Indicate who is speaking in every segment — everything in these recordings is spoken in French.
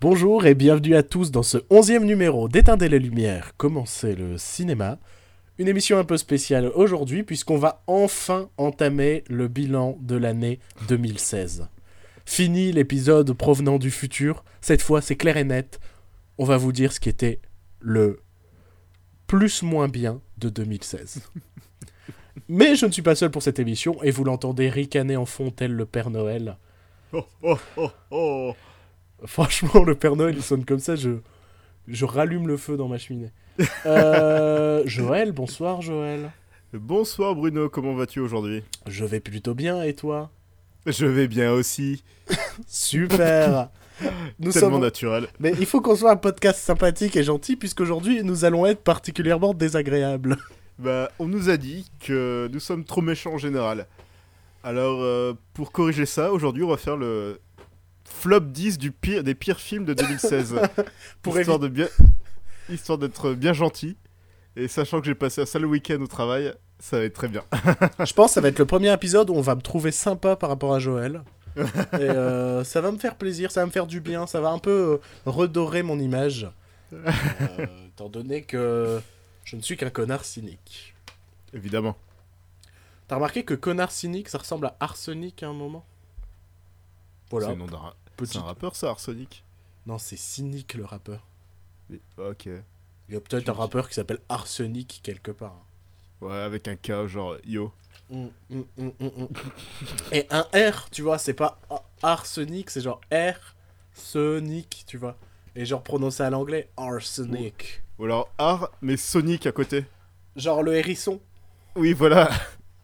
Speaker 1: Bonjour et bienvenue à tous dans ce onzième numéro d'Éteindre les Lumières, commencer le cinéma. Une émission un peu spéciale aujourd'hui puisqu'on va enfin entamer le bilan de l'année 2016. Fini l'épisode provenant du futur, cette fois c'est clair et net. On va vous dire ce qui était le plus moins bien de 2016. Mais je ne suis pas seul pour cette émission et vous l'entendez ricaner en fond tel le Père Noël.
Speaker 2: Oh, oh, oh, oh.
Speaker 1: Franchement, le Père Noël, il sonne comme ça, je, je rallume le feu dans ma cheminée. Euh, Joël, bonsoir Joël.
Speaker 2: Bonsoir Bruno, comment vas-tu aujourd'hui?
Speaker 1: Je vais plutôt bien et toi?
Speaker 2: Je vais bien aussi.
Speaker 1: Super
Speaker 2: Nous Tellement naturel.
Speaker 1: Mais il faut qu'on soit un podcast sympathique et gentil puisqu'aujourd'hui nous allons être particulièrement désagréables.
Speaker 2: Bah, on nous a dit que nous sommes trop méchants en général. Alors, euh, pour corriger ça, aujourd'hui on va faire le flop 10 du pire, des pires films de 2016. pour histoire de bien, histoire d'être bien gentil. Et sachant que j'ai passé un sale week-end au travail, ça va être très bien.
Speaker 1: Je pense que ça va être le premier épisode où on va me trouver sympa par rapport à Joël. Et euh, ça va me faire plaisir, ça va me faire du bien, ça va un peu euh, redorer mon image. Euh, étant donné que je ne suis qu'un connard cynique.
Speaker 2: Évidemment.
Speaker 1: T'as remarqué que connard cynique, ça ressemble à arsenic à un moment?
Speaker 2: Voilà. C'est Petit... un rappeur, ça, arsenic
Speaker 1: Non, c'est cynique le rappeur.
Speaker 2: Ok.
Speaker 1: Il y a peut-être un rappeur qui s'appelle Arsenic quelque part.
Speaker 2: Ouais, avec un K, genre yo. Mm, mm,
Speaker 1: mm, Et un R, tu vois, c'est pas arsenic, c'est genre R, Sonic, tu vois. Et genre prononcé à l'anglais, arsenic.
Speaker 2: Ou alors ar, mais Sonic à côté.
Speaker 1: Genre le hérisson.
Speaker 2: Oui, voilà.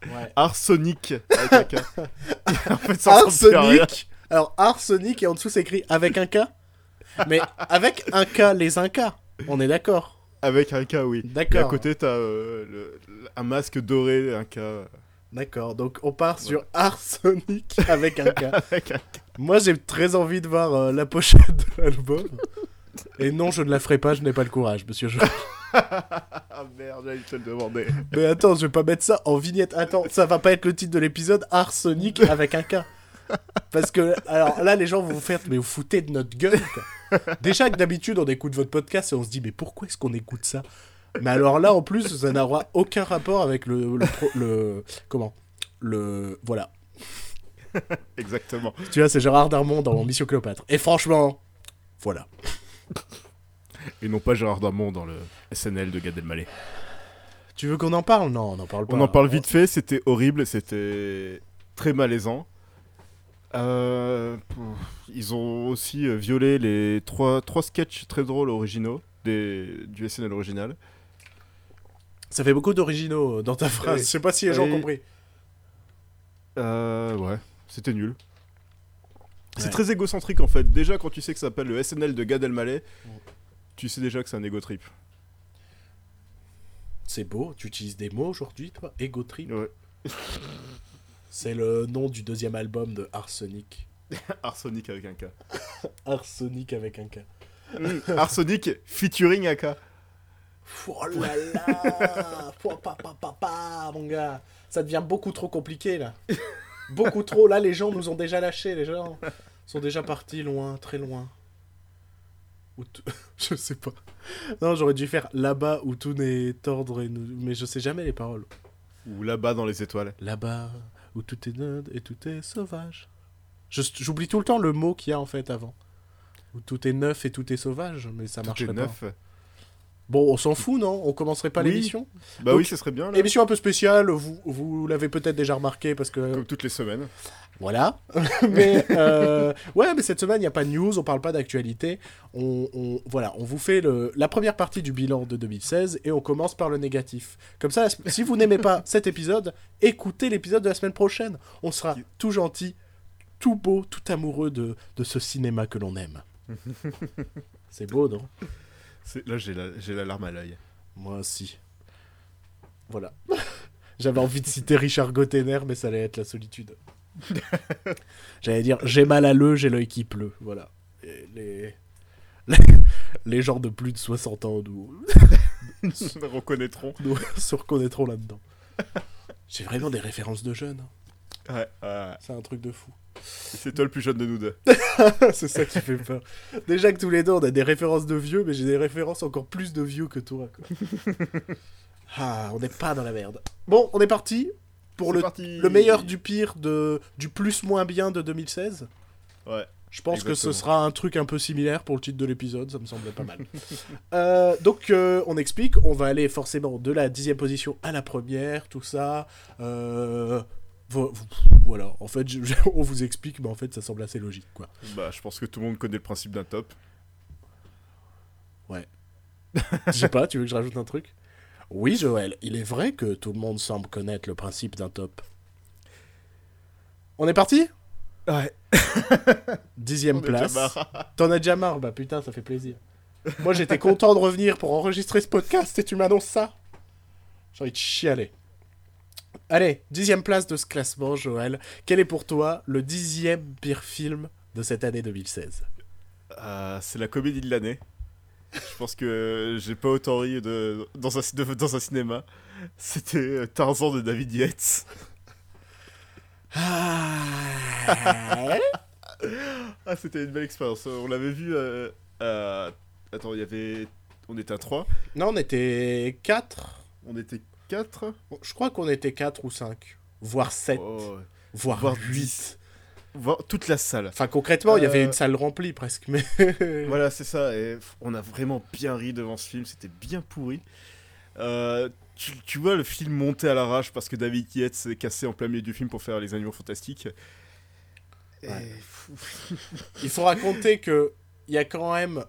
Speaker 2: Ouais. Arsonic avec un K.
Speaker 1: en fait, ça Arsenic. Alors arsenic et en dessous c'est écrit avec un K. Mais avec un K, les K, on est d'accord.
Speaker 2: Avec un K, oui. D'accord. Et à côté, t'as euh, un masque doré, un K.
Speaker 1: D'accord, donc on part sur Arsonic avec un K. avec un K. Moi, j'ai très envie de voir euh, la pochette de l'album. Et non, je ne la ferai pas, je n'ai pas le courage, monsieur.
Speaker 2: ah merde, j'allais te le demander.
Speaker 1: Mais attends, je vais pas mettre ça en vignette. Attends, ça va pas être le titre de l'épisode Arsonic avec un K. Parce que, alors là, les gens vont vous faire, mais vous foutez de notre gueule. Déjà que d'habitude, on écoute votre podcast et on se dit, mais pourquoi est-ce qu'on écoute ça? Mais alors là, en plus, ça n'aura aucun rapport avec le, le, Comment? Le. Voilà.
Speaker 2: Exactement.
Speaker 1: Tu vois, c'est Gérard Darmon dans Mission Cléopâtre. Et franchement, voilà.
Speaker 2: Et non pas Gérard Darmon dans le SNL de Gad Elmaleh.
Speaker 1: Tu veux qu'on en parle? Non, on en parle pas.
Speaker 2: On en parle vite fait, c'était horrible, c'était très malaisant. Euh, ils ont aussi euh, violé les trois, trois sketchs très drôles originaux des, du SNL original.
Speaker 1: Ça fait beaucoup d'originaux euh, dans ta phrase. Je sais pas si les gens ont compris.
Speaker 2: Euh, ouais, c'était nul. C'est très égocentrique en fait. Déjà, quand tu sais que ça s'appelle le SNL de Gad Elmaleh, tu sais déjà que c'est un ego trip.
Speaker 1: C'est beau, tu utilises des mots aujourd'hui, toi Ego trip
Speaker 2: Ouais.
Speaker 1: C'est le nom du deuxième album de Arsenic.
Speaker 2: Arsenic avec un K.
Speaker 1: Arsenic avec un K.
Speaker 2: Hmm, Arsenic featuring AK.
Speaker 1: Oh là là Papa, papa, mon gars Ça devient beaucoup trop compliqué là. Beaucoup trop. Là, les gens nous ont déjà lâchés. Les gens sont déjà partis loin, très loin. Je sais pas. Non, j'aurais dû faire là-bas où tout n'est tordre, et mais je sais jamais les paroles.
Speaker 2: Ou là-bas dans les étoiles.
Speaker 1: Là-bas où tout est neutre et tout est sauvage. J'oublie tout le temps le mot qu'il y a en fait avant. Où tout est neuf et tout est sauvage, mais ça marche pas. Neuf. Bon, on s'en fout, non? On commencerait pas l'émission?
Speaker 2: Bah oui, ce serait bien.
Speaker 1: Émission un peu spéciale, vous, vous l'avez peut-être déjà remarqué parce que...
Speaker 2: Comme toutes les semaines.
Speaker 1: Voilà. mais euh, ouais, mais cette semaine, il n'y a pas de news, on parle pas d'actualité. On, voilà, on vous fait le, la première partie du bilan de 2016 et on commence par le négatif. Comme ça, si vous n'aimez pas cet épisode, écoutez l'épisode de la semaine prochaine. On sera tout gentil, tout beau, tout amoureux de, de ce cinéma que l'on aime. C'est beau, non?
Speaker 2: Là, j'ai la, la larme à l'œil.
Speaker 1: Moi aussi. Voilà. J'avais envie de citer Richard Gottener, mais ça allait être la solitude. J'allais dire j'ai mal à l'œil, j'ai l'œil qui pleut. Voilà. les... les... gens de plus de 60 ans nous,
Speaker 2: reconnaîtront.
Speaker 1: Nous se reconnaîtront là-dedans. J'ai vraiment des références de jeunes. Hein.
Speaker 2: Ouais, ouais.
Speaker 1: C'est un truc de fou.
Speaker 2: C'est toi le plus jeune de nous deux.
Speaker 1: c'est ça qui fait peur. Déjà que tous les deux, on a des références de vieux, mais j'ai des références encore plus de vieux que toi. quoi. ah, on n'est pas dans la merde. Bon, on est parti pour le,
Speaker 2: parti.
Speaker 1: le meilleur du pire de, du plus moins bien de 2016.
Speaker 2: Ouais.
Speaker 1: Je pense que ce sera un truc un peu similaire pour le titre de l'épisode, ça me semblait pas mal. Euh, donc euh, on explique, on va aller forcément de la dixième position à la première, tout ça. Euh, vo- voilà, en fait, je- je- on vous explique, mais en fait, ça semble assez logique, quoi.
Speaker 2: Bah, je pense que tout le monde connaît le principe d'un top.
Speaker 1: Je sais pas, tu veux que je rajoute un truc? Oui, Joël, il est vrai que tout le monde semble connaître le principe d'un top. On est parti?
Speaker 2: Ouais.
Speaker 1: Dixième
Speaker 2: On
Speaker 1: place. T'en as déjà marre Bah putain, ça fait plaisir. Moi, j'étais content de revenir pour enregistrer ce podcast et tu m'annonces ça J'ai envie de chialer. Allez, dixième place de ce classement, Joël. Quel est pour toi le dixième pire film de cette année 2016
Speaker 2: Euh, c'est la comédie de l'année. Je pense que j'ai pas autant ri de, dans, un, de- dans un cinéma. C'était euh, Tarzan de David Yates.
Speaker 1: Ah
Speaker 2: Ah, c'était une belle expérience. On l'avait vu. euh, à- Attends, il y avait. On était à 3.
Speaker 1: Non, on était 4.
Speaker 2: On était 4.
Speaker 1: Je crois qu'on était 4 ou 5. Voire 7. voire,
Speaker 2: voire
Speaker 1: 8.
Speaker 2: Voir toute la salle.
Speaker 1: Enfin, concrètement, il y avait
Speaker 2: Euh,
Speaker 1: une salle remplie presque. Mais...
Speaker 2: Voilà, c'est ça. Et on a vraiment bien ri devant ce film. C'était bien pourri. Euh, tu, tu vois le film monter à l'arrache parce que David Yates s'est cassé en plein milieu du film pour faire les animaux fantastiques. Et-
Speaker 1: Ouais. Il faut raconter que il y a quand même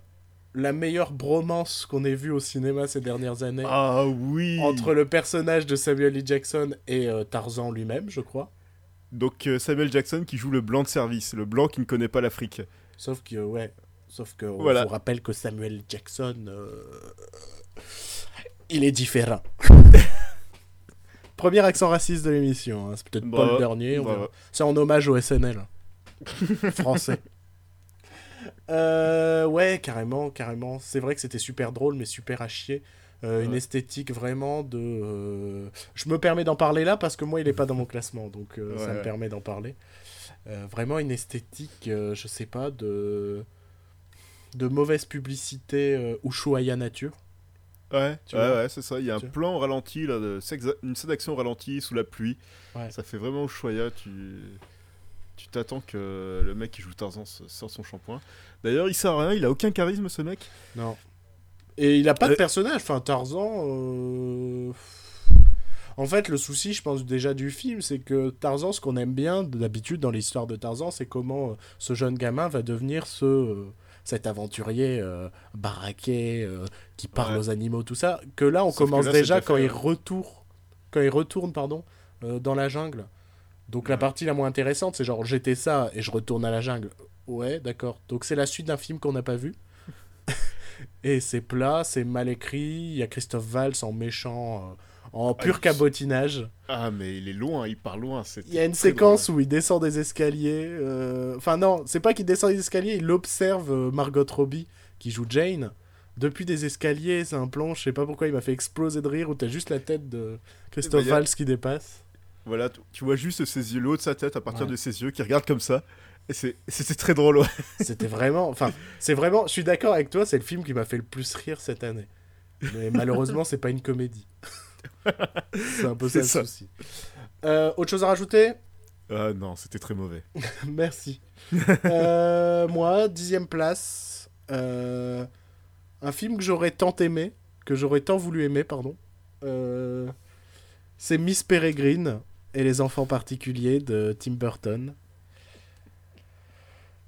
Speaker 1: la meilleure bromance qu'on ait vue au cinéma ces dernières années
Speaker 2: Ah oui
Speaker 1: entre le personnage de Samuel L. Jackson et euh, Tarzan lui-même, je crois.
Speaker 2: Donc euh, Samuel Jackson qui joue le blanc de service, le blanc qui ne connaît pas l'Afrique.
Speaker 1: Sauf que, ouais. Sauf que, on
Speaker 2: Voilà.
Speaker 1: vous rappelle que Samuel. Jackson. euh, Il est différent. Premier accent raciste de l'émission. hein. C'est peut-être pas le dernier. C'est en hommage au SNL. Français. Euh, ouais, carrément, carrément. C'est vrai que c'était super drôle, mais super à chier. Euh, Une esthétique vraiment de. euh, Je me permets d'en parler là parce que moi, il est pas dans mon classement, donc euh, ça
Speaker 2: Ouais,
Speaker 1: me permet d'en parler. Vraiment une esthétique, je sais pas, de de mauvaise publicité Ushuaïa nature.
Speaker 2: Ouais,
Speaker 1: Tu
Speaker 2: ouais,
Speaker 1: vois
Speaker 2: ouais, c'est ça. Il y a un
Speaker 1: Tu
Speaker 2: plan ralenti, là, de une scène d'action ralentie sous la pluie.
Speaker 1: Ouais.
Speaker 2: Ça fait vraiment Ushuaïa. Tu tu t'attends que le mec qui joue Tarzan sorte son shampoing. D'ailleurs, il sert à rien, il a aucun charisme ce mec.
Speaker 1: Non. Et il a pas de
Speaker 2: Euh,
Speaker 1: personnage. Enfin, Tarzan. euh, En fait, le souci, je pense déjà du film, c'est que Tarzan, ce qu'on aime bien d'habitude dans l'histoire de Tarzan, c'est comment euh, ce jeune gamin va devenir ce euh, cet aventurier baraqué qui parle
Speaker 2: Ouais.
Speaker 1: aux animaux, tout ça. Que là, on
Speaker 2: Sauf
Speaker 1: commence
Speaker 2: là,
Speaker 1: déjà quand
Speaker 2: fait,
Speaker 1: il retourne, quand il retourne, pardon, dans la jungle. Donc la partie la moins intéressante, c'est genre j'étais ça et je retourne à la jungle. Ouais, d'accord. Donc c'est la suite d'un film qu'on n'a pas vu. Et c'est plat, c'est mal écrit. Il y a Christophe Valls en méchant, euh, en pur
Speaker 2: il-
Speaker 1: cabotinage.
Speaker 2: Ah, mais il est loin, il part loin. c'est
Speaker 1: Il y a une séquence où il descend des escaliers. euh, Enfin, non, c'est pas qu'il descend des escaliers, il observe euh, Margot Robbie, qui joue Jane, depuis des escaliers. C'est un plan, je sais pas pourquoi il m'a fait exploser de rire, où t'as juste la tête de Christophe
Speaker 2: Eh ben, a-
Speaker 1: Valls qui dépasse.
Speaker 2: Voilà, tu- tu vois juste ses yeux, le haut de sa tête à partir
Speaker 1: Ouais.
Speaker 2: de ses yeux qui regarde comme ça. C'était très drôle, ouais.
Speaker 1: C'était vraiment. Enfin, c'est vraiment. Je suis d'accord avec toi, c'est le film qui m'a fait le plus rire cette année. Mais malheureusement, c'est pas une comédie. c'est un peu ça le souci. Euh, autre chose à rajouter?
Speaker 2: Ah non, c'était très mauvais.
Speaker 1: Merci. Euh, moi, dixième place. euh, un film que j'aurais tant aimé, que j'aurais tant voulu aimer, pardon. C'est Miss Peregrine et les enfants particuliers de Tim Burton.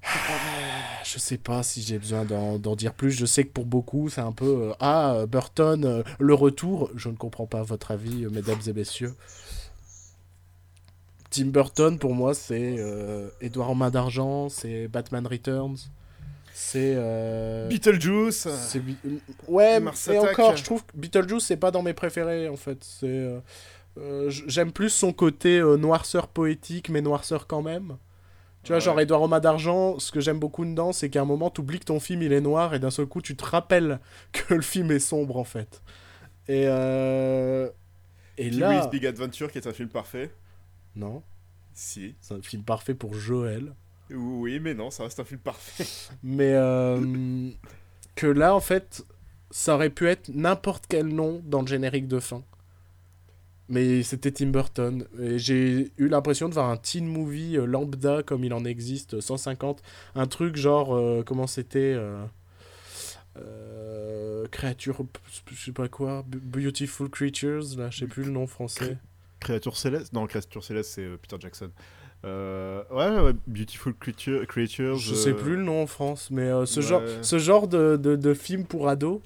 Speaker 1: Ah, Je sais pas si j'ai besoin d'en dire plus. Je sais que pour beaucoup, c'est un peu euh, Ah, Burton, euh, le retour. Je ne comprends pas votre avis, euh, mesdames et messieurs. Tim Burton, pour moi, c'est euh, Edouard en main d'argent, c'est Batman Returns, c'est. euh,
Speaker 2: Beetlejuice
Speaker 1: c'est Bi- Ouais,
Speaker 2: Mars
Speaker 1: mais encore, je trouve que Beetlejuice, c'est pas dans mes préférés, en fait. C'est. J'aime plus son côté euh, noirceur poétique, mais noirceur quand même. Tu vois,
Speaker 2: Ouais.
Speaker 1: genre Edouard en main d'argent, ce que j'aime beaucoup dedans, c'est qu'à un moment, tu oublies que ton film il est noir et d'un seul coup, tu te rappelles que le film est sombre en fait. Et, euh... et là.
Speaker 2: Big Adventure qui est un film parfait.
Speaker 1: Non.
Speaker 2: Si.
Speaker 1: C'est un film parfait pour Joël.
Speaker 2: Oui, mais non, ça reste un film parfait.
Speaker 1: Mais euh, que là, en fait, ça aurait pu être n'importe quel nom dans le générique de fin. Mais c'était Tim Burton. Et j'ai eu l'impression de voir un teen movie euh, lambda comme il en existe, 150. Un truc genre, euh, comment c'était euh, euh, Créature, je sais pas quoi, Beautiful Creatures, là, je sais plus le nom français.
Speaker 2: Créature Céleste? Non, Créature Céleste, c'est euh, Peter Jackson. Euh, ouais, ouais, Beautiful Creature, Creatures.
Speaker 1: Je sais
Speaker 2: euh,
Speaker 1: plus le nom en France, mais euh, ce,
Speaker 2: ouais.
Speaker 1: genre, ce genre de, de, de film pour ados.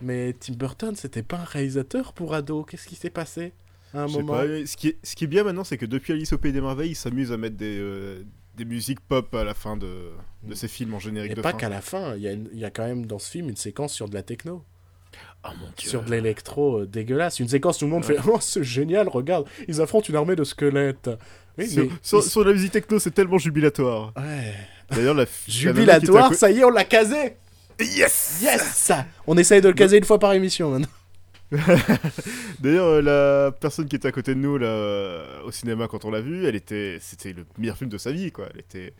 Speaker 1: Mais Tim Burton, c'était pas un réalisateur pour ados. Qu'est-ce qui s'est passé? À un
Speaker 2: Je sais
Speaker 1: moment
Speaker 2: pas, mais ce, qui est, ce qui est bien maintenant, c'est que depuis Alice au Pays des Merveilles, il s'amuse à mettre des, euh, des musiques pop à la fin de, de ses films en générique
Speaker 1: Et
Speaker 2: de
Speaker 1: pas qu'à la fin, il y, a une- il y a quand même dans ce film une séquence sur de la techno,
Speaker 2: Oh mon dieu.
Speaker 1: sur de l'électro euh, dégueulasse. Une séquence où tout le monde fait Oh, c'est génial, regarde, ils affrontent une armée de squelettes. Oui,
Speaker 2: sur,
Speaker 1: mais.
Speaker 2: sur-
Speaker 1: ils-
Speaker 2: sur la musique techno, c'est tellement jubilatoire.
Speaker 1: Ouais.
Speaker 2: D'ailleurs, la,
Speaker 1: Jubilatoire, ça y est, on l'a casé
Speaker 2: Yes
Speaker 1: Yes On essaye de le caser une fois par émission maintenant.
Speaker 2: D'ailleurs, euh, la personne qui était à côté de nous là, euh, au cinéma quand on l'a vu, elle était, c'était le meilleur film de sa vie, quoi. Elle était,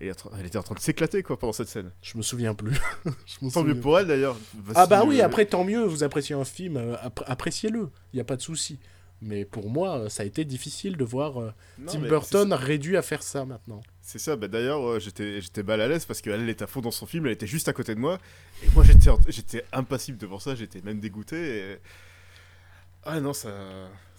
Speaker 2: elle était en train- de s'éclater, quoi, pendant cette scène.
Speaker 1: Je me souviens plus. Je
Speaker 2: Tant mieux pour elle, d'ailleurs.
Speaker 1: Ah bah oui,
Speaker 2: euh,
Speaker 1: après tant mieux, vous appréciez un film, appré- appréciez-le, il n'y a pas de souci. Mais pour moi, euh, ça a été difficile de voir euh,
Speaker 2: non,
Speaker 1: Tim Burton réduit à faire ça maintenant.
Speaker 2: C'est ça, bah d'ailleurs, euh, j'étais, j'étais mal à l'aise parce qu'elle elle était à fond dans son film, elle était juste à côté de moi. Et moi, j'étais, impassible devant ça, j'étais même dégoûté. et- Ah non, ça.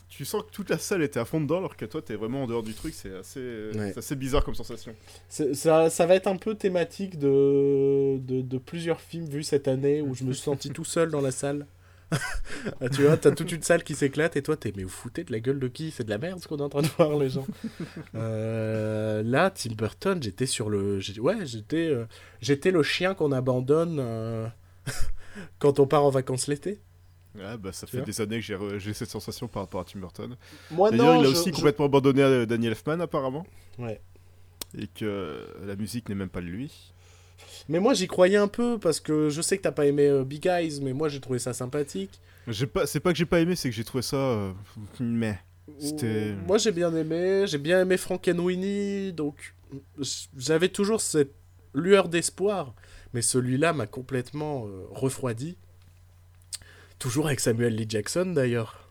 Speaker 2: Tu sens que toute la salle était à fond dedans alors que toi, t'es vraiment en dehors du truc, c'est assez,
Speaker 1: Ouais.
Speaker 2: c'est assez bizarre comme sensation.
Speaker 1: C'est- Ça, ça va être un peu thématique de, de, de plusieurs films vus cette année où je me suis senti tout seul dans la salle. Ah, tu vois, t'as toute une salle qui s'éclate et toi t'es mais vous foutez de la gueule de qui? C'est de la merde ce qu'on est en train de voir les gens. Euh, là, Tim Burton, j'étais sur le, ouais, j'étais, euh, j'étais le chien qu'on abandonne euh, quand on part en vacances l'été.
Speaker 2: Ah bah ça
Speaker 1: Tu
Speaker 2: fait des années que j'ai, re- j'ai cette sensation par rapport à Tim Burton.
Speaker 1: Moi
Speaker 2: D'ailleurs, il a
Speaker 1: je-
Speaker 2: aussi
Speaker 1: je-
Speaker 2: complètement abandonné à Daniel Elfman apparemment.
Speaker 1: Ouais.
Speaker 2: Et que la musique n'est même pas de lui.
Speaker 1: Mais moi j'y croyais un peu parce que je sais que t'as pas aimé euh, Big Eyes, mais moi j'ai trouvé ça sympathique.
Speaker 2: Pas, c'est pas que j'ai pas aimé, c'est que j'ai trouvé ça. euh, mais. C'était-
Speaker 1: Moi j'ai bien aimé, j'ai bien aimé Frankenweenie, donc j'avais toujours cette lueur d'espoir, mais celui-là m'a complètement euh, refroidi. Toujours avec Samuel Lee Jackson d'ailleurs,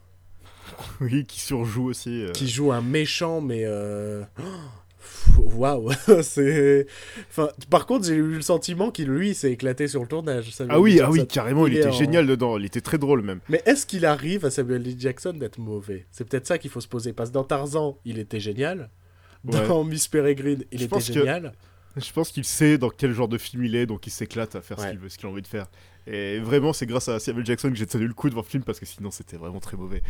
Speaker 2: Oui, qui surjoue aussi.
Speaker 1: qui joue un méchant, mais waouh, c'est. Enfin, par contre j'ai eu le sentiment qu'il lui s'est éclaté sur le tournage. Samuel
Speaker 2: Ah oui,
Speaker 1: L.
Speaker 2: ah oui, carrément, il, était
Speaker 1: en-
Speaker 2: génial dedans, il était très drôle même.
Speaker 1: Mais est-ce qu'il arrive à Samuel Lee Jackson d'être mauvais? C'est peut-être ça qu'il faut se poser. Parce que dans Tarzan, il était génial. Dans Miss Peregrine, il
Speaker 2: Je
Speaker 1: était
Speaker 2: que-
Speaker 1: génial.
Speaker 2: Je pense qu'il sait dans quel genre de film il est, donc il s'éclate à faire ce
Speaker 1: Ouais.
Speaker 2: qu'il veut, ce qu'il a envie de faire. Et vraiment, c'est grâce à Samuel Jackson que j'ai tenu le coup devant le film parce que sinon c'était vraiment très mauvais.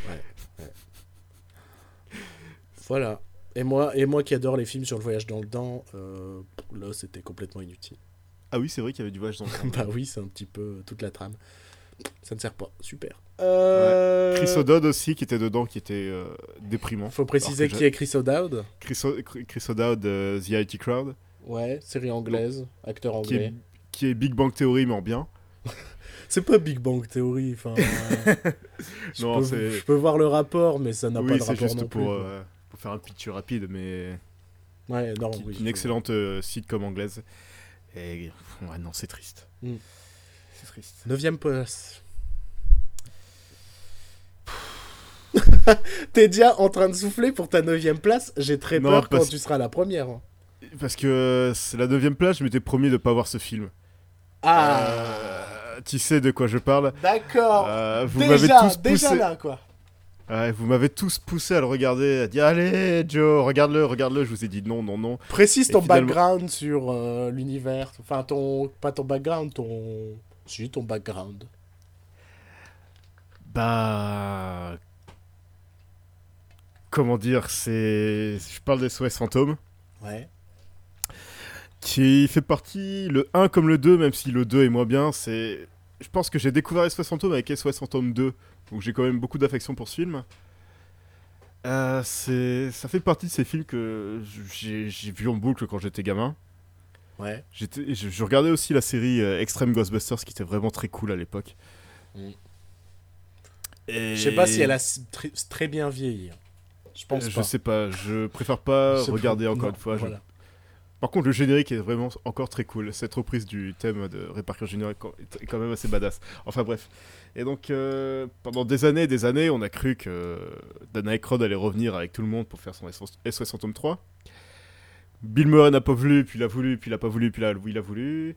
Speaker 1: Voilà. Et moi, et moi qui adore les films sur le voyage dans le temps, euh, là c'était complètement inutile.
Speaker 2: Ah oui, c'est vrai qu'il y avait du voyage dans le temps.
Speaker 1: bah oui, c'est un petit peu toute la trame. Ça ne sert pas. Super. Euh...
Speaker 2: Chris O'Dowd aussi qui était dedans, qui était euh, déprimant.
Speaker 1: Faut préciser qui est Chris O'Dowd.
Speaker 2: Chris, O- Chris O'Dowd, euh, The IT Crowd,
Speaker 1: Ouais, série anglaise, acteur
Speaker 2: qui est,
Speaker 1: anglais.
Speaker 2: qui est Big Bang Theory mais en bien.
Speaker 1: C'est pas Big Bang Theory. Enfin, euh, je,
Speaker 2: Non,
Speaker 1: peux, je peux voir le rapport, mais ça n'a pas de rapport
Speaker 2: juste
Speaker 1: non
Speaker 2: pour,
Speaker 1: plus.
Speaker 2: euh, pour faire un pitch rapide, mais
Speaker 1: Ouais, non,
Speaker 2: qui-
Speaker 1: oui,
Speaker 2: une excellente euh, sitcom anglaise. Et ouais, non, c'est triste.
Speaker 1: Mm.
Speaker 2: C'est triste.
Speaker 1: Neuvième place. T'es déjà en train de souffler pour ta neuvième place. J'ai très
Speaker 2: Non,
Speaker 1: peur quand tu seras la première. hein.
Speaker 2: Parce que euh, c'est la neuvième place, je m'étais promis de pas voir ce film.
Speaker 1: Ah,
Speaker 2: Euh, tu sais de quoi je parle.
Speaker 1: d'accord.
Speaker 2: Euh, vous m'avez
Speaker 1: déjà,
Speaker 2: tous
Speaker 1: déjà
Speaker 2: poussé.
Speaker 1: là, quoi.
Speaker 2: Ouais, vous m'avez tous poussé à le regarder, à dire allez Joe, regarde-le, regarde-le. Je vous ai dit non, non, non.
Speaker 1: Précise ton
Speaker 2: finalement-
Speaker 1: background sur euh, l'univers. Enfin, ton. Pas ton background, ton. Si, ton background.
Speaker 2: Bah, comment dire, c'est, je parle des SOS fantômes,
Speaker 1: Ouais.
Speaker 2: qui fait partie le 1 comme le 2, même si le 2 est moins bien. C'est, je pense que j'ai découvert SOS fantômes avec SOS fantôme 2, donc j'ai quand même beaucoup d'affection pour ce film. Euh, c'est, ça fait partie de ces films que j'ai, vu en boucle quand j'étais gamin.
Speaker 1: Ouais.
Speaker 2: J'étais, je, je regardais aussi la série euh, Extreme Ghostbusters qui était vraiment très cool à l'époque.
Speaker 1: Mm.
Speaker 2: Et...
Speaker 1: Je sais pas si elle a très bien vieilli. Je pense
Speaker 2: je
Speaker 1: pas.
Speaker 2: sais pas, je préfère pas regarder encore
Speaker 1: non,
Speaker 2: une fois. je-
Speaker 1: voilà.
Speaker 2: Par contre, le générique est vraiment encore très cool. Cette reprise du thème de Ray Parker Jr. est quand- même assez badass. Enfin bref. Et donc, euh, pendant des années et des années, on a cru que Dan Aykroyd allait revenir avec tout le monde pour faire son SOS Phantom 3. Bill Murray n'a pas voulu, puis il a voulu, puis il a pas voulu, puis là, il a voulu.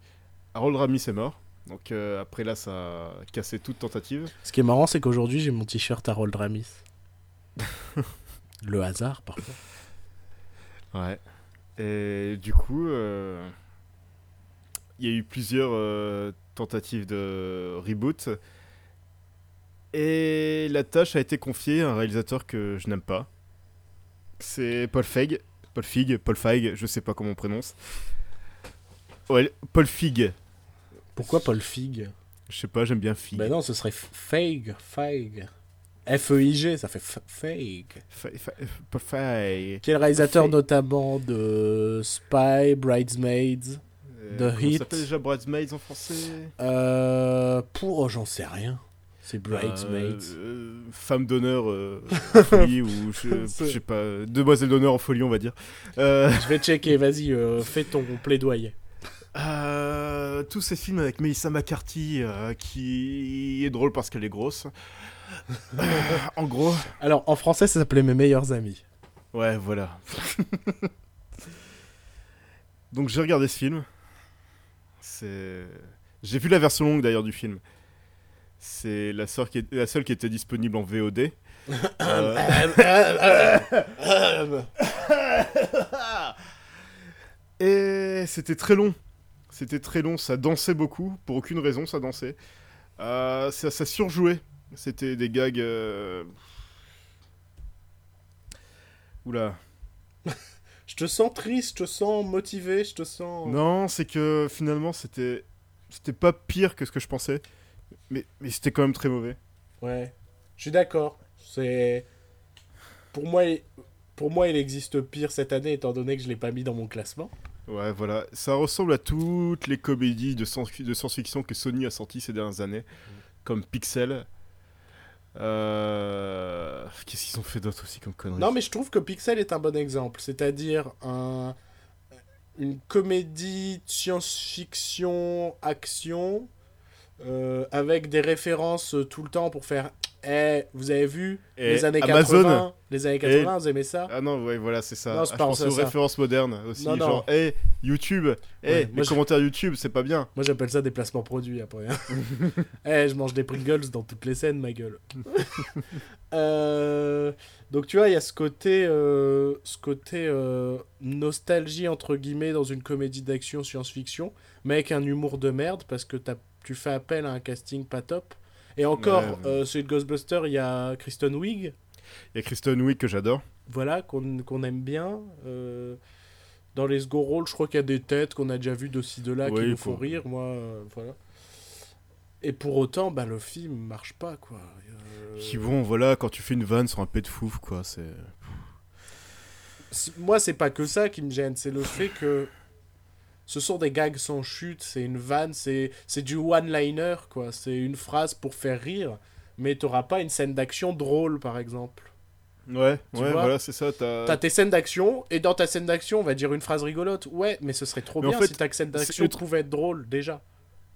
Speaker 2: Harold Ramis est mort. Donc euh, après là, ça a cassé toute tentative.
Speaker 1: Ce qui est marrant, c'est qu'aujourd'hui, j'ai mon t-shirt Harold Ramis. Le hasard, parfois.
Speaker 2: Ouais. Et du coup, euh, il y a eu plusieurs euh, tentatives de reboot. Et la tâche a été confiée à un réalisateur que je n'aime pas. C'est Paul Feig. Paul Fig, Paul Feig, je sais pas comment on prononce. Ouais, Paul Fig.
Speaker 1: Pourquoi Paul Fig
Speaker 2: Je sais pas, j'aime bien Fig.
Speaker 1: Ben non, ce serait Feig. Feig. F-E-I-G, ça fait F- Feig.
Speaker 2: Fe- fe- Paul Feig.
Speaker 1: Qui est le réalisateur notamment de Spy, Bridesmaids.
Speaker 2: Euh,
Speaker 1: The
Speaker 2: comment
Speaker 1: Hit?
Speaker 2: Ça s'appelle déjà Bridesmaids en français?
Speaker 1: Euh, pour, oh, j'en sais rien. C'est Bridesmaids.
Speaker 2: Euh, euh, femme d'honneur euh, en folie ou je, sais pas, demoiselle d'honneur en folie on va dire. Euh,
Speaker 1: Je vais checker, vas-y, euh, fais ton plaidoyer.
Speaker 2: euh, tous ces films avec Melissa McCarthy euh, qui est drôle parce qu'elle est grosse. En gros,
Speaker 1: Alors, en français, ça s'appelait Mes meilleurs amis.
Speaker 2: ouais voilà. Donc j'ai regardé ce film. C'est, j'ai vu la version longue d'ailleurs du film. C'est la, sœur qui est- la seule qui était disponible en VOD. Euh, Et c'était très long. C'était très long, ça dansait beaucoup. Pour aucune raison, ça dansait. Euh, ça, ça surjouait. C'était des gags. euh, Oula.
Speaker 1: Je te sens triste, je te sens motivé, je te sens...
Speaker 2: Non, c'est que finalement, c'était. C'était pas pire que ce que je pensais. Mais, mais c'était quand même très mauvais.
Speaker 1: Ouais, je suis d'accord. C'est... Pour moi, il... Pour moi, il existe pire cette année, étant donné que je l'ai pas mis dans mon classement.
Speaker 2: Ouais, voilà. Ça ressemble à toutes les comédies de science- de science-fiction que Sony a sorties ces dernières années. Comme Pixel. Euh... Qu'est-ce qu'ils ont fait d'autre aussi comme conneries
Speaker 1: Non, mais je trouve que Pixel est un bon exemple. C'est-à-dire un... une comédie science-fiction, action, euh, avec des références tout le temps pour faire Eh, vous avez vu
Speaker 2: Et
Speaker 1: les années
Speaker 2: Amazon
Speaker 1: 80 Les années 80, vous aimez ça?
Speaker 2: Ah non, ouais, voilà, c'est ça.
Speaker 1: Non,
Speaker 2: Ah, je pense aux
Speaker 1: ça.
Speaker 2: références modernes aussi.
Speaker 1: Non, non.
Speaker 2: genre, hey, YouTube, hey,
Speaker 1: Ouais,
Speaker 2: les commentaires YouTube, c'est pas bien.
Speaker 1: Moi, j'appelle ça des placements produits après. Eh, je mange des Pringles dans toutes les scènes, ma gueule. Euh, donc, tu vois, il y a ce côté, euh, ce côté euh, nostalgie, entre guillemets, dans une comédie d'action science-fiction, mais avec un humour de merde, parce que tu fais appel à un casting pas top. Et encore,
Speaker 2: Ouais.
Speaker 1: euh, celui de Ghostbuster, il y a Kristen Wiig,
Speaker 2: Il y a Kristen Wiig que j'adore.
Speaker 1: voilà, qu'on aime bien. Euh, dans les second rôles, je crois qu'il y a des têtes qu'on a déjà vues de ci, de là, qui nous font rire, moi, euh, voilà. Et pour autant, bah, le film marche pas, quoi. Euh,
Speaker 2: Qui vont, voilà, quand tu fais une vanne sur un pet de fouf, quoi, c'est...
Speaker 1: c'est- Moi, c'est pas que ça qui me gêne, c'est le fait que ce sont des gags sans chute, c'est une vanne, c'est c'est du one-liner, quoi. C'est une phrase pour faire rire, mais t'auras pas une scène d'action drôle, par exemple.
Speaker 2: Ouais,
Speaker 1: Tu
Speaker 2: ouais, voilà, c'est ça, t'as...
Speaker 1: Tes scènes d'action, et dans ta scène d'action, on va dire une phrase rigolote. Ouais, mais ce serait trop
Speaker 2: Mais en
Speaker 1: bien
Speaker 2: fait,
Speaker 1: si ta scène d'action pouvait être drôle, déjà.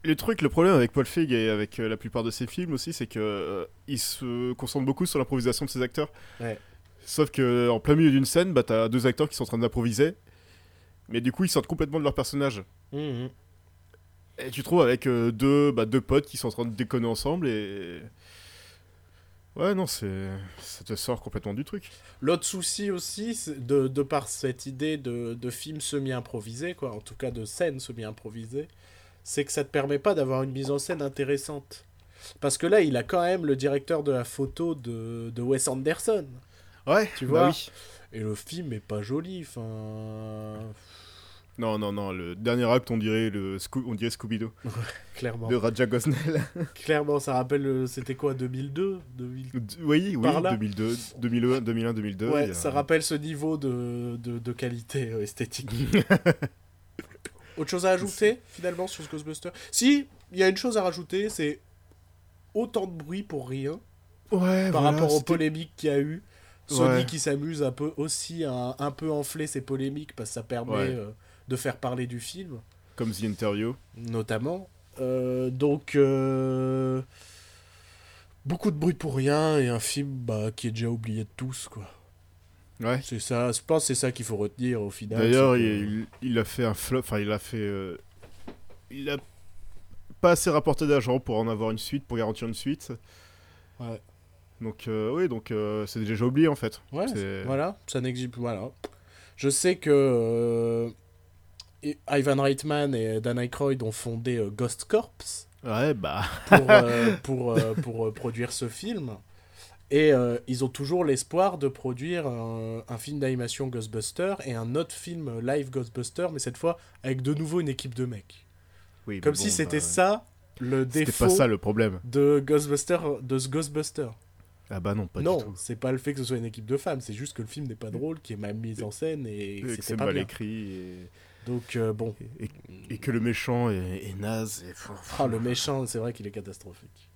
Speaker 2: Le truc, le problème avec Paul Feig et avec euh, la plupart de ses films aussi, c'est que euh, il se concentre beaucoup sur l'improvisation de ses acteurs.
Speaker 1: Ouais.
Speaker 2: Sauf que en plein milieu d'une scène, bah t'as deux acteurs qui sont en train d'improviser, mais du coup ils sortent complètement de leur personnage.
Speaker 1: Mhm.
Speaker 2: Et tu trouves avec euh, deux, bah, deux potes qui sont en train de déconner ensemble et ouais non c'est ça te sort complètement du truc.
Speaker 1: L'autre souci aussi, de, de par cette idée de, de film semi-improvisé, quoi, en tout cas de scène semi-improvisée, c'est que ça te permet pas d'avoir une mise en scène intéressante. Parce que là, il a quand même le directeur de la photo de, de Wes Anderson.
Speaker 2: Ouais,
Speaker 1: Tu
Speaker 2: bah
Speaker 1: vois
Speaker 2: oui.
Speaker 1: Et le film est pas joli, enfin...
Speaker 2: Non non non, le dernier acte on dirait le Scoo- on dirait Scooby-Doo
Speaker 1: Clairement.
Speaker 2: de Raja Gosnell.
Speaker 1: Clairement, ça rappelle, euh, c'était quoi, 2002 2000
Speaker 2: oui, oui,
Speaker 1: Par là
Speaker 2: 2002, 2001, 2001, 2002.
Speaker 1: Ouais,
Speaker 2: a-
Speaker 1: ça rappelle ce niveau de, de, de qualité euh, esthétique. Autre chose à ajouter, finalement, sur ce Ghostbuster? Si, il y a une chose à rajouter, c'est autant de bruit pour rien,
Speaker 2: Ouais,
Speaker 1: par
Speaker 2: voilà,
Speaker 1: rapport aux polémiques qu'il y a eu. Sony
Speaker 2: Ouais.
Speaker 1: qui s'amuse un peu aussi à un peu enfler ses polémiques parce que ça permet
Speaker 2: Ouais.
Speaker 1: euh, de faire parler du film,
Speaker 2: Comme The Interview.
Speaker 1: notamment. Euh, donc, euh, beaucoup de bruit pour rien et un film bah, qui est déjà oublié de tous, quoi.
Speaker 2: Ouais.
Speaker 1: C'est ça, je pense que c'est ça qu'il faut retenir au final.
Speaker 2: D'ailleurs, il, il a fait un flop. Enfin, il a fait. il a pas assez rapporté d'argent pour en avoir une suite, pour garantir une suite.
Speaker 1: Ouais.
Speaker 2: Donc, euh, oui, donc euh, c'est déjà oublié en fait.
Speaker 1: Ouais, voilà, ça n'existe plus. Voilà. Je sais que euh, Ivan Reitman et Dan Aykroyd ont fondé Ghost Corps
Speaker 2: Ouais, bah.
Speaker 1: pour, euh, pour, euh, pour euh, produire ce film. Et ils ont toujours l'espoir de produire un, un film d'animation Ghostbuster et un autre film live Ghostbuster, mais cette fois avec de nouveau une équipe de mecs.
Speaker 2: Oui,
Speaker 1: Comme si c'était
Speaker 2: bah,
Speaker 1: ça le défaut
Speaker 2: pas ça le problème.
Speaker 1: de Ghostbuster, de ce Ghostbuster.
Speaker 2: Ah bah non, pas
Speaker 1: non,
Speaker 2: du tout.
Speaker 1: c'est pas le fait que ce soit une équipe de femmes, c'est juste que le film n'est pas drôle, qui est mal mis en scène et que
Speaker 2: Et que
Speaker 1: c'était
Speaker 2: c'est
Speaker 1: pas
Speaker 2: mal
Speaker 1: bien.
Speaker 2: écrit et,
Speaker 1: Donc euh, bon,
Speaker 2: et, et que le méchant est, est naze. Et...
Speaker 1: ah, le méchant, c'est vrai qu'il est catastrophique.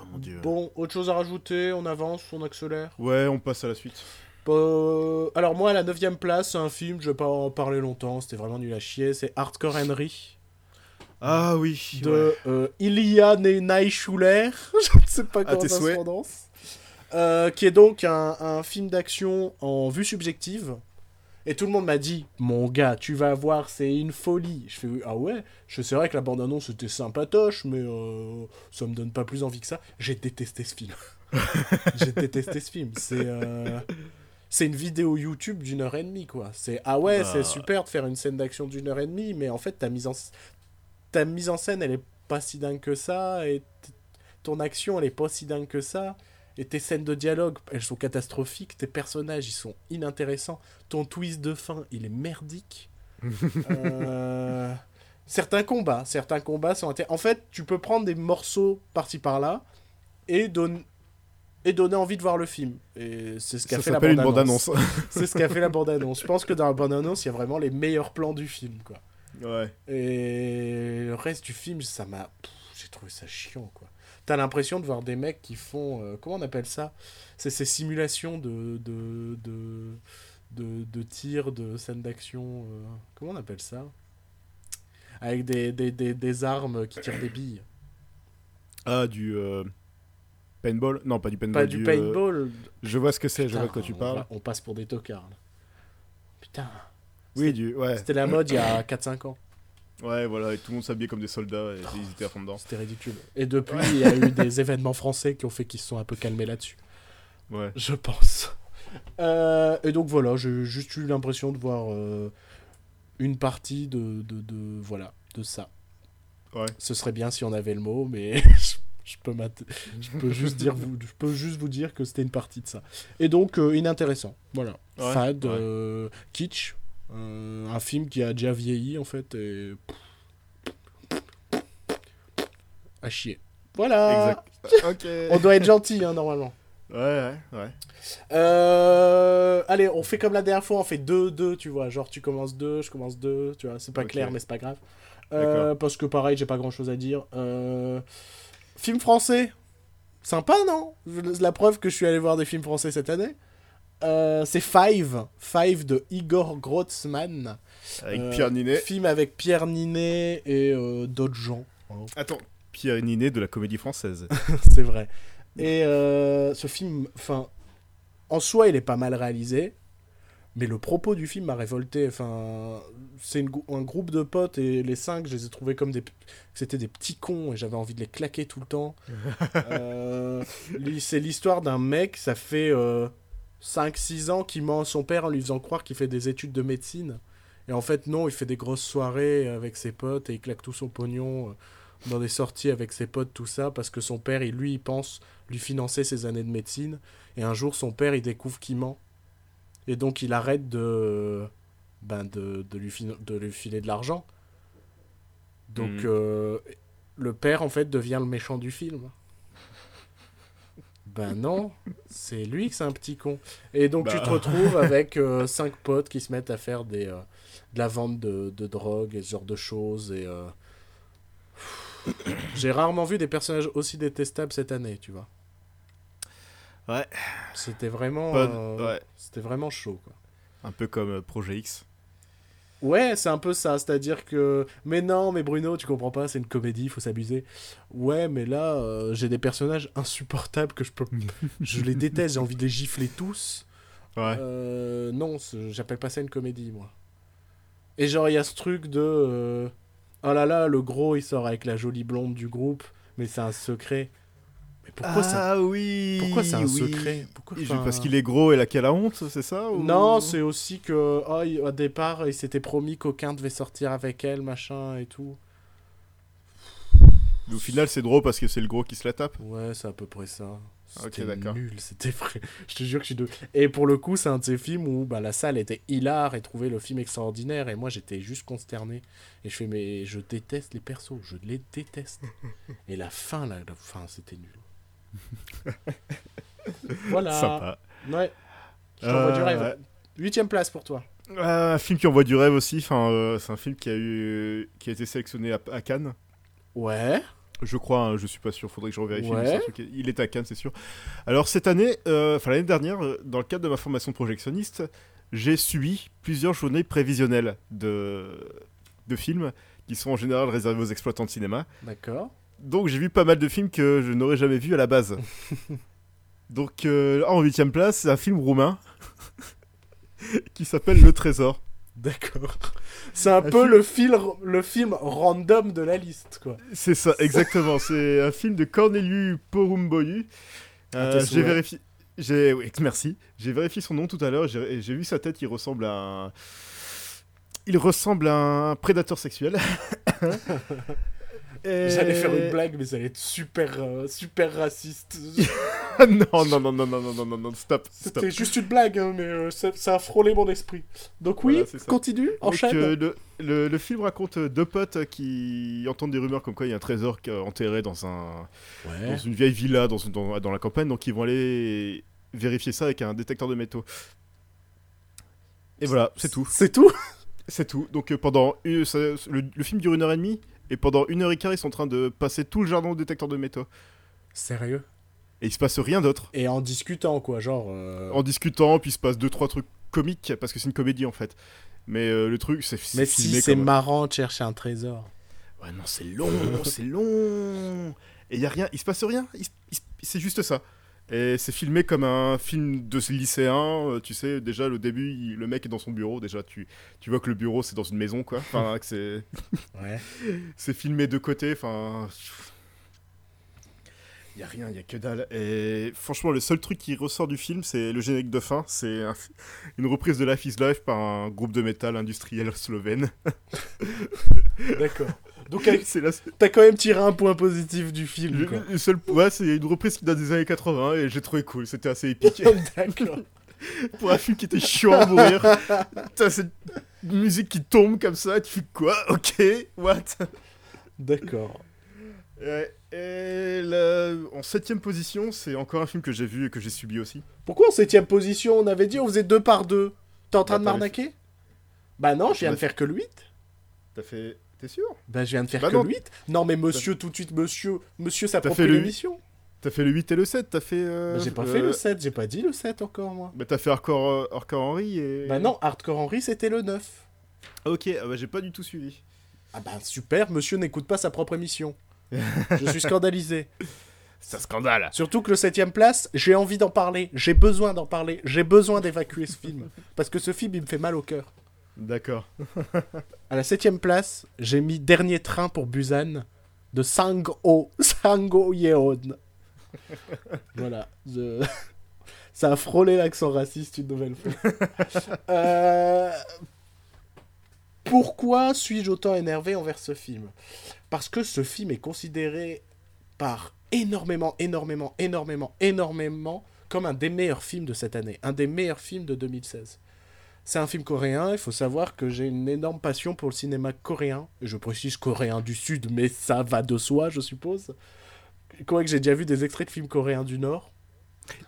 Speaker 2: Oh mon dieu.
Speaker 1: Bon, autre chose à rajouter, on avance, on accélère?
Speaker 2: Ouais, on passe à la suite.
Speaker 1: Euh, alors moi, à la 9 place, c'est un film, je vais pas en parler longtemps, c'était vraiment nul à chier, c'est Hardcore Henry
Speaker 2: Ah oui.
Speaker 1: de
Speaker 2: ouais.
Speaker 1: euh, Ilya Neischuler, je ne sais pas
Speaker 2: À
Speaker 1: comment ça se
Speaker 2: souhaits.
Speaker 1: prononce, Euh, qui est donc un, un film d'action en vue subjective. Et tout le monde m'a dit, mon gars, tu vas voir, c'est une folie. Je fais, ah ouais, je c'est vrai que la bande-annonce était sympatoche, mais euh, ça me donne pas plus envie que ça. J'ai détesté ce film. J'ai détesté ce film. C'est euh, c'est une vidéo YouTube d'une heure et demie, quoi. C'est ah ouais,
Speaker 2: Bah.
Speaker 1: c'est super de faire une scène d'action d'une heure et demie, mais en fait, ta mise en, ta mise en scène, elle est pas si dingue que ça, et ton action, elle est pas si dingue que ça. Et tes scènes de dialogue, elles sont catastrophiques. Tes personnages, ils sont inintéressants. Ton twist de fin, il est merdique. Euh, Certains combats, certains combats sont En fait, tu peux prendre des morceaux par-ci par-là et, donne- et donner envie de voir le film. Et c'est ce qu'a fait la bande-annonce. c'est ce qu'a fait la bande-annonce. Je pense que dans la bande-annonce, il y a vraiment les meilleurs plans du film, quoi.
Speaker 2: ouais.
Speaker 1: Et le reste du film, ça m'a. J'ai trouvé ça chiant, quoi. T'as l'impression de voir des mecs qui font. euh, comment on appelle ça? C'est ces simulations de. de. de. de, de tir, de scènes d'action. euh, comment on appelle ça? Avec des, des, des, des armes qui tirent des billes.
Speaker 2: Ah, du. euh, Paintball? Non, pas du paintball.
Speaker 1: Pas du
Speaker 2: euh,
Speaker 1: paintball.
Speaker 2: Je vois ce que c'est, je vois de quoi tu
Speaker 1: on
Speaker 2: parles.
Speaker 1: va- On, passe pour des tocards, là. Putain.
Speaker 2: Oui, du. Ouais.
Speaker 1: C'était la mode il y a 4-5 ans.
Speaker 2: Ouais, voilà, et tout le monde s'habillait comme des soldats et ils étaient à fond dedans.
Speaker 1: C'était ridicule. Et depuis, il y a eu des événements français qui ont fait qu'ils se sont un peu calmés là-dessus.
Speaker 2: Ouais.
Speaker 1: Je pense. Euh, et donc voilà, j'ai juste eu l'impression de voir euh, une partie de, de, de- voilà de ça.
Speaker 2: Ouais.
Speaker 1: Ce serait bien si on avait le mot, mais je, je peux je peux juste dire vous, je peux juste vous dire que c'était une partie de ça. Et donc euh, inintéressant. Voilà.
Speaker 2: Ouais,
Speaker 1: Fad,
Speaker 2: ouais.
Speaker 1: kitsch, un film qui a déjà vieilli en fait et à chier. Voilà.
Speaker 2: Exact.
Speaker 1: On doit être gentil hein, normalement.
Speaker 2: Ouais, ouais, ouais.
Speaker 1: Euh, allez, on fait comme la dernière fois, on fait 2, 2, tu vois. Genre, tu commences 2, je commence 2, tu vois. C'est pas clair, mais c'est pas grave. Euh, parce que pareil, j'ai pas grand chose à dire. Euh, Film français. Sympa, non? La preuve que je suis allé voir des films français cette année. Euh, c'est Five. Five de Igor Grotzman.
Speaker 2: Avec
Speaker 1: Euh,
Speaker 2: Pierre Ninet.
Speaker 1: Film avec Pierre Ninet et euh, d'autres gens.
Speaker 2: Attends, Pierre Ninet de la comédie française.
Speaker 1: c'est vrai. Et ce film, enfin, en soi, il est pas mal réalisé, mais le propos du film m'a révolté. Enfin, c'est un groupe de potes et les cinq, je les ai trouvés comme des, c'était des petits cons et j'avais envie de les claquer tout le temps. C'est l'histoire d'un mec, ça fait 5-6 ans qu'il ment à son père en lui faisant croire qu'il fait des études de médecine. Et en fait, non, il fait des grosses soirées avec ses potes et il claque tout son pognon euh, dans des sorties avec ses potes, tout ça, parce que son père, il, lui, il pense lui financer ses années de médecine. Et un jour, son père, il découvre qu'il ment. Et donc, il arrête de, ben, de, de, lui, de lui filer de l'argent. Donc,
Speaker 2: Mhm.
Speaker 1: euh, le père, en fait, devient le méchant du film. Ben non, c'est lui que c'est un petit con. Et donc tu
Speaker 2: Bah.
Speaker 1: te retrouves avec euh, cinq potes qui se mettent à faire des, euh, de la vente de, de drogue et ce genre de choses. Et euh, J'ai rarement vu des personnages aussi détestables cette année, tu vois.
Speaker 2: Ouais.
Speaker 1: C'était vraiment, euh,
Speaker 2: ouais.
Speaker 1: c'était vraiment chaud. Quoi.
Speaker 2: Un peu comme Projet X.
Speaker 1: Ouais, c'est un peu ça, c'est-à-dire que mais non, mais Bruno, tu comprends pas, c'est une comédie, faut s'abuser. Ouais, mais là, euh, j'ai des personnages insupportables que je peux, je les déteste, j'ai envie de les gifler tous.
Speaker 2: Ouais.
Speaker 1: Euh, non, j'appelle pas ça une comédie, moi. Et genre, il y a ce truc de. euh, Oh là là, le gros, il sort avec la jolie blonde du groupe, mais c'est un secret. Mais pourquoi ça
Speaker 2: ah oui
Speaker 1: Pourquoi c'est un
Speaker 2: oui.
Speaker 1: secret Pourquoi,
Speaker 2: Parce qu'il est gros et là qu'elle a honte, c'est ça ou-
Speaker 1: Non, c'est aussi que. Oh, il- au départ, il s'était promis qu'aucun devait sortir avec elle, machin et tout.
Speaker 2: Au final, c'est drôle parce que c'est le gros qui se la tape.
Speaker 1: Ouais, c'est à peu près ça. C'était nul, c'était vrai. Je te jure que je suis de... Et pour le coup, c'est un de ces films où bah, la salle était hilar et trouvait le film extraordinaire. Et moi, j'étais juste consterné. Et je fais, mais je déteste les persos, je les déteste. et la fin, là, la fin, c'était nul. voilà.
Speaker 2: Sympa.
Speaker 1: Ouais. Je t'envoie du
Speaker 2: Euh,
Speaker 1: rêve. Huitième place pour toi.
Speaker 2: Euh, un film qui envoie du rêve aussi. Enfin, euh, c'est un film qui a eu, qui a été sélectionné à, à Cannes.
Speaker 1: Ouais.
Speaker 2: Je crois, hein, je suis pas sûr, faudrait que je revérifie.
Speaker 1: Ouais.
Speaker 2: il est à Cannes, c'est sûr. Alors cette année, euh, enfin l'année dernière, euh, dans le cadre de ma formation projectionniste, j'ai subi plusieurs journées prévisionnelles de, de films qui sont en général réservés aux exploitants de cinéma.
Speaker 1: D'accord.
Speaker 2: Donc j'ai vu pas mal de films que je n'aurais jamais vus à la base. Donc euh, en huitième place, c'est un film roumain qui s'appelle Le Trésor.
Speaker 1: D'accord. C'est un
Speaker 2: Un
Speaker 1: peu
Speaker 2: film-
Speaker 1: le, fil, le film random de la liste, quoi.
Speaker 2: C'est ça, exactement. c'est un film de Corneliu Porumboiu. Euh,
Speaker 1: tes
Speaker 2: j'ai vérifié. J'ai, oui, merci. J'ai vérifié son nom tout à l'heure. J'ai, j'ai vu sa tête. Il ressemble à un. Il ressemble à un prédateur sexuel. Et-
Speaker 1: J'allais faire une blague, mais ça allait être super, euh, super raciste.
Speaker 2: non, non, non, non, non, non, non, non, non, stop, stop.
Speaker 1: C'était juste une blague, hein, mais euh, ça, ça a frôlé mon esprit. Donc oui,
Speaker 2: Voilà,
Speaker 1: continue,
Speaker 2: Donc,
Speaker 1: enchaîne.
Speaker 2: euh, le, le- le film raconte euh, deux potes qui entendent des rumeurs comme quoi il y a un trésor enterré dans un,
Speaker 1: Ouais.
Speaker 2: dans une vieille villa dans, une- dans, dans la campagne, donc ils vont aller vérifier ça avec un détecteur de métaux. Et voilà, c'est tout.
Speaker 1: C'est tout
Speaker 2: C'est tout. Donc euh, pendant une- ça- le, le film dure une heure et demie, et pendant une heure et quart, ils sont en train de passer tout le jardin au détecteur de métaux.
Speaker 1: Sérieux
Speaker 2: Et il se passe rien d'autre.
Speaker 1: Et en discutant, quoi, genre... euh,
Speaker 2: En discutant, puis il se passe deux trois trucs comiques, parce que c'est une comédie en fait. Mais euh, le truc, c'est
Speaker 1: Mais
Speaker 2: filmé
Speaker 1: si, c'est marrant de chercher un trésor.
Speaker 2: Ouais, non, c'est long, c'est long. Et il y a rien, il se passe rien, il c'est juste ça. Et c'est filmé comme un film de lycéen, euh, tu sais, déjà le début, il- le mec est dans son bureau, déjà tu, tu vois que le bureau c'est dans une maison quoi, enfin que c'est
Speaker 1: Ouais.
Speaker 2: c'est filmé de côté, enfin il y a rien, il y a que dalle. Et franchement, le seul truc qui ressort du film, c'est le générique de fin, c'est un- une reprise de Life is Life par un groupe de métal industriel slovène.
Speaker 1: D'accord. Donc
Speaker 2: la,
Speaker 1: t'as quand même tiré un point positif du film,
Speaker 2: Le,
Speaker 1: quoi.
Speaker 2: le seul, ouais, c'est une reprise qui date des années 80 et j'ai trouvé cool, c'était assez épique.
Speaker 1: D'accord.
Speaker 2: Pour un film qui était chiant à mourir, t'as cette musique qui tombe comme ça, tu fais quoi? Ok, what?
Speaker 1: D'accord.
Speaker 2: Ouais, Et là, en septième position, c'est encore un film que j'ai vu et que j'ai subi aussi.
Speaker 1: Pourquoi en septième position? On avait dit on faisait deux par deux. T'es en train de
Speaker 2: Bah,
Speaker 1: m'arnaquer? Bah non, je viens
Speaker 2: Bah,
Speaker 1: de faire que le 8.
Speaker 2: T'as fait... T'es sûr?
Speaker 1: Bah je viens de faire
Speaker 2: Bah
Speaker 1: que
Speaker 2: non.
Speaker 1: le 8. Non mais monsieur, tout de suite, monsieur, monsieur s'approprie l'émission.
Speaker 2: T'as fait le 8 et le 7, t'as fait... euh,
Speaker 1: Bah, j'ai pas
Speaker 2: euh,
Speaker 1: fait le 7, j'ai pas dit le 7 encore moi.
Speaker 2: Bah t'as fait Hardcore, euh, Hardcore Henry et...
Speaker 1: Bah non, Hardcore Henry c'était le 9.
Speaker 2: Ok, ah bah j'ai pas du tout suivi.
Speaker 1: Ah bah super, monsieur n'écoute pas sa propre émission. je suis scandalisé.
Speaker 2: C'est un scandale
Speaker 1: Surtout que le 7ème place, j'ai envie d'en parler, j'ai besoin d'en parler, j'ai besoin d'évacuer ce film. Parce que ce film il me fait mal au cœur.
Speaker 2: D'accord.
Speaker 1: À la 7ème place, j'ai mis Dernier train pour Busan de Sango, Sango Yeon. voilà. je- Ça a frôlé l'accent raciste une nouvelle fois. Euh, Pourquoi suis-je autant énervé envers ce film? Parce que ce film est considéré par énormément, énormément, énormément, énormément comme un des meilleurs films de cette année, un des meilleurs films de 2016. C'est un film coréen, il faut savoir que j'ai une énorme passion pour le cinéma coréen. Je précise coréen du Sud, mais ça va de soi, je suppose. Quoi que j'ai déjà vu des extraits de films coréens du Nord.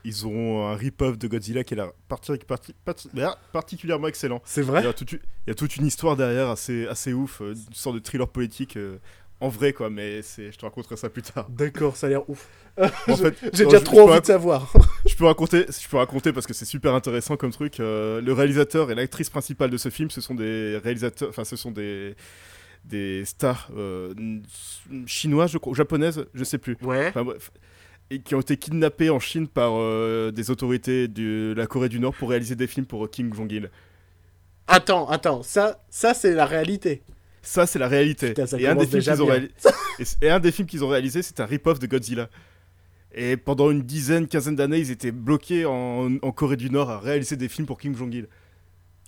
Speaker 2: Ils ont un rip-off de Godzilla qui est là, parti- parti- parti- ah, particulièrement excellent.
Speaker 1: C'est
Speaker 2: Il
Speaker 1: vrai
Speaker 2: y, a toute, il y a toute une histoire derrière assez, assez ouf, euh, une sorte de thriller politique euh, en vrai, quoi, mais je te raconterai ça plus tard.
Speaker 1: D'accord, ça a l'air ouf.
Speaker 2: En fait,
Speaker 1: J'ai déjà
Speaker 2: je-
Speaker 1: trop
Speaker 2: je
Speaker 1: envie de savoir.
Speaker 2: Je peux raconter, je peux raconter parce que c'est super intéressant comme truc. euh, le réalisateur et l'actrice principale de ce film, ce sont des réalisateurs, enfin, ce sont des des stars chinoises, je crois, japonaises, je sais plus.
Speaker 1: Ouais.
Speaker 2: Enfin bref, et qui ont été kidnappés en Chine par euh, des autorités de la Corée du Nord pour réaliser des films pour Kim Jong-il.
Speaker 1: Attends, attends, ça, ça c'est la réalité.
Speaker 2: Ça, c'est la réalité.
Speaker 1: Putain,
Speaker 2: et, un des films qu'ils ont
Speaker 1: bien.
Speaker 2: réali- et c- et un des films qu'ils ont réalisé, c'est un rip-off de Godzilla. Et pendant une dizaine, quinzaine d'années, ils étaient bloqués en, en Corée du Nord à réaliser des films pour Kim Jong-il.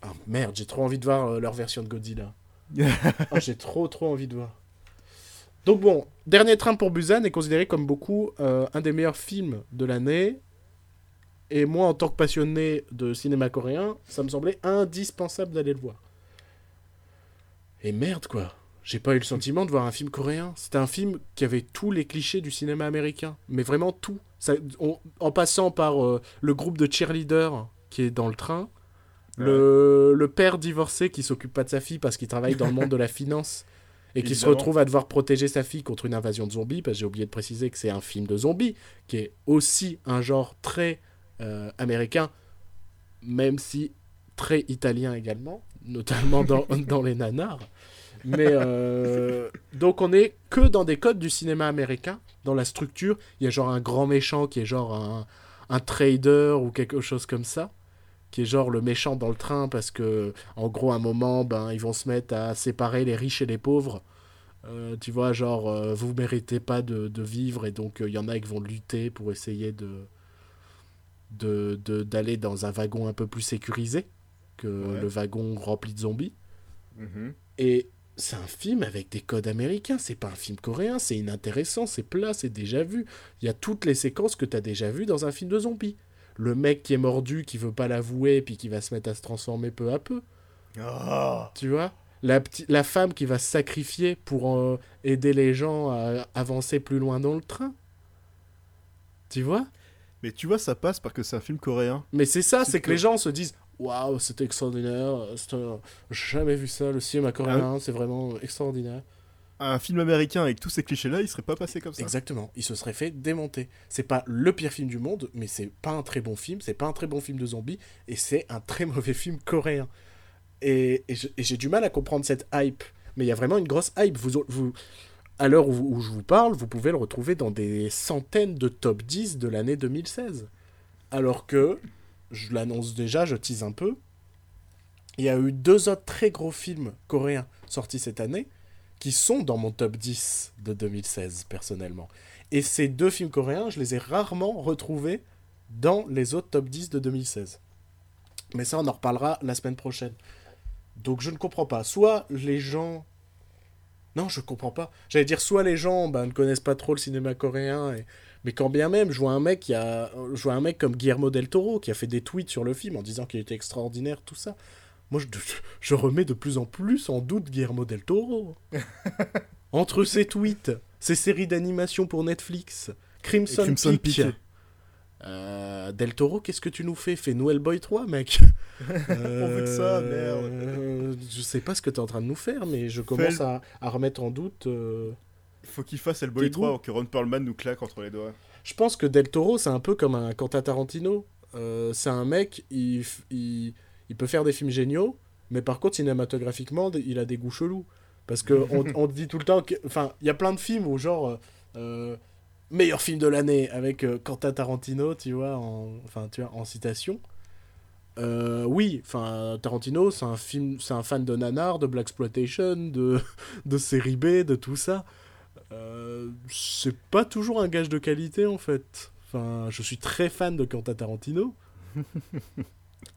Speaker 1: Ah merde, j'ai trop envie de voir euh, leur version de Godzilla. Ah, j'ai trop trop envie de voir. Donc bon, Dernier Train pour Busan est considéré comme beaucoup euh, un des meilleurs films de l'année. Et moi, en tant que passionné de cinéma coréen, ça me semblait indispensable d'aller le voir. Et merde quoi, j'ai pas eu le sentiment de voir un film coréen. C'était un film qui avait tous les clichés du cinéma américain, mais vraiment tout. Ça, on- en passant par euh, le groupe de cheerleaders qui est dans le train, le, le père divorcé qui s'occupe pas de sa fille parce qu'il travaille dans le monde de la finance et qui se retrouve à devoir protéger sa fille contre une invasion de zombies, parce que j'ai oublié de préciser que c'est un film de zombies, qui est aussi un genre très euh, américain, même si très italien également, notamment dans, dans les nanars. Mais euh, donc on est que dans des codes du cinéma américain, dans la structure. Il y a genre un grand méchant qui est genre un, un trader ou quelque chose comme ça, qui est genre le méchant dans le train parce que en gros à un moment ben ils vont se mettre à séparer les riches et les pauvres. Euh, tu vois genre euh, vous méritez pas de, de vivre et donc euh, il y en a qui vont lutter pour essayer de de- de- d'aller dans un wagon un peu plus sécurisé que
Speaker 2: Ouais.
Speaker 1: le wagon rempli de zombies.
Speaker 2: Mhm.
Speaker 1: Et c'est un film avec des codes américains, c'est pas un film coréen, c'est inintéressant, c'est plat, c'est déjà vu. Il y a toutes les séquences que t'as déjà vues dans un film de zombies. Le mec qui est mordu, qui veut pas l'avouer, puis qui va se mettre à se transformer peu à peu,
Speaker 2: Ah.
Speaker 1: tu vois? La, la femme qui va se sacrifier pour euh, aider les gens à avancer plus loin dans le train. Tu vois?
Speaker 2: Mais tu vois, ça passe parce que c'est un film coréen.
Speaker 1: Mais c'est ça,
Speaker 2: C'est
Speaker 1: que les gens se disent Waouh, c'était extraordinaire, c'est un- j'ai jamais vu ça, le cinéma coréen, c'est vraiment extraordinaire.
Speaker 2: Un film américain avec tous ces clichés-là, il serait pas passé comme ça.
Speaker 1: Exactement, il se serait fait démonter. C'est pas le pire film du monde, mais c'est pas un très bon film, c'est pas un très bon film de zombies, et c'est un très mauvais film coréen. Et, j'ai du mal à comprendre cette hype, mais il y a vraiment une grosse hype. Vous, vous, à l'heure où, où je vous parle, vous pouvez le retrouver dans des centaines de top 10 de l'année 2016. Alors que, je l'annonce déjà, je tease un peu, il y a eu deux autres très gros films coréens sortis cette année qui sont dans mon top 10 de 2016 personnellement. Et ces deux films coréens, je les ai rarement retrouvés dans les autres top 10 de 2016. Mais ça, on en reparlera la semaine prochaine. Donc je ne comprends pas. Soit les gens... Non, je comprends pas. J'allais dire, soit les gens bah, ne connaissent pas trop le cinéma coréen, mais quand bien même, je un mec, qui a... je vois un mec comme Guillermo del Toro qui a fait des tweets sur le film en disant qu'il était extraordinaire, tout ça. Moi, je, je remets de plus en plus en doute Guillermo del Toro. Entre ses tweets, ses séries d'animation pour Netflix, Crimson,
Speaker 2: Crimson
Speaker 1: Peak.
Speaker 2: Peak.
Speaker 1: Euh, Del Toro, qu'est-ce que tu nous fais? Fais Noël Boy 3, mec.
Speaker 2: On veut que ça, merde.
Speaker 1: Euh, Je sais pas ce que t'es en train de nous faire, mais je commence à, à remettre en doute. euh,
Speaker 2: Il faut qu'il fasse Hellboy
Speaker 1: Tes
Speaker 2: 3
Speaker 1: goûts.
Speaker 2: ou que Ron Perlman nous claque entre les doigts.
Speaker 1: Je pense que Del Toro, c'est un peu comme un Quentin Tarantino. Euh, c'est un mec, il, il peut faire des films géniaux, mais par contre, cinématographiquement, il a des goûts chelous. Parce que on, dit tout le temps que. Enfin, il y a plein de films où, genre. euh, euh, meilleur film de l'année avec euh, Quentin Tarantino, tu vois, en, enfin, tu vois, en citation. Euh, oui, enfin, Tarantino, c'est un film, c'est un fan de nanar, de black exploitation, de, de série B, de tout ça. Euh, c'est pas toujours un gage de qualité en fait. Enfin, je suis très fan de Quentin Tarantino.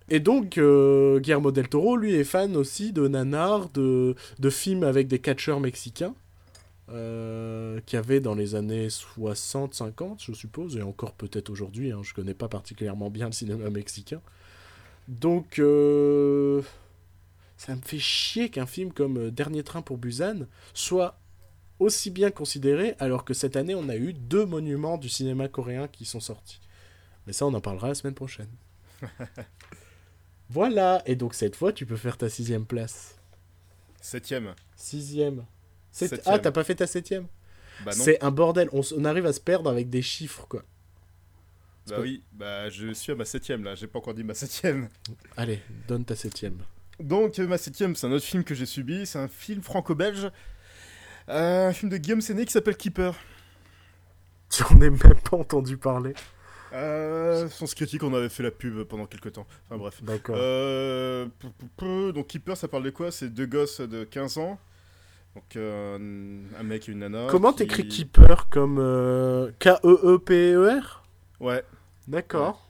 Speaker 1: Et donc, euh, Guillermo del Toro, lui, est fan aussi de nanar, de, de films avec des catcheurs mexicains, euh, qu'il y avait dans les années 60-50, je suppose, et encore peut-être aujourd'hui. Hein, je connais pas particulièrement bien le cinéma mexicain. Donc, euh, ça me fait chier qu'un film comme euh, Dernier Train pour Busan soit aussi bien considéré, alors que cette année, on a eu deux monuments du cinéma coréen qui sont sortis. Mais ça, on en parlera la semaine prochaine. voilà, et donc cette fois, tu peux faire ta sixième place.
Speaker 2: Septième.
Speaker 1: Sixième.
Speaker 2: Septième.
Speaker 1: Ah, t'as pas fait ta septième
Speaker 2: Bah.
Speaker 1: C'est un bordel. On arrive à se perdre avec des chiffres, quoi.
Speaker 2: Bah oui, bah je suis à ma septième là, j'ai pas encore dit ma septième.
Speaker 1: Allez, donne ta septième.
Speaker 2: Donc euh, ma septième, c'est un autre film que j'ai subi, c'est un film franco-belge, Euh, un film de Guillaume Séné qui s'appelle Keeper.
Speaker 1: J'en ai même pas entendu parler.
Speaker 2: Euh, Sens critique, on avait fait la pub pendant quelques temps. Enfin bref.
Speaker 1: D'accord.
Speaker 2: Euh, donc Keeper, ça parle de quoi? C'est deux gosses de 15 ans. Donc euh, un mec et une nana.
Speaker 1: Comment
Speaker 2: qui-
Speaker 1: t'écris Keeper comme K-E-E-P-E-R
Speaker 2: Ouais.
Speaker 1: D'accord.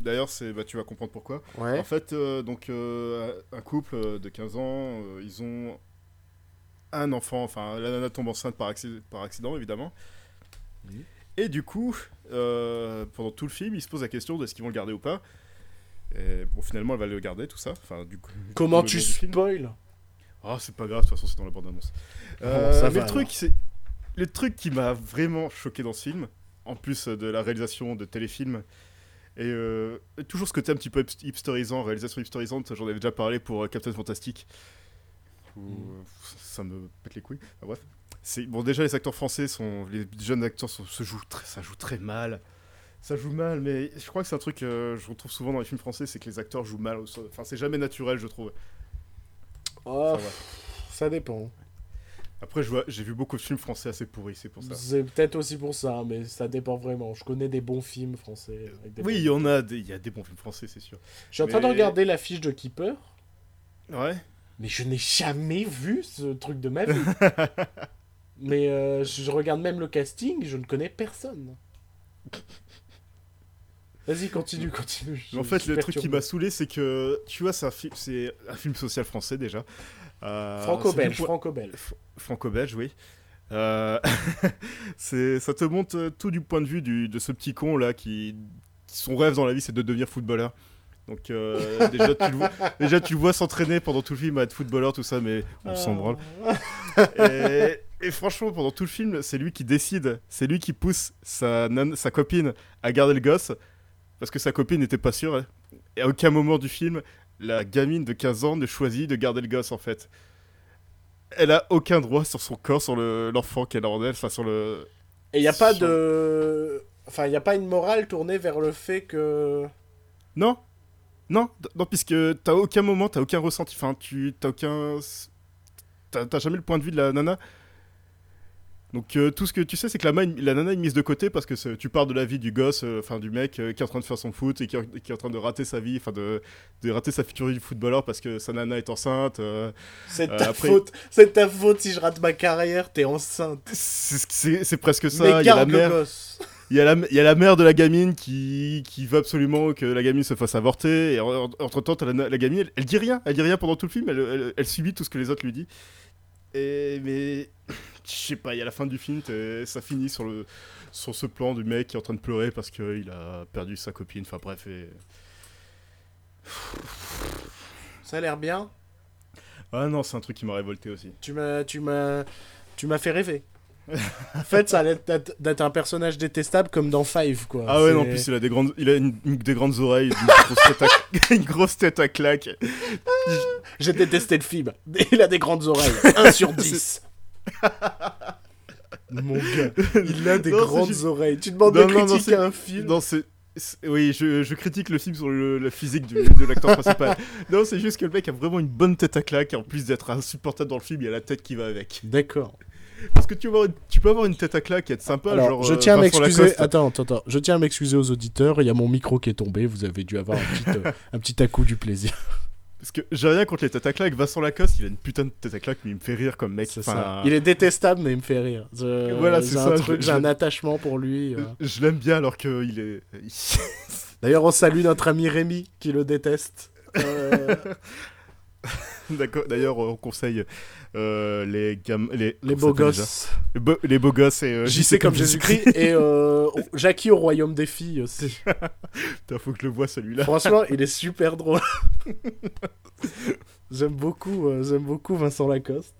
Speaker 2: D'ailleurs, c'est bah, tu vas comprendre pourquoi.
Speaker 1: Ouais.
Speaker 2: En fait, donc un couple de 15 ans, ils ont un enfant, enfin la nana tombe enceinte par, acci- par accident évidemment.
Speaker 1: Oui.
Speaker 2: Et du coup, euh, pendant tout le film, ils se posent la question de est-ce qu'ils vont le garder ou pas. Et bon, finalement, elle va le garder, tout ça. Enfin, du coup,
Speaker 1: Comment tu spoil
Speaker 2: Ah, c'est pas grave, de toute façon, c'est dans la bande-annonce. Euh,
Speaker 1: ça
Speaker 2: mais
Speaker 1: va,
Speaker 2: le truc, c'est le truc qui m'a vraiment choqué dans ce film, en plus de la réalisation de téléfilm, et euh, toujours ce côté un petit peu hipst- hipsterisant, réalisation hipsterisante, j'en avais déjà parlé pour euh, Captain Fantastic, où
Speaker 1: Mm.
Speaker 2: euh, ça me pète les couilles. Enfin, bref, bon déjà les acteurs français sont, les jeunes acteurs sont- se jouent, très, ça joue très mal. Ça joue mal, mais je crois que c'est un truc que je retrouve souvent dans les films français, c'est que les acteurs jouent mal. Enfin, c'est jamais naturel, je trouve.
Speaker 1: Oh,
Speaker 2: Ça
Speaker 1: dépend.
Speaker 2: Après, j'ai vu beaucoup de films français assez pourris, c'est pour ça.
Speaker 1: C'est peut-être aussi pour ça, mais ça dépend vraiment. Je connais des bons films français. avec des
Speaker 2: Oui, il y en a, des- il y a des bons films français, c'est sûr.
Speaker 1: Je suis en train de regarder l'affiche de Keeper,
Speaker 2: Ouais.
Speaker 1: mais je n'ai jamais vu ce truc de ma vie. mais euh, je regarde même le casting, je ne connais personne. Vas-y, continue, continue.
Speaker 2: En fait, le truc qui m'a saoulé, c'est que, tu vois, c'est un, fi- c'est un film social français déjà. Euh,
Speaker 1: Franco-belge, franco-belge.
Speaker 2: Franco-belge, oui. Euh, c'est, ça te montre euh, tout du point de vue du, de ce petit con là qui, son rêve dans la vie, c'est de devenir footballeur. Donc euh, déjà, tu le vois, déjà, tu le vois s'entraîner pendant tout le film à être footballeur, tout ça, mais on s'en branle. Et, et franchement, pendant tout le film, c'est lui qui décide, c'est lui qui pousse sa, nan- sa copine à garder le gosse, parce que sa copine n'était pas sûre. hein. Et à aucun moment du film, la gamine de 15 ans ne choisit de garder le gosse, en fait. Elle a aucun droit sur son corps, sur le- l'enfant qu'elle a en elle, enfin sur le...
Speaker 1: Et il n'y a pas
Speaker 2: Sur-
Speaker 1: de. Enfin, il n'y a pas une morale tournée vers le fait que.
Speaker 2: Non Non, non, puisque t'as aucun moment, t'as aucun ressenti, enfin, tu t'as aucun... T'as jamais le point de vue de la nana. Donc euh, tout ce que tu sais, c'est que la, la nana est mise de côté parce que tu parles de la vie du gosse, euh, enfin du mec euh, qui est en train de faire son foot et qui, est- qui est en train de rater sa vie, enfin de, de rater sa future vie de footballeur parce que sa nana est enceinte.
Speaker 1: C'est ta
Speaker 2: après-
Speaker 1: faute. C'est ta faute si je rate ma carrière, t'es enceinte.
Speaker 2: c'est presque ça.
Speaker 1: Mais
Speaker 2: Il y, a la mère,
Speaker 1: gosse.
Speaker 2: il, y a la, il y a la mère de la gamine qui, qui veut absolument que la gamine se fasse avorter. Et entre temps, la, la gamine, elle, elle dit rien. Elle dit rien pendant tout le film. Elle, elle- elle subit tout ce que les autres lui disent. Et mais je sais pas. Il y a la fin du film, ça finit sur le sur ce plan du mec qui est en train de pleurer parce qu'il a perdu sa copine. Enfin bref. Et...
Speaker 1: Ça a l'air bien.
Speaker 2: Ah non, c'est un truc qui m'a révolté aussi.
Speaker 1: Tu m'as, tu m'as, tu m'as fait rêver. En fait, ça a l'air d'être un personnage détestable comme dans Five, quoi.
Speaker 2: Ah ouais, non, en plus il a des grandes, il a une, une- des grandes oreilles, une grosse tête à, une grosse tête à claque.
Speaker 1: J'ai détesté le film. Il a des grandes oreilles. 1 sur 10. Mon gars, il a des
Speaker 2: Non,
Speaker 1: grandes
Speaker 2: juste-
Speaker 1: oreilles. Tu demandes
Speaker 2: Non,
Speaker 1: de
Speaker 2: non,
Speaker 1: critiquer un film.
Speaker 2: Non, c'est. Oui, je, je critique le film sur le- la physique du- de l'acteur principal. Non, c'est juste que le mec a vraiment une bonne tête à claque, en plus d'être insupportable dans le film, il y a la tête qui va avec.
Speaker 1: D'accord.
Speaker 2: Parce que tu, peux avoir une tête à claque et être sympa,
Speaker 1: Alors,
Speaker 2: genre.
Speaker 1: je
Speaker 2: euh,
Speaker 1: tiens à m'excuser. Attends, attends, attends. Je tiens à m'excuser aux auditeurs. Il y a mon micro qui est tombé. Vous avez dû avoir un petit, euh, un petit à-coup du plaisir.
Speaker 2: Parce que j'ai rien contre les têtes à claque. Vincent Lacoste, il a une putain de tête à claque, mais il me fait rire comme mec.
Speaker 1: C'est
Speaker 2: Enfin,
Speaker 1: ça. Il est détestable, mais il me fait rire. Je-
Speaker 2: Voilà, c'est ça,
Speaker 1: j'ai un attachement pour lui. euh.
Speaker 2: Je l'aime bien alors qu'il est.
Speaker 1: D'ailleurs, on salue notre ami Rémi qui le déteste. Euh,
Speaker 2: D'accord. D'ailleurs, on conseille euh, les gam... les,
Speaker 1: les beaux gosses.
Speaker 2: les, beaux- les beaux gosses et euh,
Speaker 1: JC comme Jésus-Christ et euh, Jackie au royaume des filles aussi.
Speaker 2: Putain, faut que je le vois celui-là.
Speaker 1: Franchement, il est super drôle. j'aime beaucoup, euh, j'aime beaucoup Vincent Lacoste.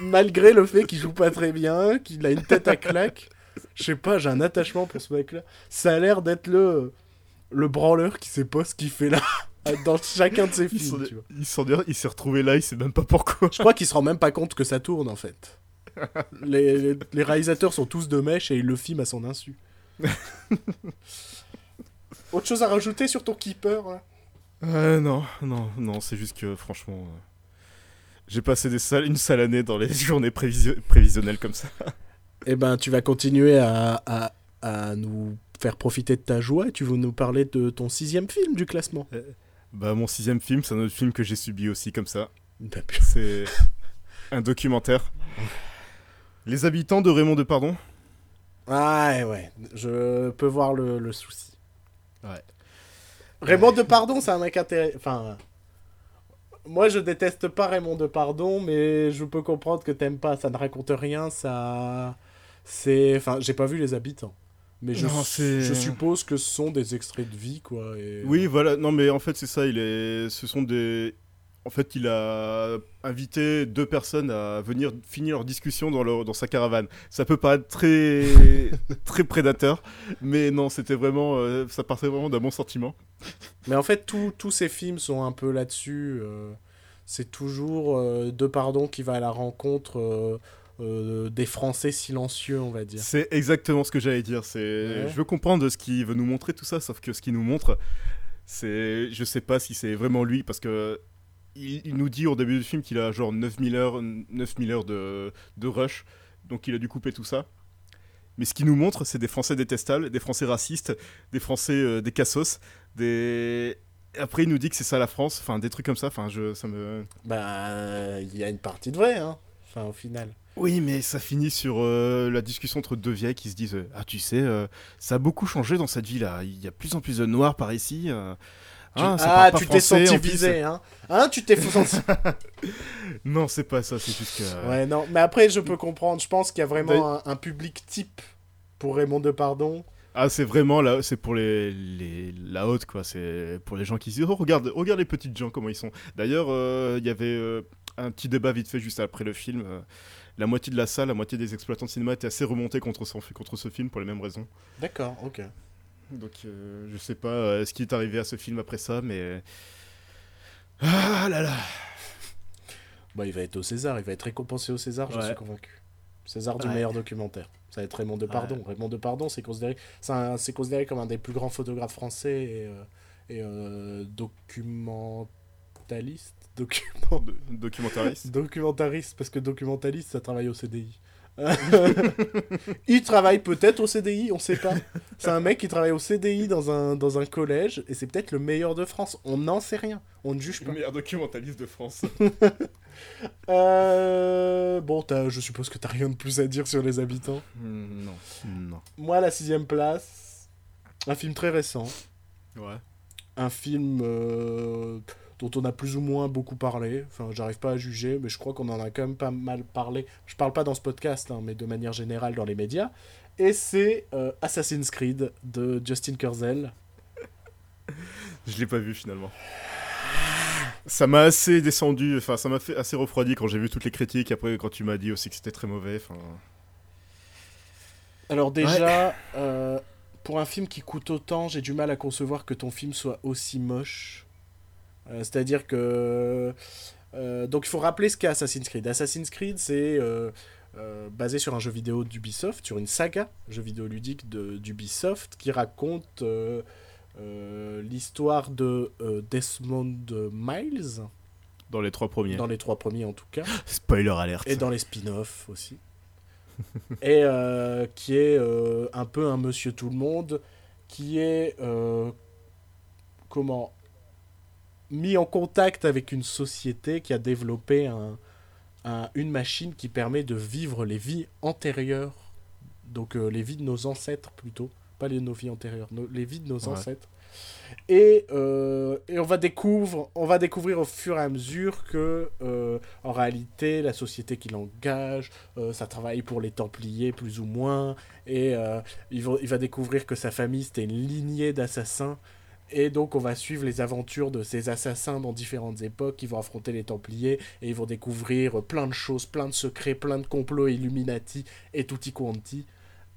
Speaker 1: Malgré le fait qu'il joue pas très bien, qu'il a une tête à claque, je sais pas, j'ai un attachement pour ce mec-là. Ça a l'air d'être le le branleur qui sait pas ce qu'il fait là dans chacun de ses films. tu vois.
Speaker 2: il il s'est retrouvé là, il sait même pas pourquoi.
Speaker 1: Je crois qu'il se rend même pas compte que ça tourne en fait. les, les, réalisateurs sont tous de mèche et ils le filment à son insu. Autre chose à rajouter sur ton keeper là?
Speaker 2: Euh, Non, non, non, c'est juste que franchement, euh, j'ai passé des une sale année dans les journées prévisionnelles comme ça.
Speaker 1: Eh ben, tu vas continuer à, à, à, nous faire profiter de ta joie. Tu veux nous parler de ton sixième film du classement euh,
Speaker 2: Bah, mon sixième film, c'est un autre film que j'ai subi aussi comme ça. C'est un documentaire. Les habitants de Raymond de Pardon.
Speaker 1: Ah ouais, je peux voir le, le souci. Ouais. Raymond de Pardon, c'est un mec intéressant. Enfin, moi je déteste pas Raymond de Pardon, mais je peux comprendre que t'aimes pas. Ça ne raconte rien, ça. C'est. Enfin, j'ai pas vu les habitants. Mais je, je, suppose que ce sont des extraits de vie, quoi.
Speaker 2: Oui, voilà. Non, mais en fait, c'est ça. Il est... Ce sont des en fait, il a invité deux personnes à venir finir leur discussion dans, dans sa caravane. Ça peut paraître très, très prédateur, mais non, c'était vraiment, euh, ça partait vraiment d'un bon sentiment.
Speaker 1: Mais en fait, tous ces films sont un peu là-dessus. Euh, c'est toujours euh, De Pardon qui va à la rencontre des Français silencieux, on va dire.
Speaker 2: C'est exactement ce que j'allais dire. C'est, je veux comprendre ce qu'il veut nous montrer tout ça, sauf que ce qu'il nous montre, c'est, je sais pas si c'est vraiment lui, parce que il, nous dit au début du film qu'il a genre 9000 heures, 9000 heures de, de rush, donc il a dû couper tout ça. Mais ce qu'il nous montre, c'est des Français détestables, des Français racistes, des Français euh, des cassos, des... Après, il nous dit que c'est ça la France, enfin des trucs comme ça, enfin je, ça me...
Speaker 1: Bah, il y a une partie de vrai, hein, enfin au final.
Speaker 2: Oui, mais ça finit sur euh, la discussion entre deux vieilles qui se disent Ah, tu sais, euh, ça a beaucoup changé dans cette ville-là. Il y a plus en plus de noirs par ici.
Speaker 1: Ah, ah tu t'es senti visé, hein Hein, tu t'es senti...
Speaker 2: non, c'est pas ça, c'est juste que...
Speaker 1: Ouais, non, mais après, je peux comprendre. Je pense qu'il y a vraiment un, public type pour Raymond Depardon.
Speaker 2: Ah, c'est vraiment là, c'est pour les, les, la haute, quoi. C'est pour les gens qui disent, oh, regarde, regarde les petites gens, comment ils sont. D'ailleurs, euh, il y avait euh, un petit débat vite fait juste après le film. Euh, la moitié de la salle, la moitié des exploitants de cinéma étaient assez remontés contre, contre ce film pour les mêmes raisons.
Speaker 1: D'accord, ok.
Speaker 2: Donc euh, je sais pas euh, ce qui est arrivé à ce film après ça, mais... Ah là là
Speaker 1: Bah il va être au César, il va être récompensé au César, je suis convaincu. César du meilleur documentaire. Ça va être Raymond Depardon. Raymond Depardon, c'est considéré, c'est considéré comme un des plus grands photographes français et, euh, documentaliste.
Speaker 2: Documentariste.
Speaker 1: documentariste, parce que documentaliste, ça travaille au CDI. il travaille peut-être au CDI, on sait pas. C'est un mec qui travaille au CDI dans un, dans un collège et c'est peut-être le meilleur de France. On n'en sait rien. On ne juge pas.
Speaker 2: Le meilleur documentaliste de France.
Speaker 1: euh... Bon, je suppose que t'as rien de plus à dire sur les habitants.
Speaker 2: Hmm, non. non.
Speaker 1: Moi, la sixième place, un film très récent.
Speaker 2: Ouais.
Speaker 1: Un film. Euh, dont on a plus ou moins beaucoup parlé. Enfin, j'arrive pas à juger, mais je crois qu'on en a quand même pas mal parlé. Je parle pas dans ce podcast, hein, mais de manière générale dans les médias. Et c'est euh, Assassin's Creed de Justin Kurzel.
Speaker 2: je l'ai pas vu finalement. Ça m'a assez descendu, enfin ça m'a fait assez refroidi quand j'ai vu toutes les critiques. Après, quand tu m'as dit aussi que c'était très mauvais.
Speaker 1: Alors déjà, euh, pour un film qui coûte autant, j'ai du mal à concevoir que ton film soit aussi moche. Euh, c'est-à-dire que... Euh, donc il faut rappeler ce qu'est Assassin's Creed. Assassin's Creed, c'est... Euh, basé sur un jeu vidéo d'Ubisoft, sur une saga jeu vidéo ludique d'Ubisoft qui raconte l'histoire de Desmond Miles.
Speaker 2: Dans les trois premiers.
Speaker 1: Dans les trois premiers en tout cas.
Speaker 2: Spoiler alert.
Speaker 1: Et dans les spin-offs aussi. et qui est un peu un monsieur tout le monde, qui est comment? Mis en contact avec une société qui a développé un, une machine qui permet de vivre les vies antérieures, donc euh, les vies de nos ancêtres plutôt, pas les, nos vies antérieures, les vies de nos ancêtres. Et, euh, et, on, va découvre, on va découvrir au fur et à mesure que, euh, en réalité, la société qui l'engage, ça travaille pour les Templiers plus ou moins, et il va, il va découvrir que sa famille c'était une lignée d'assassins et donc on va suivre les aventures de ces assassins dans différentes époques qui vont affronter les Templiers et ils vont découvrir plein de choses, plein de secrets, plein de complots Illuminati et tutti quanti.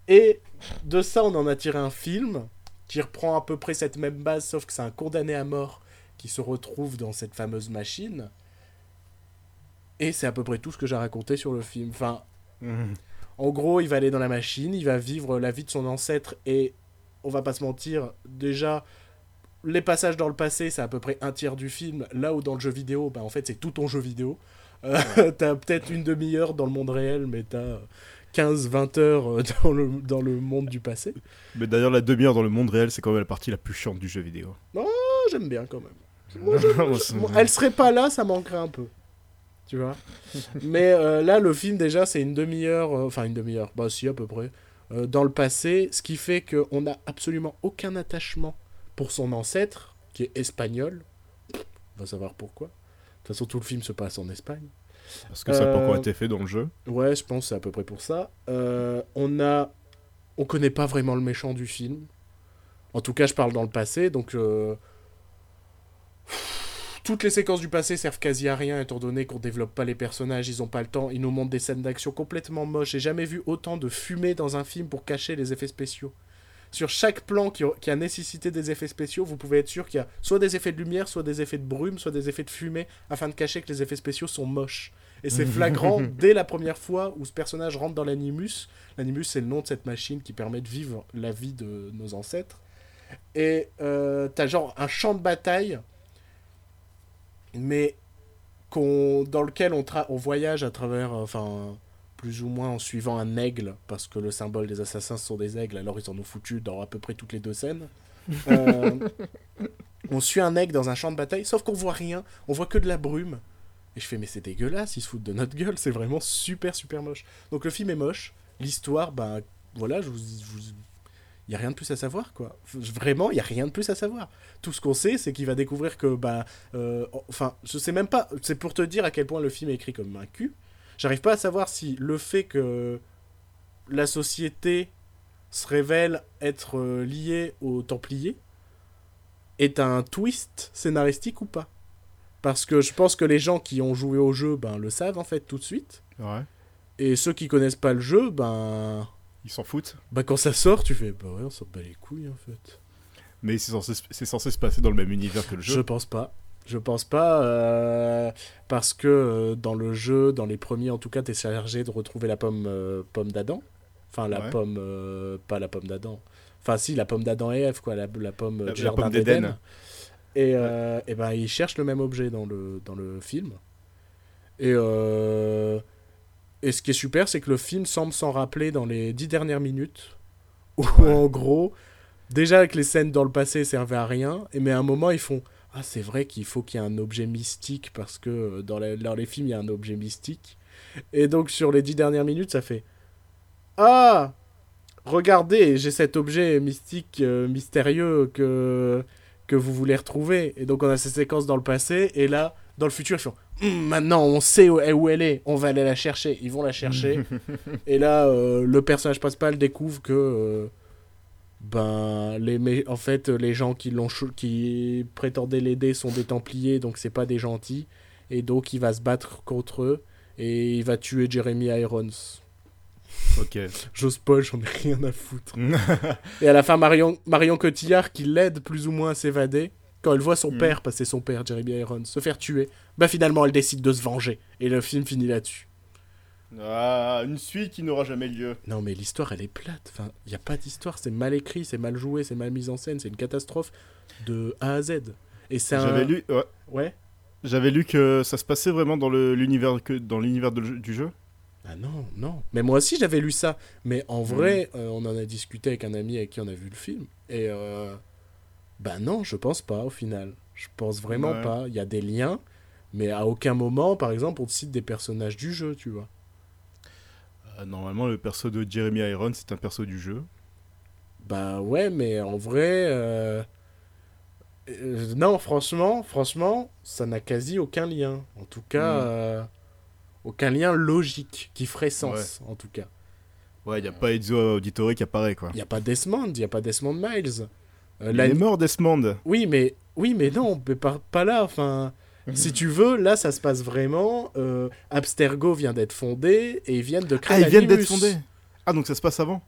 Speaker 1: Et de ça on en a tiré un film qui reprend à peu près cette même base sauf que c'est un condamné à mort qui se retrouve dans cette fameuse machine. Et c'est à peu près tout ce que j'ai raconté sur le film. Enfin,
Speaker 2: Mhm.
Speaker 1: En gros, il va aller dans la machine, il va vivre la vie de son ancêtre et on va pas se mentir, déjà les passages dans le passé, c'est à peu près un tiers du film, là où dans le jeu vidéo, bah, en fait c'est tout ton jeu vidéo. Euh, t'as peut-être une demi-heure dans le monde réel, mais t'as 15-20 heures euh, dans le, dans le monde du passé.
Speaker 2: Mais d'ailleurs, la demi-heure dans le monde réel, c'est quand même la partie la plus chiante du jeu vidéo.
Speaker 1: Oh, j'aime bien quand même. Moi, Moi, elle serait pas là, ça manquerait un peu. Tu vois? Mais euh, là, le film, déjà, c'est une demi-heure, euh, enfin une demi-heure, bah si, à peu près, dans le passé, ce qui fait qu'on n'a absolument aucun attachement pour son ancêtre, qui est espagnol. On va savoir pourquoi. De toute façon, tout le film se passe en Espagne.
Speaker 2: Parce que ça n'a pas encore
Speaker 1: Euh,
Speaker 2: été fait dans le jeu.
Speaker 1: Ouais, je pense que c'est à peu près pour ça. Euh, on a, on connaît pas vraiment le méchant du film. En tout cas, je parle dans le passé, donc euh, toutes les séquences du passé servent quasi à rien étant donné qu'on développe pas les personnages, ils ont pas le temps, ils nous montrent des scènes d'action complètement moches. J'ai jamais vu autant de fumée dans un film pour cacher les effets spéciaux. Sur chaque plan qui a, qui a nécessité des effets spéciaux, vous pouvez être sûr qu'il y a soit des effets de lumière, soit des effets de brume, soit des effets de fumée, afin de cacher que les effets spéciaux sont moches. Et c'est flagrant dès la première fois où ce personnage rentre dans l'animus. L'animus, c'est le nom de cette machine qui permet de vivre la vie de nos ancêtres. Et euh, t'as genre un champ de bataille, mais qu'on, dans lequel on, tra- on voyage à travers, euh, plus ou moins en suivant un aigle, parce que le symbole des assassins sont des aigles, alors ils en ont foutu dans à peu près toutes les deux scènes. Euh, on suit un aigle dans un champ de bataille, sauf qu'on voit rien, on voit que de la brume. Et je fais, mais c'est dégueulasse, ils se foutent de notre gueule, c'est vraiment super, super moche. Donc le film est moche, l'histoire, ben voilà, je vous. Il y a rien de plus à savoir, quoi. Vraiment, il y a rien de plus à savoir. Tout ce qu'on sait, c'est qu'il va découvrir que, ben. euh, enfin, je sais même pas, c'est pour te dire à quel point le film est écrit comme un cul. J'arrive pas à savoir si le fait que la société se révèle être euh, liée aux Templiers est un twist scénaristique ou pas? Parce que je pense que les gens qui ont joué au jeu ben, le savent en fait tout de suite.
Speaker 2: Ouais.
Speaker 1: Et ceux qui connaissent pas le jeu, ben,
Speaker 2: Ils s'en foutent.
Speaker 1: ben quand ça sort, tu fais bah ouais, on s'en bat les couilles en fait.
Speaker 2: Mais c'est censé, c'est censé se passer dans le même univers que le
Speaker 1: Je
Speaker 2: jeu.
Speaker 1: pense pas. Je pense pas euh, parce que euh, dans le jeu, dans les premiers en tout cas, t'es chargé de retrouver la pomme euh, pomme d'Adam. Enfin la
Speaker 2: Ouais.
Speaker 1: pomme, pas la pomme d'Adam. Enfin si la pomme d'Adam et Ève quoi, la, la pomme
Speaker 2: La-
Speaker 1: du jardin d'Éden. Et, et ben ils cherchent le même objet dans le dans le film. Et et ce qui est super, c'est que le film semble s'en rappeler dans les dix dernières minutes, où en gros, déjà que les scènes dans le passé servaient à rien, et mais à un moment ils font ah c'est vrai qu'il faut qu'il y ait un objet mystique parce que euh, dans, la- dans les films il y a un objet mystique. Et donc sur les dix dernières minutes ça fait ah regardez j'ai cet objet mystique euh, mystérieux que que vous voulez retrouver. Et donc on a ces séquences dans le passé, et là, dans le futur, ils font Hum, maintenant on sait où, où elle est, on va aller la chercher. Ils vont la chercher. et là, euh, le personnage principal découvre que. Euh, ben, les, en fait, les gens qui, l'ont qui prétendaient l'aider sont des Templiers, donc c'est pas des gentils. Et donc il va se battre contre eux, et il va tuer Jeremy Irons.
Speaker 2: Ok.
Speaker 1: Je spoil, j'en ai rien à foutre. Et à la fin, Marion, Marion Cotillard, qui l'aide plus ou moins à s'évader, quand elle voit son
Speaker 2: Mm.
Speaker 1: père, c'est son père, Jeremy Irons, se faire tuer, bah finalement, elle décide de se venger. Et le film finit là-dessus.
Speaker 2: Ah, une suite qui n'aura jamais lieu.
Speaker 1: Non, mais l'histoire, elle est plate. Enfin, il n'y a pas d'histoire. C'est mal écrit, c'est mal joué, c'est mal mis en scène. C'est une catastrophe de A à Z. Et c'est un...
Speaker 2: J'avais lu, ouais.
Speaker 1: Ouais
Speaker 2: J'avais lu que ça se passait vraiment dans le- l'univers que dans l'univers de- du jeu.
Speaker 1: Ah non, non. Mais moi aussi, j'avais lu ça. Mais en vrai, euh, on en a discuté avec un ami avec qui on a vu le film. Et euh, bah non, je pense pas au final. Je pense vraiment
Speaker 2: Ouais.
Speaker 1: pas. Il y a des liens, mais à aucun moment, par exemple, on te cite des personnages du jeu, tu vois.
Speaker 2: Euh, normalement, le perso de Jeremy Irons c'est un perso du jeu.
Speaker 1: Bah ouais, mais en vrai, euh, euh, non, franchement, franchement, ça n'a quasi aucun lien. En tout cas,
Speaker 2: Mm.
Speaker 1: euh, aucun lien logique qui ferait sens, en tout cas.
Speaker 2: Ouais, il y a pas Ezio Auditore qui apparaît quoi.
Speaker 1: Il y a pas Desmond, il y a pas Desmond Miles.
Speaker 2: Il est mort Desmond.
Speaker 1: Oui, mais oui, mais non, mais pas, pas là. Enfin, si tu veux, là, ça se passe vraiment. euh, Abstergo vient d'être fondé et ils viennent de créer.
Speaker 2: Ah, ils viennent d'être fondés. Ah, donc ça se passe avant.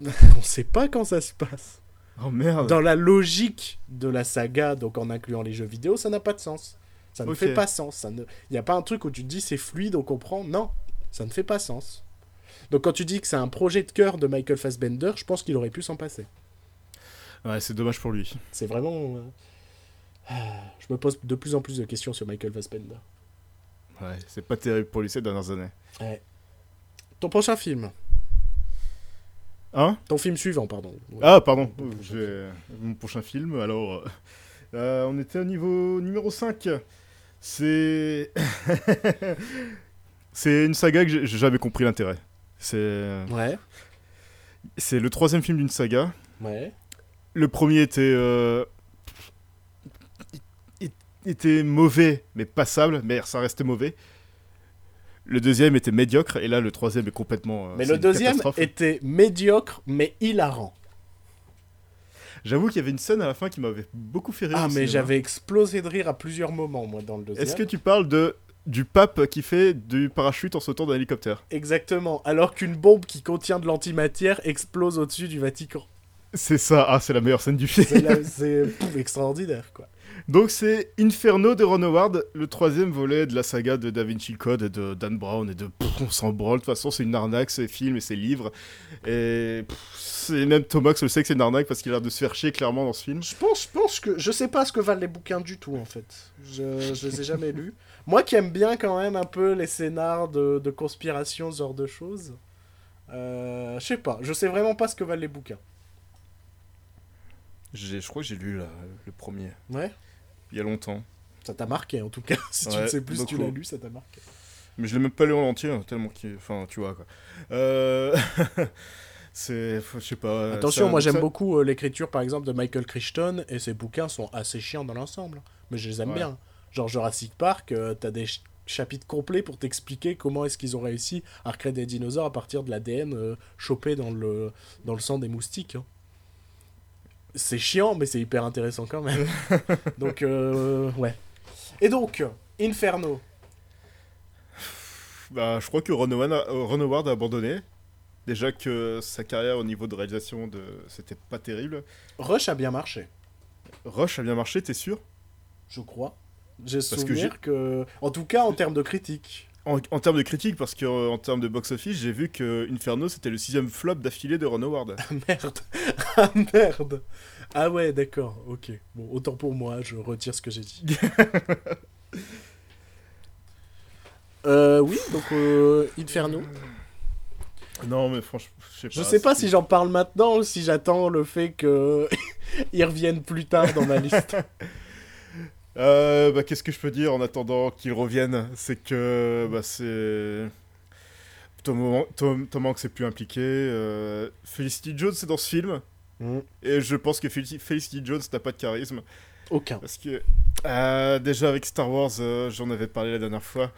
Speaker 1: On sait pas quand ça se passe.
Speaker 2: Oh merde.
Speaker 1: Dans la logique de la saga, donc en incluant les jeux vidéo, ça n'a pas de sens. Ça ne fait pas sens. Ça ne... Il n'y a pas un truc où tu te dis c'est fluide, on comprend. Non, ça ne fait pas sens. Donc quand tu dis que c'est un projet de cœur de Michael Fassbender, je pense qu'il aurait pu s'en passer.
Speaker 2: Ouais, c'est dommage pour lui.
Speaker 1: C'est vraiment. Je me pose de plus en plus de questions sur Michael Fassbender.
Speaker 2: Ouais, c'est pas terrible pour lui ces dernières années.
Speaker 1: Ton prochain film
Speaker 2: Hein?
Speaker 1: Ton film suivant, pardon. Ouais.
Speaker 2: Ah, pardon. J'ai mon prochain film. Alors, euh, euh, on était au niveau numéro 5. C'est. c'est une saga que j'ai jamais compris l'intérêt. C'est.
Speaker 1: Ouais,
Speaker 2: C'est le troisième film d'une saga.
Speaker 1: ouais.
Speaker 2: Le premier était. euh, était mauvais, mais passable, mais ça restait mauvais. Le deuxième était médiocre, et là, le troisième est complètement. euh,
Speaker 1: Mais le deuxième était médiocre, mais hilarant.
Speaker 2: J'avoue qu'il y avait une scène à la fin qui m'avait beaucoup fait rire.
Speaker 1: Ah, mais j'avais explosé de rire à plusieurs moments, moi, dans le deuxième.
Speaker 2: Est-ce que tu parles de du pape qui fait du parachute en sautant d'un hélicoptère?
Speaker 1: Exactement. Alors qu'une bombe qui contient de l'antimatière explose au-dessus du Vatican.
Speaker 2: C'est ça, ah c'est la meilleure scène du film.
Speaker 1: C'est pouf, extraordinaire, quoi.
Speaker 2: Donc c'est Inferno de Ron Howard, le troisième volet de la saga de Da Vinci Code et de Dan Brown et de pff, on s'en branle, de toute façon c'est une arnaque, ces films et ces livres. Et pff, c'est même Thomas le sait que c'est une arnaque parce qu'il a l'air de se faire chier clairement dans ce film.
Speaker 1: Je pense, je pense que. Je sais pas ce que valent les bouquins du tout, en fait. Je, je les ai jamais lus. Moi qui aime bien quand même un peu les scénars de, de conspiration, ce genre de choses. Euh, je sais pas. Je sais vraiment pas ce que valent les bouquins.
Speaker 2: J'ai- Je crois que j'ai lu là, le premier,
Speaker 1: Ouais.
Speaker 2: Il y a longtemps.
Speaker 1: Ça t'a marqué, en tout cas. Si tu ne sais plus si tu l'as lu, ça t'a marqué.
Speaker 2: Mais je l'ai même pas lu en entier, hein, tellement qu'il... Enfin, tu vois quoi. Euh... c'est... Je sais pas...
Speaker 1: Attention, moi j'aime beaucoup euh, l'écriture par exemple de Michael Crichton et ses bouquins sont assez chiants dans l'ensemble. Mais je les aime
Speaker 2: Ouais.
Speaker 1: bien. Genre Jurassic Park, euh, t'as des ch- chapitres complets pour t'expliquer comment est-ce qu'ils ont réussi à recréer des dinosaures à partir de l'ADN euh, chopé dans le, dans le sang des moustiques. hein. C'est chiant, mais c'est hyper intéressant quand même. donc, euh, ouais. Et donc, Inferno.
Speaker 2: Bah, je crois que Ron Howard, a, euh, Ron Howard a abandonné. Déjà que sa carrière au niveau de réalisation, de... c'était pas terrible.
Speaker 1: Rush a bien marché,
Speaker 2: Rush a bien marché, t'es sûr?
Speaker 1: Je crois. J'ai
Speaker 2: Parce que
Speaker 1: souvenir que, En tout cas, en termes de critique.
Speaker 2: En, en termes de critique, parce qu'en termes de box-office, j'ai vu que Inferno c'était le sixième flop d'affilée de Ron Howard.
Speaker 1: Merde. Ah merde. Ah ouais, d'accord. Ok. Bon, autant pour moi, je retire ce que j'ai dit. euh, oui, donc euh, Inferno.
Speaker 2: non, mais franchement, je sais pas.
Speaker 1: Je sais pas si j'en parle maintenant ou si j'attends le fait que ils reviennent plus tard dans ma liste.
Speaker 2: Euh, bah, qu'est-ce que je peux dire en attendant qu'il revienne? C'est que bah, c'est. Tom, Tom, Tom Hanks est plus impliqué. euh, Felicity Jones c'est dans ce film.
Speaker 1: Hmm,
Speaker 2: Et je pense que Felici- Felicity Jones n'a pas de charisme.
Speaker 1: Aucun.
Speaker 2: Parce que euh, déjà avec Star Wars, j'en avais parlé la dernière fois,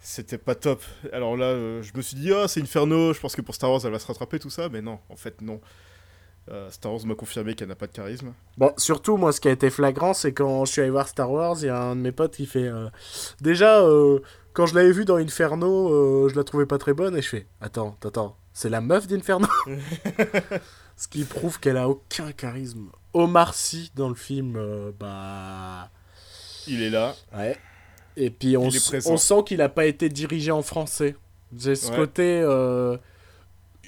Speaker 2: c'était pas top. Alors là, je me suis dit, ah, c'est Inferno, je pense que pour Star Wars, elle va se rattraper, tout ça, mais non, en fait, non. Euh, Star Wars m'a confirmé qu'elle n'a pas de charisme.
Speaker 1: Bon, surtout, moi, ce qui a été flagrant, c'est quand je suis allé voir Star Wars, il y a un de mes potes qui fait. euh, Déjà, euh, quand je l'avais vu dans Inferno, je la trouvais pas très bonne, et je fais Attends, attends, c'est la meuf d'Inferno? Ce qui prouve qu'elle a aucun charisme. Omar Sy dans le film, bah.
Speaker 2: Il est là.
Speaker 1: Ouais. Et puis on, sent qu'il a pas été dirigé en français. J'ai ce
Speaker 2: Ouais.
Speaker 1: côté.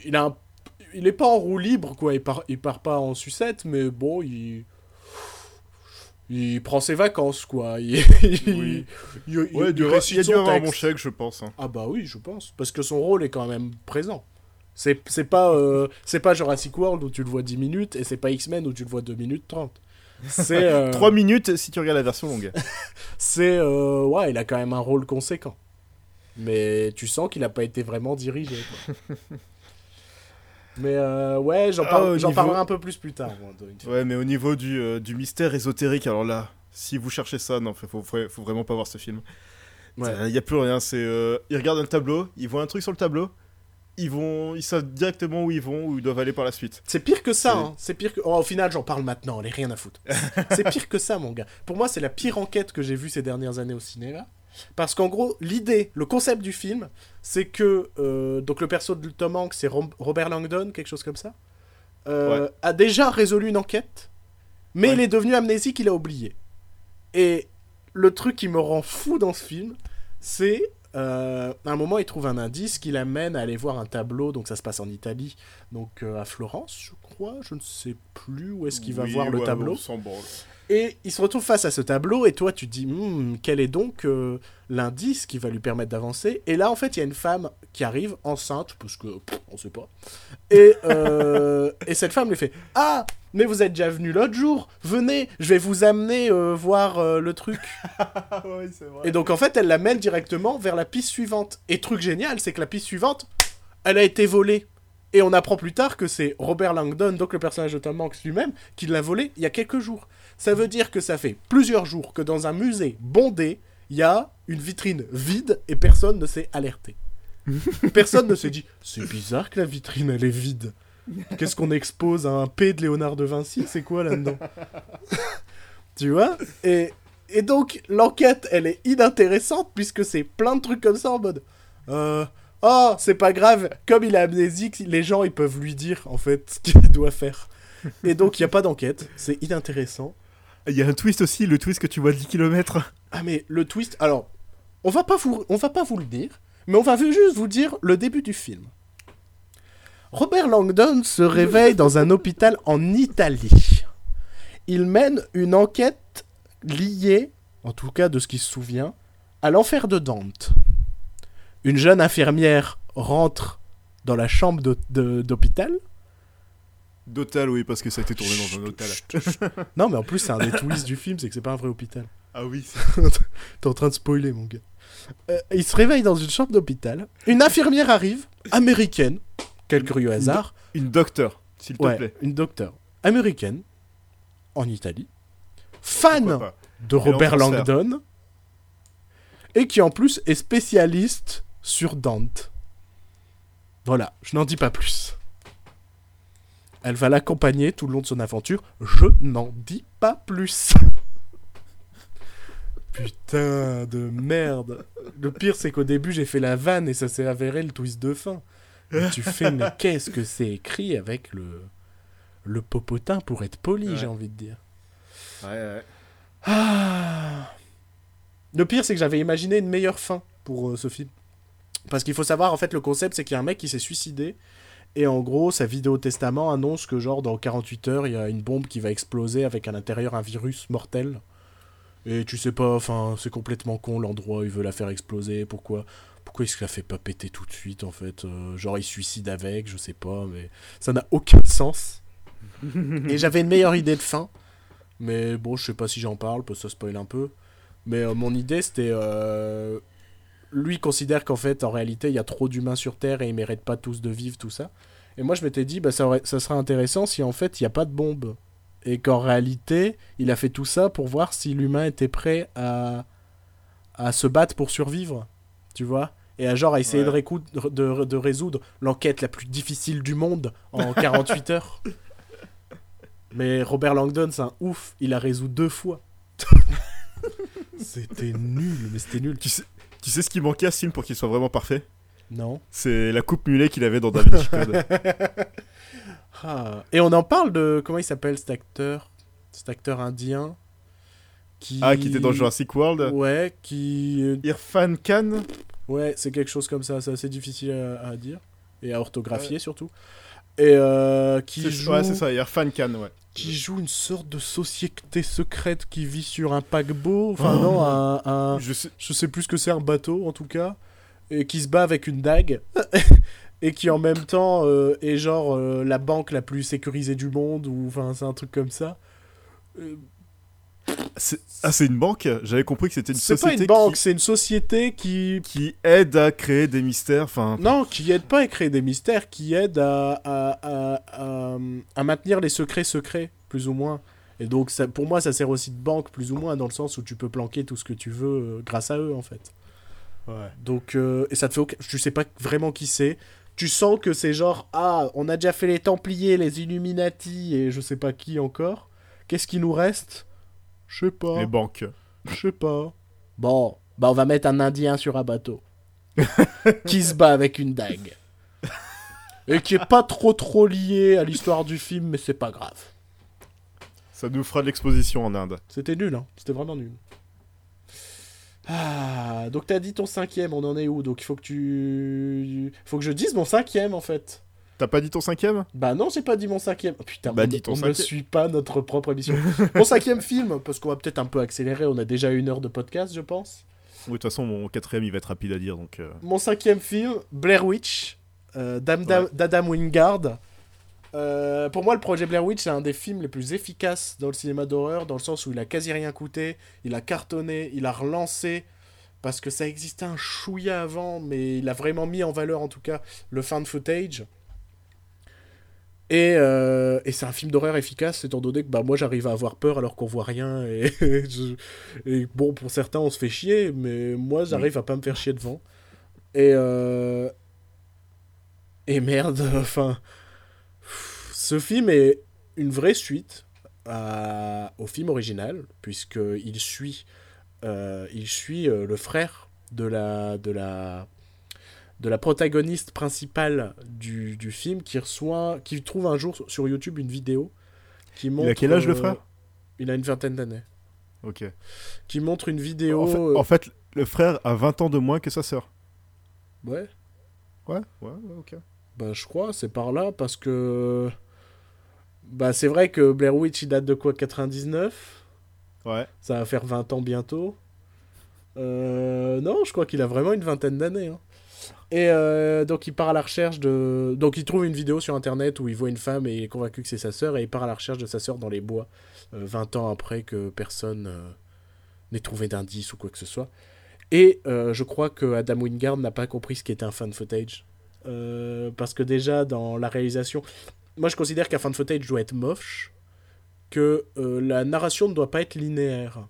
Speaker 1: il a un- il est pas en roue libre, quoi. Il part, il part pas en sucette, mais bon, il. Il prend ses vacances, quoi. Il, il-
Speaker 2: Oui.
Speaker 1: il- il-
Speaker 2: Ouais,
Speaker 1: il
Speaker 2: du-
Speaker 1: récite
Speaker 2: il a dû
Speaker 1: son
Speaker 2: avoir un bon chèque, je pense. hein.
Speaker 1: Ah bah oui, je pense. Parce que son rôle est quand même présent. C'est c'est pas, euh, c'est pas Jurassic World où tu le vois 10 minutes, et c'est pas X-Men où tu le vois 2 minutes 30. C'est... euh,
Speaker 2: 3 minutes si tu regardes la version longue.
Speaker 1: c'est euh, ouais il a quand même un rôle conséquent mais tu sens qu'il a pas été vraiment dirigé quoi. Mais euh, ouais j'en
Speaker 2: Ah,
Speaker 1: parle-
Speaker 2: niveau-
Speaker 1: parlerai un peu plus plus tard moi.
Speaker 2: Ouais, mais au niveau du, euh, du mystère ésotérique, alors là, si vous cherchez ça, non, faut, faut, faut vraiment pas voir ce film.
Speaker 1: Ouais.
Speaker 2: Il y a plus rien, c'est... euh, ils regardent un tableau, ils voient un truc sur le tableau, ils vont... Ils savent directement où ils vont, où ils doivent aller par la suite.
Speaker 1: c'est pire que ça
Speaker 2: C'est-
Speaker 1: hein. c'est pire que oh, au final j'en parle maintenant elle est rien à foutre c'est pire que ça mon gars pour moi c'est la pire enquête que j'ai vue ces dernières années au cinéma parce qu'en gros l'idée le concept du film c'est que euh, donc le perso de Tom Hanks c'est Robert Langdon quelque chose comme ça euh, a déjà résolu une enquête mais
Speaker 2: Ouais.
Speaker 1: il est devenu amnésique il a oublié et le truc qui me rend fou dans ce film c'est euh, à un moment, il trouve un indice qui l'amène à aller voir un tableau. Donc ça se passe en Italie, donc euh, à Florence, je crois. Je ne sais plus où est-ce qu'il va
Speaker 2: Oui,
Speaker 1: voir le tableau. Et il se retrouve face à ce tableau, et toi, tu te dis, Hmm, quel est donc euh, l'indice qui va lui permettre d'avancer? Et là, en fait, il y a une femme qui arrive, enceinte, parce que, pff, on sait pas. Et, euh, et cette femme lui fait, Ah, mais vous êtes déjà venu l'autre jour, venez, je vais vous amener euh, voir le truc.
Speaker 2: Oui, c'est vrai.
Speaker 1: Et donc, en fait, elle l'amène directement vers la piste suivante. Et truc génial, c'est que la piste suivante, elle a été volée. Et on apprend plus tard que c'est Robert Langdon, donc le personnage de Tom Hanks lui-même, qui l'a volé il y a quelques jours. Ça veut dire que ça fait plusieurs jours que dans un musée bondé, il y a une vitrine vide et personne ne s'est alerté. personne ne s'est dit c'est bizarre que la vitrine elle est vide. Qu'est-ce qu'on expose un P de Léonard de Vinci? C'est quoi là-dedans? Tu vois? Et, et donc l'enquête elle est inintéressante puisque c'est plein de trucs comme ça en mode euh, Oh, c'est pas grave, comme il est amnésique, les gens ils peuvent lui dire en fait ce qu'il doit faire. Et donc il n'y a pas d'enquête, c'est inintéressant.
Speaker 2: Il y a un twist aussi, le twist que tu vois de 10 km.
Speaker 1: Ah mais le twist, alors, on va pas vous, on va pas vous le dire, mais on va juste vous dire le début du film. Robert Langdon se réveille dans un hôpital en Italie. Il mène une enquête liée, en tout cas de ce qu'il se souvient, à l'enfer de Dante. Une jeune infirmière rentre dans la chambre d'hôpital.
Speaker 2: D'hôtel, oui, parce que ça a été tourné dans un hôtel.
Speaker 1: Non mais en plus c'est un des twists du film, c'est que c'est pas un vrai hôpital.
Speaker 2: Ah oui,
Speaker 1: T'es en train de spoiler, mon gars. Euh, il se réveille dans une chambre d'hôpital. Une infirmière arrive, américaine. Quel curieux hasard.
Speaker 2: une docteur, s'il te
Speaker 1: Ouais,
Speaker 2: plaît.
Speaker 1: une docteure américaine, en Italie, fan de Robert. Langdon, et qui en plus est spécialiste sur Dante. Voilà, je n'en dis pas plus. Elle va l'accompagner tout le long de son aventure. Je n'en dis pas plus. Putain de merde. Le pire, c'est qu'au début, j'ai fait la vanne et ça s'est avéré le twist de fin. Et tu fais, mais qu'est-ce que c'est écrit avec le, le popotin pour être poli,
Speaker 2: Ouais.
Speaker 1: j'ai envie de dire.
Speaker 2: Ouais, ouais.
Speaker 1: Ah. Le pire, c'est que j'avais imaginé une meilleure fin pour euh, ce film. Parce qu'il faut savoir, en fait, le concept, c'est qu'il y a un mec qui s'est suicidé. Et en gros, sa vidéo testament annonce que, genre, dans 48 heures, il y a une bombe qui va exploser avec à l'intérieur un virus mortel. Et tu sais pas, enfin, c'est complètement con l'endroit où il veut la faire exploser. Pourquoi Pourquoi il se la fait pas péter tout de suite, en fait Euh, Genre, il se suicide avec, je sais pas, mais ça n'a aucun sens. Et j'avais une meilleure idée de fin. Mais bon, je sais pas si j'en parle, parce que ça spoil un peu. Mais euh, mon idée, c'était. euh, Lui considère qu'en fait, en réalité, il y a trop d'humains sur Terre et ils méritent pas tous de vivre, tout ça. Et moi, je m'étais dit, bah, ça, aurait... ça serait intéressant si en fait, il n'y a pas de bombe. Et qu'en réalité, il a fait tout ça pour voir si l'humain était prêt à... à se battre pour survivre. Tu vois Et à genre à essayer
Speaker 2: Ouais.
Speaker 1: de, récoudre- de, de résoudre l'enquête la plus difficile du monde en 48 heures. Mais Robert Langdon, c'est un ouf. Il a résolu deux fois. c'était nul, mais c'était nul.
Speaker 2: Tu sais, tu sais ce qui manquait à ce film pour qu'il soit vraiment parfait?
Speaker 1: Non.
Speaker 2: C'est la coupe mulet qu'il avait dans Da Vinci Code.
Speaker 1: Ah. Et on en parle de. Comment il s'appelle cet acteur? Cet acteur indien qui...
Speaker 2: ah, qui était dans Jurassic World?
Speaker 1: Ouais, qui.
Speaker 2: Irfan Khan?
Speaker 1: Ouais, c'est quelque chose comme ça. C'est assez difficile à, à dire. Et à orthographier surtout. Et euh, qui
Speaker 2: C'est-
Speaker 1: joue.
Speaker 2: Ouais, c'est ça, Irfan Khan, ouais.
Speaker 1: qui joue une sorte de société secrète qui vit sur un paquebot. Enfin, non, un, un-
Speaker 2: Je sais...
Speaker 1: Je sais plus ce que c'est, un bateau en tout cas. Et qui se bat avec une dague. et qui en même temps euh, est genre euh, la banque la plus sécurisée du monde. Ou enfin, c'est un truc comme ça.
Speaker 2: C'est- Ah, c'est une banque J'avais compris que c'était une
Speaker 1: c'est
Speaker 2: société
Speaker 1: pas une banque,
Speaker 2: qui...
Speaker 1: c'est une société qui.
Speaker 2: qui aide à créer des mystères. Enfin,
Speaker 1: Non, qui aide pas à créer des mystères, qui aide à, à, à, à- à maintenir les secrets secrets, plus ou moins. Et donc, ça, pour moi, ça sert aussi de banque, plus ou moins, dans le sens où tu peux planquer tout ce que tu veux euh, grâce à eux, en fait.
Speaker 2: ouais.
Speaker 1: Donc, euh, et ça te fait aucun... Tu sais pas vraiment qui c'est. Tu sens que c'est genre, ah, on a déjà fait les Templiers, les Illuminati et je sais pas qui encore. Qu'est-ce qui nous reste? Je sais pas.
Speaker 2: les banques.
Speaker 1: Je sais pas. Bon, bah on va mettre un Indien sur un bateau. qui se bat avec une dague. Et qui est pas trop trop lié à l'histoire du film, mais c'est pas grave.
Speaker 2: Ça nous fera de l'exposition en Inde.
Speaker 1: C'était nul, hein. C'était vraiment nul. Ah, donc t'as dit ton cinquième, on en est où? Donc il faut que tu... faut que je dise mon cinquième en fait.
Speaker 2: T'as pas dit ton cinquième?
Speaker 1: Bah non, j'ai pas dit mon cinquième. Oh, putain,
Speaker 2: Bah,
Speaker 1: on,
Speaker 2: dis ton
Speaker 1: on ne suit pas notre propre émission. mon cinquième film, parce qu'on va peut-être un peu accélérer, on a déjà une heure de podcast, je pense.
Speaker 2: Oui, de toute façon, mon quatrième, il va être rapide à dire, donc... euh,
Speaker 1: Mon cinquième film, Blair Witch, euh,
Speaker 2: Ouais.
Speaker 1: d'Adam Wingard. Euh, pour moi, le projet Blair Witch, c'est un des films les plus efficaces dans le cinéma d'horreur, dans le sens où il a quasi rien coûté, il a cartonné, il a relancé, parce que ça existait un chouïa avant, mais il a vraiment mis en valeur, en tout cas, le fan footage. Et, euh, et c'est un film d'horreur efficace, étant donné que bah, moi j'arrive à avoir peur alors qu'on voit rien. Et, je- et bon, pour certains on se fait chier, mais moi j'arrive à pas me faire chier devant. Et, euh, et merde, enfin. Ce film est une vraie suite à- au film original, puisqu'il suit, euh, il suit euh, le frère de la, de la, de la protagoniste principale du, du film qui reçoit, qui trouve un jour sur YouTube une vidéo qui montre.
Speaker 2: a quel âge, le
Speaker 1: euh,
Speaker 2: frère?
Speaker 1: Il a une vingtaine d'années.
Speaker 2: Ok.
Speaker 1: Qui montre une vidéo.
Speaker 2: En fait,
Speaker 1: euh,
Speaker 2: en fait, le frère a 20 ans de moins que sa sœur.
Speaker 1: Ouais,
Speaker 2: Ouais, ouais, ouais, ok.
Speaker 1: bah je crois, c'est par là parce que. Bah c'est vrai que Blair Witch il date de quoi 99
Speaker 2: Ouais.
Speaker 1: Ça va faire 20 ans bientôt. Euh, non, je crois qu'il a vraiment une vingtaine d'années. hein. Et euh, donc il part à la recherche de... Donc il trouve une vidéo sur internet où il voit une femme et il est convaincu que c'est sa sœur et il part à la recherche de sa sœur dans les bois euh, 20 ans après que personne euh, n'ait trouvé d'indice ou quoi que ce soit. Et euh, je crois que Adam Wingard n'a pas compris ce qu'était un fan footage. Parce que déjà dans la réalisation... Moi je considère qu'un fan footage doit être moche, que la narration ne doit pas être linéaire.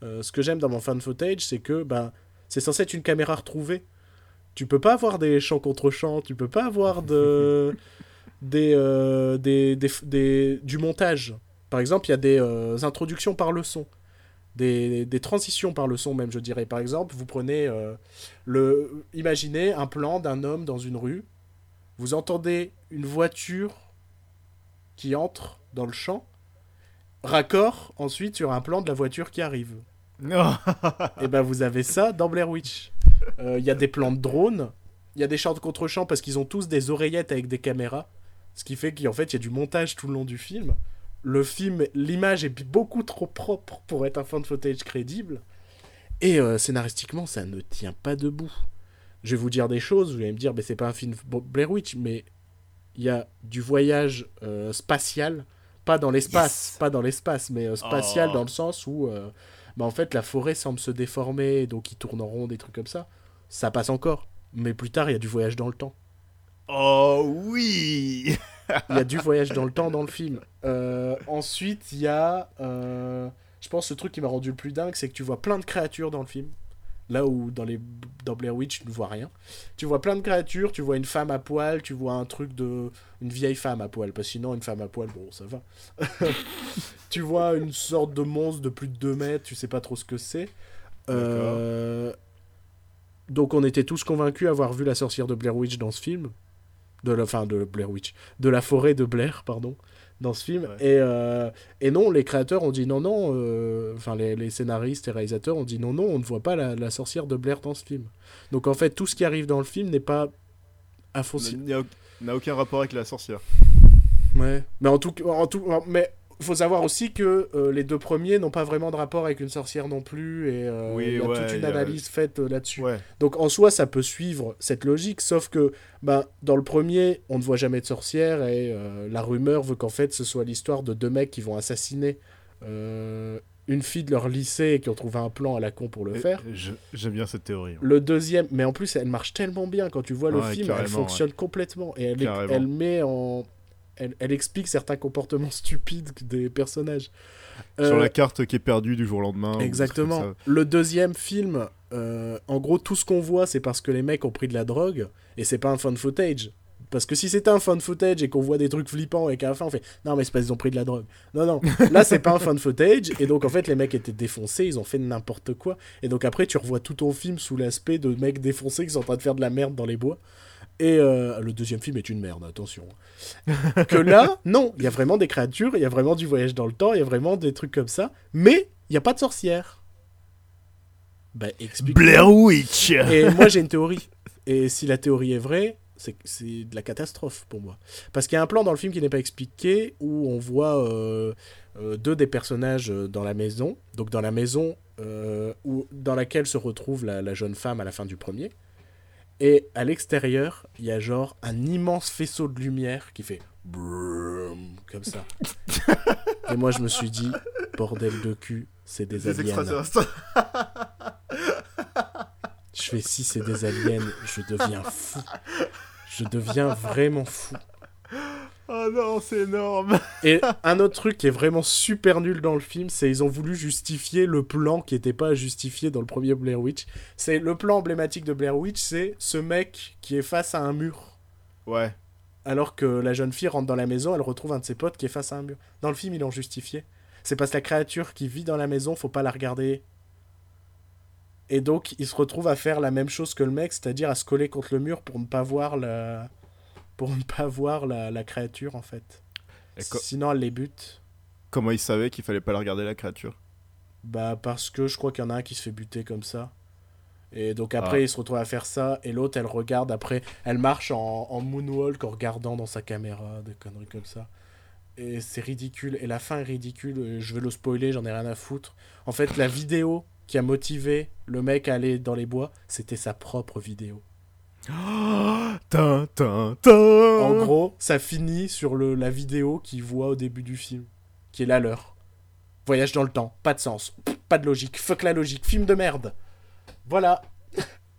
Speaker 1: Ce que j'aime dans mon fan footage, c'est que ben, c'est censé être une caméra retrouvée. Tu peux pas avoir des champs contre champs, tu peux pas avoir de, des, euh, des, des, des- du montage. Par exemple, il y a des euh, introductions par le son, des, des transitions par le son même, je dirais. Par exemple, vous prenez euh, le, imaginez un plan d'un homme dans une rue, vous entendez une voiture qui entre dans le champ, raccord ensuite sur un plan de la voiture qui arrive.
Speaker 2: Non.
Speaker 1: Et ben vous avez ça dans Blair Witch. Euh, Il y a des plans de drone, il y a des champs de contre-champs parce qu'ils ont tous des oreillettes avec des caméras, ce qui fait qu'en fait il y a du montage tout le long du film. Le film, l'image est beaucoup trop propre pour être un fan footage crédible. Et euh, scénaristiquement, ça ne tient pas debout. Je vais vous dire des choses, vous allez me dire, mais c'est pas un film Blair Witch, mais il y a du voyage euh, spatial, pas dans l'espace,
Speaker 2: Yes.
Speaker 1: pas dans l'espace, mais euh, spatial
Speaker 2: Oh.
Speaker 1: dans le sens où, bah, en fait, la forêt semble se déformer, donc il tourne en rond, des trucs comme ça. Ça passe encore, mais plus tard, il y a du voyage dans le temps.
Speaker 2: Oh oui
Speaker 1: Il y a du voyage dans le temps dans le film. Euh, ensuite, il y a, euh, je pense, le truc qui m'a rendu le plus dingue, c'est que tu vois plein de créatures dans le film. Là où dans, les, dans Blair Witch, tu ne vois rien. Tu vois plein de créatures, tu vois une femme à poil, tu vois un truc de. une vieille femme à poil. Parce que sinon, une femme à poil, bon, ça va. tu vois une sorte de monstre de plus de 2 mètres, tu sais pas trop ce que c'est. Euh, Donc, on était tous convaincus d'avoir vu la sorcière de Blair Witch dans ce film. De la fin de Blair Witch. De la forêt de Blair, pardon. Dans ce film.
Speaker 2: Ouais.
Speaker 1: Et, euh, et non, les créateurs ont dit non, non. euh, Enfin, les, les scénaristes et réalisateurs ont dit non, non, on ne voit pas la, la sorcière de Blair dans ce film. Donc, en fait, tout ce qui arrive dans le film n'est pas à fond.
Speaker 2: N'a aucun rapport avec la sorcière.
Speaker 1: Ouais. Mais en tout, en tout, en- mais faut savoir aussi que euh, les deux premiers n'ont pas vraiment de rapport avec une sorcière non plus et euh,
Speaker 2: Oui,
Speaker 1: il y a
Speaker 2: ouais,
Speaker 1: toute
Speaker 2: il
Speaker 1: une
Speaker 2: a-
Speaker 1: analyse faite euh, là-dessus.
Speaker 2: Ouais.
Speaker 1: Donc en soi, ça peut suivre cette logique, sauf que ben, dans le premier, on ne voit jamais de sorcière et euh, la rumeur veut qu'en fait ce soit l'histoire de deux mecs qui vont assassiner une fille de leur lycée et qui ont trouvé un plan à la con pour le
Speaker 2: Et-
Speaker 1: faire.
Speaker 2: J'aime bien cette théorie.
Speaker 1: Le deuxième, mais en plus elle marche tellement bien quand tu vois le
Speaker 2: Ouais,
Speaker 1: film, elle fonctionne complètement et elle, est- elle met en, elle, elle explique certains comportements stupides des personnages.
Speaker 2: Sur
Speaker 1: Euh,
Speaker 2: la carte qui est perdue du jour au lendemain.
Speaker 1: Exactement. Le deuxième film, euh, en gros, tout ce qu'on voit, c'est parce que les mecs ont pris de la drogue et c'est pas un fan footage. Parce que si c'était un fan footage et qu'on voit des trucs flippants et qu'à la fin on fait non mais c'est parce qu'ils ont pris de la drogue. Non non, là c'est pas un fan footage et donc en fait les mecs étaient défoncés, ils ont fait n'importe quoi et donc après tu revois tout ton film sous l'aspect de mecs défoncés qui sont en train de faire de la merde dans les bois. Et euh, le deuxième film est une merde, attention. que là, non, il y a vraiment des créatures, il y a vraiment du voyage dans le temps, il y a vraiment des trucs comme ça, mais il n'y a pas de sorcière. Bah, explique.
Speaker 2: Blair Witch
Speaker 1: Et moi, j'ai une théorie. Et si la théorie est vraie, c'est de la catastrophe pour moi. Parce qu'il y a un plan dans le film qui n'est pas expliqué où on voit euh, euh, deux des personnages dans la maison. Donc dans la maison euh, où, dans laquelle se retrouve la, la jeune femme à la fin du premier. Et à l'extérieur, il y a genre un immense faisceau de lumière qui fait comme ça. Et moi, je me suis dit, bordel de cul, c'est des
Speaker 2: Des
Speaker 1: aliens. Je fais si c'est des aliens, je deviens fou. Je deviens vraiment fou.
Speaker 2: Non, c'est énorme
Speaker 1: Et un autre truc qui est vraiment super nul dans le film, c'est ils ont voulu justifier le plan qui n'était pas justifié dans le premier Blair Witch. C'est le plan emblématique de Blair Witch, c'est ce mec qui est face à un mur.
Speaker 2: Ouais.
Speaker 1: Alors que la jeune fille rentre dans la maison, elle retrouve un de ses potes qui est face à un mur. Dans le film, ils l'ont justifié. C'est parce que la créature qui vit dans la maison, faut pas la regarder. Et donc, il se retrouve à faire la même chose que le mec, c'est-à-dire à se coller contre le mur pour ne pas voir la, pour ne pas voir la, la créature en fait.
Speaker 2: Et
Speaker 1: Sinon, elle les bute.
Speaker 2: Comment il savait qu'il fallait pas la regarder la créature?
Speaker 1: Bah parce que je crois qu'il y en a un qui se fait buter comme ça. Et donc après,
Speaker 2: Ah.
Speaker 1: il se retrouve à faire ça, et l'autre, elle regarde après, elle marche en, en moonwalk en regardant dans sa caméra, des conneries comme ça. Et c'est ridicule, et la fin est ridicule, je vais le spoiler, j'en ai rien à foutre. En fait, la vidéo qui a motivé le mec à aller dans les bois, c'était sa propre vidéo. En gros, ça finit sur le, la vidéo qu'il voit au début du film, qui est la leur. Voyage dans le temps, pas de sens, pas de logique, fuck la logique, film de merde. Voilà.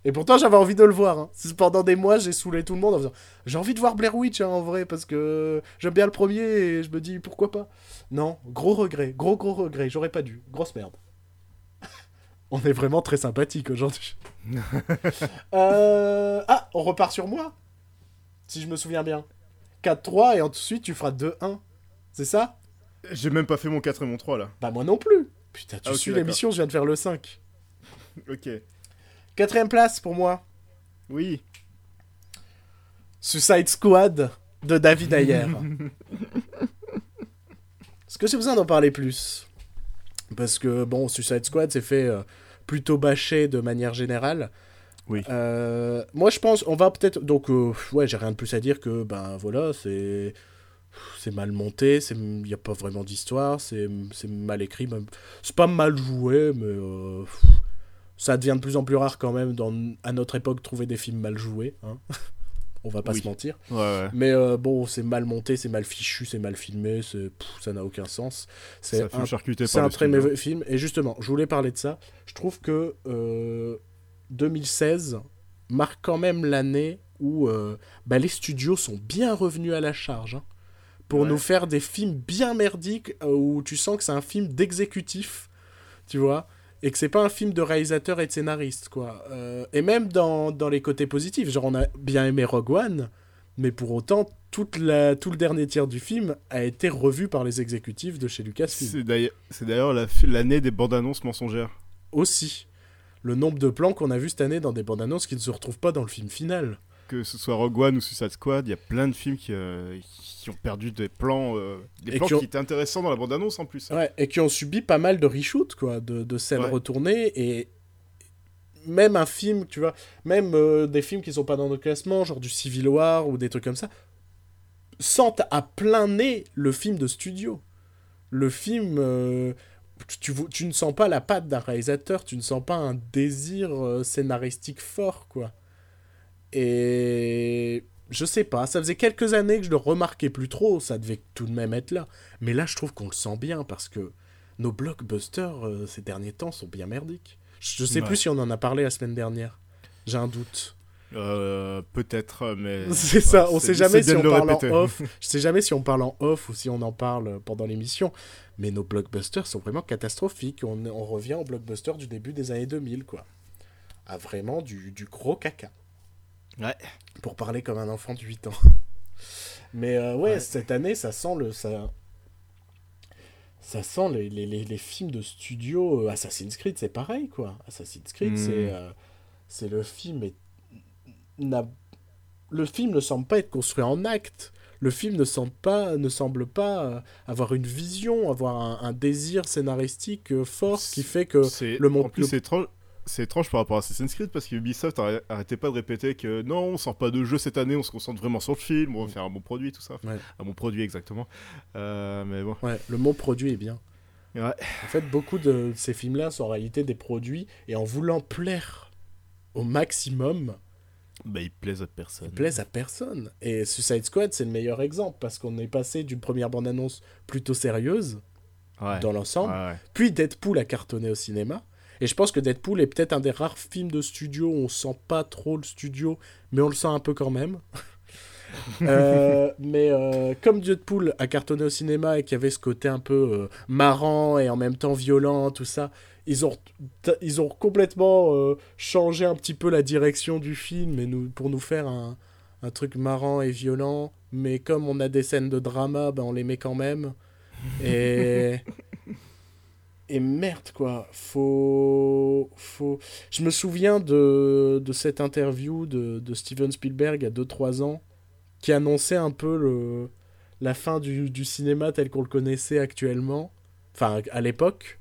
Speaker 1: Et pourtant, j'avais envie de le voir. hein. Pendant des mois, j'ai saoulé tout le monde en faisant J'ai envie de voir Blair Witch hein, en vrai, parce que j'aime bien le premier et je me dis pourquoi pas. Non, gros regret, gros gros regret, j'aurais pas dû. Grosse merde. On est vraiment très sympathique aujourd'hui. Euh, Ah, on repart sur moi Si je me souviens bien. 4-3 et ensuite tu feras 2-1. C'est ça?
Speaker 2: J'ai même pas fait mon 4 et mon 3 là.
Speaker 1: Bah moi non plus. Putain, tu
Speaker 2: Ah,
Speaker 1: suis l'émission, je viens de faire le 5.
Speaker 2: Ok.
Speaker 1: Quatrième place pour moi.
Speaker 2: Oui.
Speaker 1: Suicide Squad de David Ayer. Est-ce que j'ai besoin d'en parler plus? Parce que, bon, Suicide Squad s'est fait euh, plutôt bâcher de manière générale.
Speaker 2: Oui.
Speaker 1: Euh, moi, je pense, on va peut-être... Donc, euh, ouais, j'ai rien de plus à dire que, ben voilà, c'est... C'est mal monté, il n'y a pas vraiment d'histoire, c'est c'est mal écrit, même- c'est pas mal joué, mais euh, ça devient de plus en plus rare quand même dans, à notre époque trouver des films mal joués. Hein. On va pas
Speaker 2: Oui.
Speaker 1: se mentir.
Speaker 2: Ouais, ouais.
Speaker 1: Mais euh, bon, c'est mal monté, c'est mal fichu, c'est mal filmé, pff, ça n'a aucun sens. C'est un, un très mauvais film. Et justement, je voulais parler de ça. Je trouve que euh, 2016 marque quand même l'année où euh, bah, les studios sont bien revenus à la charge. hein, pour
Speaker 2: Ouais.
Speaker 1: nous faire des films bien merdiques euh, où tu sens que c'est un film d'exécutif, tu vois, et que c'est pas un film de réalisateur et de scénariste, quoi. Euh, et même dans, dans les côtés positifs, genre on a bien aimé Rogue One, mais pour autant, toute la, tout le dernier tiers du film a été revu par les exécutifs de chez Lucasfilm.
Speaker 2: C'est d'ailleurs- la- l'année des bandes annonces mensongères.
Speaker 1: Aussi, le nombre de plans qu'on a vu cette année dans des bandes annonces qui ne se retrouvent pas dans le film final.
Speaker 2: Que ce soit Rogue One ou Suicide Squad, il y a plein de films qui, euh, qui ont perdu des plans, euh, des
Speaker 1: Et
Speaker 2: plans
Speaker 1: qui ont-
Speaker 2: qui étaient intéressants dans la bande annonce en plus.
Speaker 1: Ouais, et qui ont subi pas mal de reshoots, quoi, de, de scènes
Speaker 2: Ouais.
Speaker 1: retournées, et même un film, tu vois, même euh, des films qui sont pas dans nos classements, genre du Civil War ou des trucs comme ça, sentent à plein nez le film de studio. Le film, tu, tu, tu ne sens pas la patte d'un réalisateur, tu ne sens pas un désir scénaristique fort, quoi. Et je sais pas, ça faisait quelques années que je le remarquais plus trop, ça devait tout de même être là. Mais là, je trouve qu'on le sent bien parce que nos blockbusters euh, ces derniers temps sont bien merdiques. Je sais
Speaker 2: Ouais.
Speaker 1: plus si on en a parlé la semaine dernière. J'ai un doute.
Speaker 2: Euh, Peut-être, mais.
Speaker 1: C'est ça, on sait jamais si on parle en
Speaker 2: répéter.
Speaker 1: off. Je sais jamais si on parle en off ou si on en parle pendant l'émission. Mais nos blockbusters sont vraiment catastrophiques. On, on revient aux blockbusters du début des années 2000, quoi. À vraiment du, du gros caca.
Speaker 2: Ouais.
Speaker 1: Pour parler comme un enfant de 8 ans. Mais euh, ouais,
Speaker 2: Ouais.
Speaker 1: cette année, ça sent le. Ça, ça sent les, les, les, les films de studio. euh, Assassin's Creed, c'est pareil, quoi. Assassin's Creed, c'est. euh, c'est le film. est- n'a- Le film ne semble pas être construit en acte. Le film ne semble pas, ne semble pas avoir une vision, avoir un, un désir scénaristique fort qui fait que
Speaker 2: C'est-
Speaker 1: le monde-
Speaker 2: en plus,
Speaker 1: le-
Speaker 2: c'est étrange. C'est étrange par rapport à Assassin's Creed parce que Ubisoft arrêtait pas de répéter que non, on sort pas de jeu cette année, on se concentre vraiment sur le film, on va faire un bon produit, tout ça. Un bon produit, exactement. Euh, mais bon.
Speaker 1: Ouais, le mot produit est bien.
Speaker 2: Ouais.
Speaker 1: En fait, beaucoup de ces films-là sont en réalité des produits et en voulant plaire au maximum.
Speaker 2: Bah, ils plaisent à personne.
Speaker 1: Ils plaisent à personne. Et Suicide Squad, c'est le meilleur exemple parce qu'on est passé d'une première bande-annonce plutôt sérieuse dans l'ensemble, puis Deadpool a cartonné au cinéma. Et je pense que Deadpool est peut-être un des rares films de studio où on sent pas trop le studio, mais on le sent un peu quand même. Euh, mais euh, comme Deadpool a cartonné au cinéma et qu'il y avait ce côté un peu euh, marrant et en même temps violent, tout ça, ils ont, ils ont complètement changé un petit peu la direction du film et nous, pour nous faire un, un, truc marrant et violent. Mais comme on a des scènes de drama, ben on les met quand même. Et. Et merde, quoi. Faut. faut... Je me souviens de, de cette interview de, de Steven Spielberg il y a 2-3 ans qui annonçait un peu le, la fin du, du cinéma tel qu'on le connaissait actuellement. Enfin, à l'époque.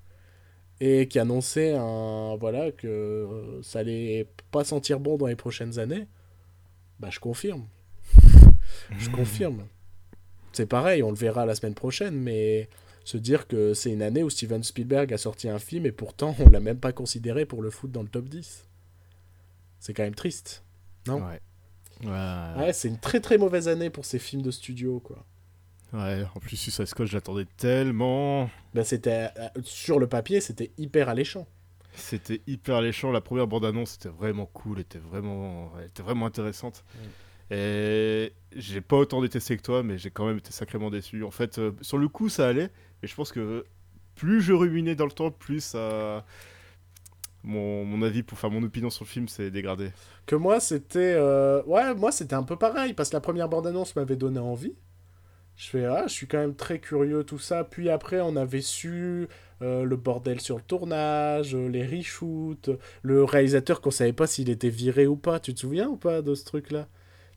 Speaker 1: Et qui annonçait un, voilà, que ça allait pas sentir bon dans les prochaines années. Bah, je confirme. je confirme. C'est pareil, on le verra la semaine prochaine, mais se dire que c'est une année où Steven Spielberg a sorti un film et pourtant on l'a même pas considéré pour le foot dans le top 10. C'est quand même triste, non?
Speaker 2: Ouais.
Speaker 1: Ouais, c'est une très très mauvaise année pour ces films de studio, quoi.
Speaker 2: Ouais, en plus Suicide Squad, j'attendais tellement.
Speaker 1: Ben, c'était euh, sur le papier, c'était hyper alléchant.
Speaker 2: C'était hyper alléchant. La première bande-annonce était vraiment cool, était vraiment, était vraiment intéressante. Et j'ai pas autant détesté que toi, mais j'ai quand même été sacrément déçu. En fait, euh, sur le coup, ça allait. Et je pense que plus je ruminais dans le temps, plus ça... mon, mon, avis, pour faire mon opinion sur le film s'est dégradé.
Speaker 1: Que moi, c'était. Euh, ouais, moi, c'était un peu pareil, parce que la première bande-annonce m'avait donné envie. Je fais, ah, je suis quand même très curieux, tout ça. Puis après, on avait su euh, le bordel sur le tournage, les reshoots, le réalisateur qu'on savait pas s'il était viré ou pas. Tu te souviens ou pas de ce truc-là?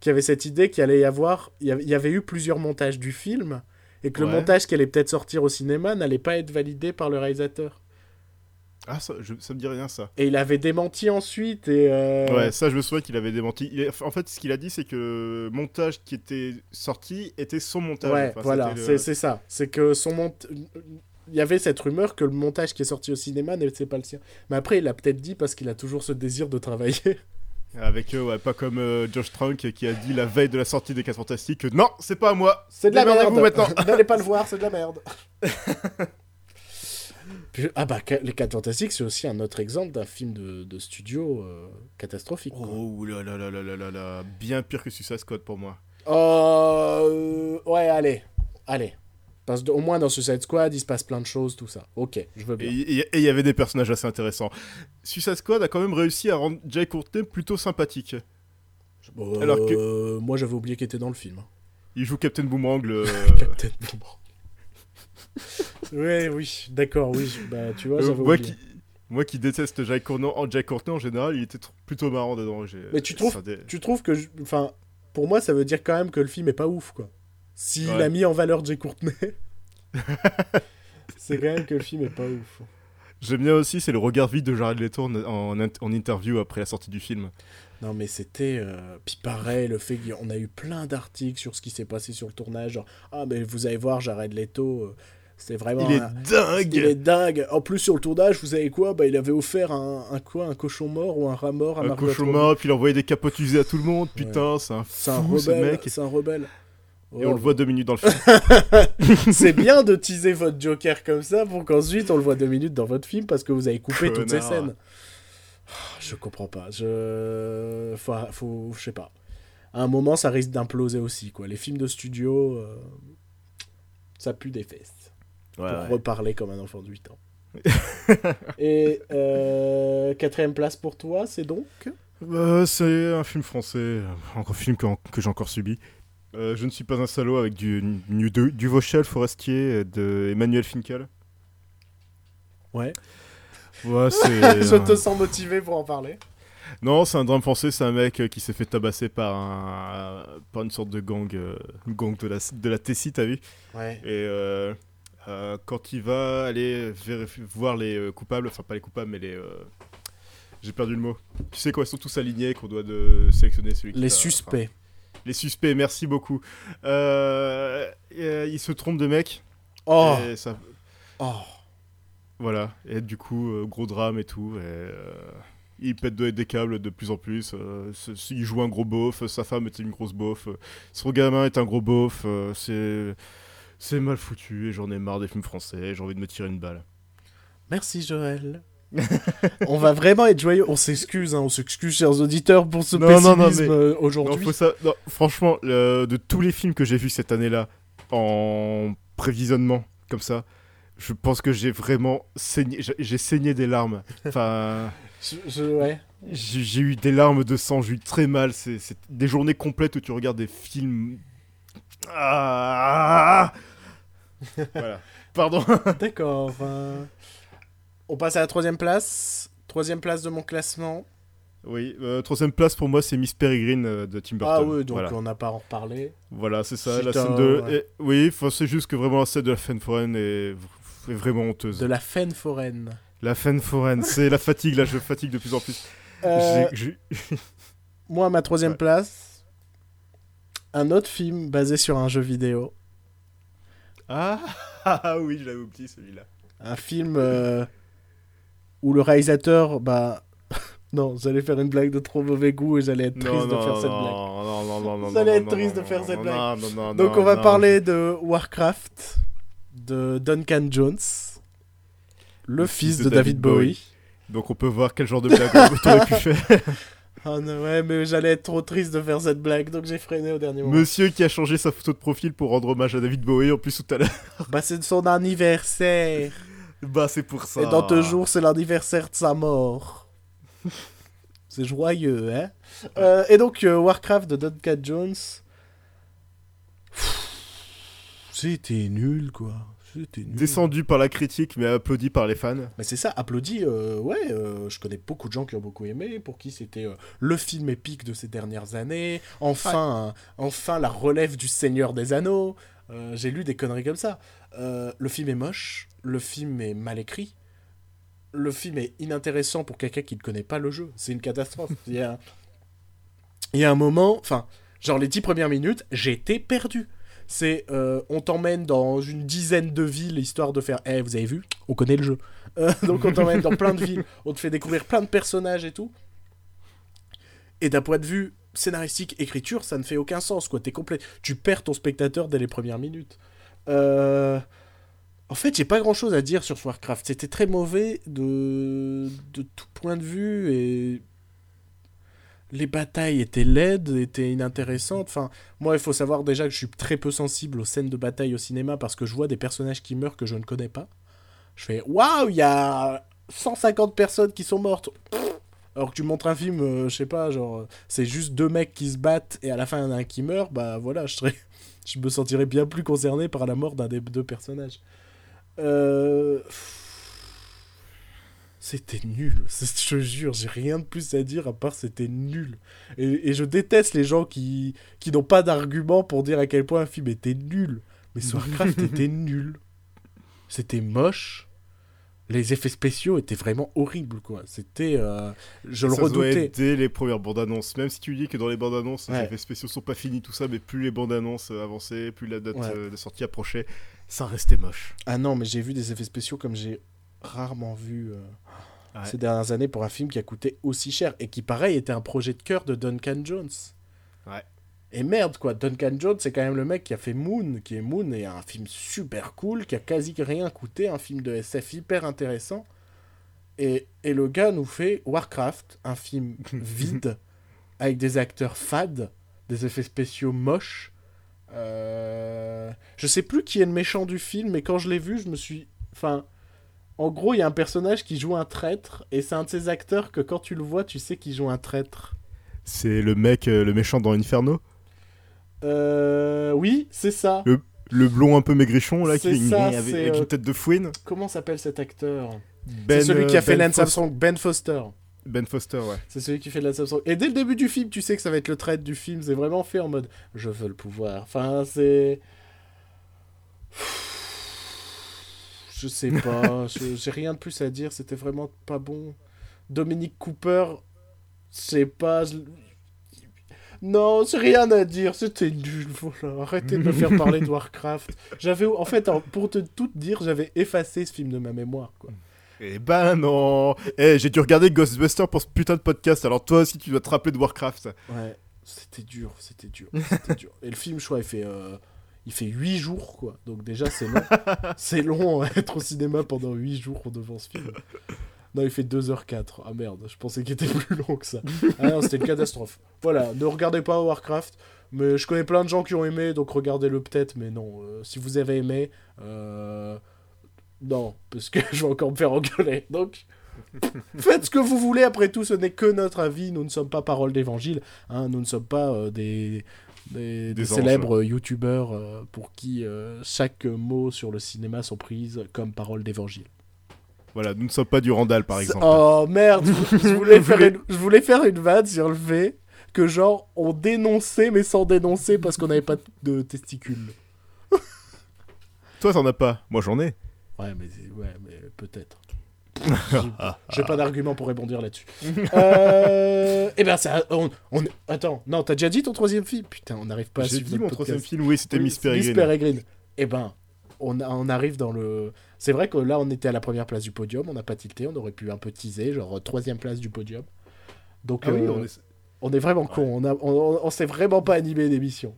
Speaker 1: Qui avait cette idée qu'il allait y avoir. Il y avait eu plusieurs montages du film et que le montage qui allait peut-être sortir au cinéma n'allait pas être validé par le réalisateur.
Speaker 2: Ah, ça, ça me dit rien, ça.
Speaker 1: Et il avait démenti ensuite. Et euh,
Speaker 2: Ouais, ça, je me souviens qu'il avait démenti. En fait, ce qu'il a dit, c'est que le montage qui était sorti était son montage.
Speaker 1: Ouais, voilà, c'est ça. C'est que son montage. Il y avait cette rumeur que le montage qui est sorti au cinéma n'était pas le sien. Mais après, il a peut-être dit parce qu'il a toujours ce désir de travailler.
Speaker 2: Avec eux, ouais, pas comme euh, Josh Trank qui a dit la veille de la sortie des 4 Fantastiques que non, c'est pas à moi.
Speaker 1: C'est de la merde. maintenant. N'allez pas le voir, c'est de la merde. ah bah les 4 Fantastiques, c'est aussi un autre exemple d'un film de, de studio euh, catastrophique.
Speaker 2: Oh là là là là là là là, bien pire que Suicide Squad pour moi.
Speaker 1: Euh, ouais, allez, allez. Parce qu'au moins dans Suicide Squad, il se passe plein de choses, tout ça. Ok, je veux bien.
Speaker 2: Et il y avait des personnages assez intéressants. Suicide Squad a quand même réussi à rendre Jay Courtney plutôt sympathique.
Speaker 1: Euh, Alors que moi j'avais oublié qu'il était dans le film.
Speaker 2: Il joue Captain Boomerang. Le...
Speaker 1: Captain Boomerang. ouais, oui, d'accord, oui. Bah, tu vois,
Speaker 2: Euh, moi,
Speaker 1: oublié.
Speaker 2: qui, moi qui déteste Jay Courtney, en, Courtney en général, il était plutôt marrant dedans.
Speaker 1: Mais tu trouves,
Speaker 2: dé-
Speaker 1: tu trouves que. Enfin, pour moi, ça veut dire quand même que le film est pas ouf, quoi. S'il
Speaker 2: Ouais.
Speaker 1: a mis en valeur Jay Courtney. c'est quand même que le film est pas ouf.
Speaker 2: J'aime bien aussi, c'est le regard vide de Jared Leto en, en, en interview après la sortie du film.
Speaker 1: Non, mais c'était. euh, Puis pareil, le fait qu'on a eu plein d'articles sur ce qui s'est passé sur le tournage. Genre, ah, mais vous allez voir, Jared Leto, euh, c'était vraiment.
Speaker 2: il est
Speaker 1: un-
Speaker 2: dingue
Speaker 1: Il est dingue. En plus, sur le tournage, vous savez quoi? Bah, Il avait offert un, un quoi? Un cochon mort ou un rat mort à
Speaker 2: Un
Speaker 1: Margot
Speaker 2: cochon mort, puis il envoyait des capotes usées à tout le monde. Putain, c'est un
Speaker 1: C'est un
Speaker 2: fou ce
Speaker 1: rebelle.
Speaker 2: mec.
Speaker 1: C'est un rebelle.
Speaker 2: Et
Speaker 1: Oh,
Speaker 2: on le voit deux minutes dans le film.
Speaker 1: c'est bien de teaser votre Joker comme ça pour qu'ensuite on le voit deux minutes dans votre film parce que vous avez coupé toutes ces scènes. Ah, Je comprends pas. Je. Faut, faut. Je sais pas. À un moment, ça risque d'imploser aussi, quoi. Les films de studio, euh, ça pue des fesses.
Speaker 2: Ouais,
Speaker 1: pour
Speaker 2: ouais.
Speaker 1: reparler comme un enfant de 8 ans. Et euh, quatrième place pour toi, c'est donc?
Speaker 2: Euh, c'est un film français, un film que, que j'ai encore subi. Euh, je ne suis pas un salaud avec du, du, du, du Vauchel Forestier de Emmanuel Finkel.
Speaker 1: Ouais.
Speaker 2: Ouais, c'est.
Speaker 1: Je te sens motivé pour en parler.
Speaker 2: Non, c'est un drame français, c'est un mec euh, qui s'est fait tabasser par, un, par une sorte de gang, euh, gang de la, de la Tessie, t'as vu?
Speaker 1: Ouais.
Speaker 2: Et euh, euh, quand il va aller voir les euh, coupables, enfin pas les coupables, mais les, euh, J'ai perdu le mot. Tu sais quoi, ils sont tous alignés, qu'on doit de sélectionner celui qui
Speaker 1: Les suspects.
Speaker 2: enfin, les suspects, merci beaucoup. Euh, euh, il se trompe de mec.
Speaker 1: Oh,
Speaker 2: Et ça,
Speaker 1: oh.
Speaker 2: voilà. Et du coup, euh, gros drame et tout. Et, euh, il pète de- des câbles de plus en plus. il joue un gros beauf. Sa femme était une grosse beauf. euh, son gamin est un gros beauf. euh, c'est. C'est mal foutu et j'en ai marre des films français. J'ai envie de me tirer une balle.
Speaker 1: Merci Joël. on va vraiment être joyeux. On s'excuse, hein, on s'excuse, chers auditeurs, pour ce
Speaker 2: Non,
Speaker 1: pessimisme
Speaker 2: non, non, mais-
Speaker 1: euh, aujourd'hui.
Speaker 2: ça... franchement, le- de tous les films que j'ai vus cette année-là, en prévisionnement, comme ça, je pense que j'ai vraiment saigné, j'ai- saigné des larmes. Enfin,
Speaker 1: Je, je- ouais.
Speaker 2: j'ai eu des larmes de sang, j'ai eu très mal. C'est des journées complètes où tu regardes des films. Ah voilà. Pardon.
Speaker 1: D'accord. euh, On passe à la troisième place. Troisième place de mon classement.
Speaker 2: Oui, euh, troisième place pour moi, c'est Miss Peregrine euh, de Tim Burton.
Speaker 1: Ah oui, donc
Speaker 2: voilà.
Speaker 1: on n'a pas à en reparler.
Speaker 2: Voilà, c'est ça, la scène de...
Speaker 1: ouais.
Speaker 2: et- oui, c'est juste que vraiment la scène de la scène foraine est, est vraiment honteuse.
Speaker 1: De la faine foraine.
Speaker 2: La scène foraine, c'est la fatigue, là, je fatigue de plus en plus.
Speaker 1: Euh, moi, ma troisième
Speaker 2: Ouais.
Speaker 1: place. Un autre film basé sur un jeu vidéo.
Speaker 2: Ah, ah oui, je l'avais oublié celui-là.
Speaker 1: Un film où le réalisateur, bah. non, j'allais faire une blague de trop mauvais goût et j'allais être triste de faire cette blague.
Speaker 2: non, non, non, non, non,
Speaker 1: Vous allez être triste de faire cette blague. Donc on va parler de Warcraft, de Duncan Jones, le, fils de, David Bowie.
Speaker 2: Donc on peut voir quel genre de blague t'aurais pu faire.
Speaker 1: Ah non, ouais, mais j'allais être trop triste de faire cette blague, donc j'ai freiné au dernier moment.
Speaker 2: Monsieur qui a changé sa photo de profil pour rendre hommage à David Bowie en plus tout à l'heure.
Speaker 1: Bah c'est son anniversaire.
Speaker 2: Bah c'est pour ça.
Speaker 1: Et dans deux jours, c'est l'anniversaire de sa mort. c'est joyeux, hein Euh, Et donc, euh, Warcraft de Duncan Jones. C'était nul, quoi. C'était nul.
Speaker 2: Descendu par la critique mais applaudi par les fans.
Speaker 1: Mais c'est ça, applaudi, euh, ouais, euh, je connais beaucoup de gens qui ont beaucoup aimé, pour qui c'était euh, le film épique de ces dernières années, enfin, enfin la relève du Seigneur des Anneaux, Euh, j'ai lu des conneries comme ça. Euh, le film est moche, le film est mal écrit, le film est inintéressant pour quelqu'un qui ne connaît pas le jeu, c'est une catastrophe. Il y a, il y a un moment, enfin, genre les dix premières minutes, j'étais perdu. C'est, euh, on t'emmène dans une dizaine de villes histoire de faire, eh, vous avez vu, on connaît le jeu. Donc on t'emmène dans plein de villes, on te fait découvrir plein de personnages et tout. Et d'un point de vue scénaristique, écriture, ça ne fait aucun sens, quoi. T'es complet. Tu perds ton spectateur dès les premières minutes. Euh, En fait, j'ai pas grand chose à dire sur Warcraft. C'était très mauvais de... de tout point de vue et. Les batailles étaient laides, étaient inintéressantes. Enfin, moi, il faut savoir déjà que je suis très peu sensible aux scènes de bataille au cinéma parce que je vois des personnages qui meurent que je ne connais pas. Je fais waouh, il y a 150 personnes qui sont mortes. Alors que tu montres un film, euh, je sais pas, genre, c'est juste deux mecs qui se battent et à la fin il y en a un qui meurt, bah voilà, je, serais... je me sentirais bien plus concerné par la mort d'un des deux personnages. Euh... C'était nul, je te jure, j'ai rien de plus à dire à part c'était nul. Et, et je déteste les gens qui, qui n'ont pas d'argument pour dire à quel point un film était nul. Mais Warcraft était nul. C'était moche. Les effets spéciaux étaient vraiment horribles, quoi. C'était. euh, je le
Speaker 2: ça
Speaker 1: redoutais.
Speaker 2: dès les premières bandes annonces. Même si tu dis que dans les bandes annonces,
Speaker 1: Ouais.
Speaker 2: les effets spéciaux sont pas finis, tout ça, mais plus les bandes annonces euh, avançaient, plus la date
Speaker 1: Ouais.
Speaker 2: euh, de sortie approchait, ça restait moche.
Speaker 1: Ah non, mais j'ai vu des effets spéciaux comme j'ai rarement vu euh,
Speaker 2: Ouais.
Speaker 1: ces dernières années pour un film qui a coûté aussi cher et qui, pareil, était un projet de cœur de Duncan Jones.
Speaker 2: Ouais.
Speaker 1: Et merde, quoi. Duncan Jones, c'est quand même le mec qui a fait Moon, qui est Moon, et un film super cool, qui a quasi rien coûté, un film de SF hyper intéressant. Et, et le gars nous fait Warcraft, un film vide, avec des acteurs fades, des effets spéciaux moches. Euh... Je sais plus qui est le méchant du film, mais quand je l'ai vu, je me suis. Enfin. En gros, il y a un personnage qui joue un traître, et c'est un de ces acteurs que quand tu le vois, tu sais qu'il joue un traître.
Speaker 2: C'est le mec, euh, le méchant dans Inferno?
Speaker 1: Euh. Oui, c'est ça.
Speaker 2: Le- Le blond un peu maigrichon, là, qui
Speaker 1: ça,
Speaker 2: avec, avec
Speaker 1: euh,
Speaker 2: une tête de fouine.
Speaker 1: Comment s'appelle cet acteur
Speaker 2: Ben,
Speaker 1: C'est celui qui
Speaker 2: euh,
Speaker 1: a fait
Speaker 2: ben
Speaker 1: Lance Armstrong, Ben Foster.
Speaker 2: Ben Foster, ouais.
Speaker 1: C'est celui qui fait Lance Armstrong. Et dès le début du film, tu sais que ça va être le traître du film. C'est vraiment fait en mode je veux le pouvoir. Enfin, c'est. Je sais pas. je- J'ai rien de plus à dire. C'était vraiment pas bon. Dominique Cooper, c'est pas. Non, c'est rien à dire, c'était nul. Voilà. Arrêtez de me faire parler de Warcraft. J'avais, en fait, pour te tout dire, j'avais effacé ce film de ma mémoire. Quoi.
Speaker 2: Eh ben non Eh, j'ai dû regarder Ghostbusters pour ce putain de podcast, alors toi aussi tu dois te rappeler de Warcraft.
Speaker 1: Ouais, c'était dur, c'était dur, c'était dur. Et le film, je crois, il fait, euh, il fait 8 jours, quoi. Donc déjà, c'est long. c'est long à être au cinéma pendant 8 jours devant ce film. Non, il fait 2h04. Ah merde, je pensais qu'il était plus long que ça. Ah non, c'était une catastrophe. Voilà, ne regardez pas Warcraft. Mais je connais plein de gens qui ont aimé, donc regardez-le peut-être. Mais non, euh, si vous avez aimé, euh, non, parce que je vais encore me faire engueuler. Donc, faites ce que vous voulez. Après tout, ce n'est que notre avis. Nous ne sommes pas parole d'évangile. Hein. Nous ne sommes pas euh, des, des, célèbres youtubeurs pour qui chaque mot sur le cinéma sont prises comme parole d'évangile.
Speaker 2: Voilà, nous ne sommes pas du Randall, par exemple.
Speaker 1: Oh merde, je voulais, faire une, je voulais faire une vanne sur le fait que, genre, on dénonçait, mais sans dénoncer parce qu'on n'avait pas de testicules.
Speaker 2: Toi, t'en as pas. Moi, j'en ai.
Speaker 1: Ouais, mais, ouais, mais peut-être. J'ai pas d'argument pour répondre là-dessus. euh... Eh ben, ça. On, Attends, non, t'as déjà dit ton troisième film? Putain, on n'arrive pas à
Speaker 2: suivre. J'ai dit mon troisième film, oui, c'était Miss Peregrine. Miss
Speaker 1: Peregrine. Eh ben, on, on arrive dans le. C'est vrai que là, on était à la première place du podium, on n'a pas tilté, on aurait pu un peu teaser, genre troisième place du podium. Donc, ah euh, on, est... vraiment con, on, a... on, s'est vraiment pas animé d'émission.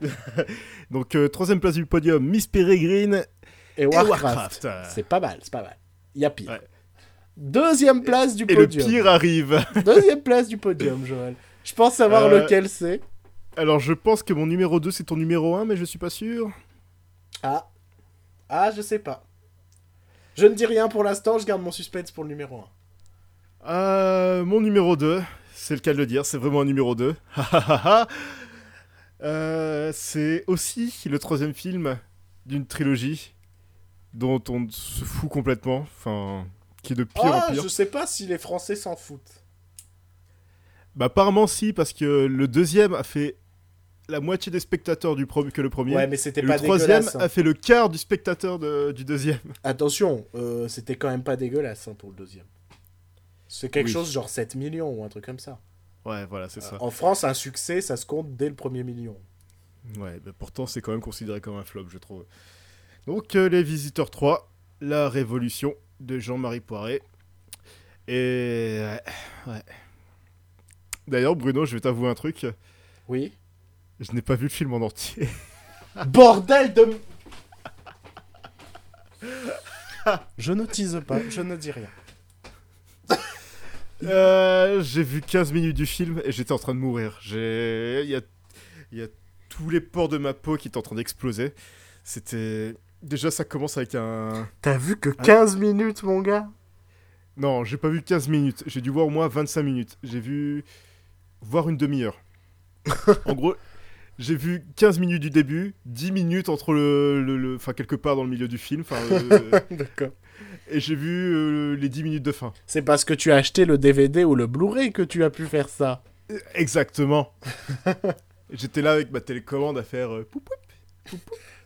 Speaker 2: Donc, euh, troisième place du podium, Miss Peregrine
Speaker 1: et Warcraft. C'est pas mal, c'est pas mal. Il y a pire. Deuxième place du podium.
Speaker 2: Et le pire arrive.
Speaker 1: Deuxième place du podium, Joël. Je pense savoir euh, lequel c'est.
Speaker 2: Alors, je pense que mon numéro 2, c'est ton numéro 1, mais je suis pas sûr.
Speaker 1: Ah. Ah, je sais pas. Je ne dis rien pour l'instant, je garde mon suspense pour le numéro
Speaker 2: 1. Euh, mon numéro 2, c'est le cas de le dire, c'est vraiment un numéro 2. euh, c'est aussi le troisième film d'une trilogie dont on se fout complètement, enfin, qui est de pire
Speaker 1: en
Speaker 2: ah, pire.
Speaker 1: Je sais pas si les Français s'en foutent.
Speaker 2: Bah apparemment si, parce que le deuxième a fait la moitié des spectateurs du que le premier.
Speaker 1: Ouais, mais c'était
Speaker 2: pas
Speaker 1: Le
Speaker 2: troisième
Speaker 1: hein.
Speaker 2: a fait le quart du spectateur du deuxième.
Speaker 1: Attention, euh, c'était quand même pas dégueulasse hein, pour le deuxième. C'est quelque chose genre 7 millions ou un truc comme ça.
Speaker 2: Ouais, voilà, c'est ça.
Speaker 1: En France, un succès, ça se compte dès le premier million.
Speaker 2: Ouais, mais pourtant, c'est quand même considéré comme un flop, je trouve. Donc, euh, Les Visiteurs 3, La Révolution de Jean-Marie Poiré. Et. Ouais. D'ailleurs, Bruno, je vais t'avouer un truc.
Speaker 1: Oui.
Speaker 2: Je n'ai pas vu le film en entier.
Speaker 1: Bordel de... je ne tease pas, je ne dis rien.
Speaker 2: Euh, j'ai vu 15 minutes du film et j'étais en train de mourir. J'ai... Il y a... Il y a tous les pores de ma peau qui étaient en train d'exploser. C'était... Déjà, ça commence avec un...
Speaker 1: T'as vu que 15 minutes, mon gars?
Speaker 2: Non, j'ai pas vu 15 minutes. J'ai dû voir au moins 25 minutes. J'ai vu... Voir une demi-heure. en gros, j'ai vu 15 minutes du début, 10 minutes entre le. Enfin, quelque part dans le milieu du film.
Speaker 1: D'accord.
Speaker 2: Et j'ai vu euh, les 10 minutes de fin.
Speaker 1: C'est parce que tu as acheté le DVD ou le Blu-ray que tu as pu faire ça.
Speaker 2: Exactement. J'étais là avec ma télécommande à faire. Euh,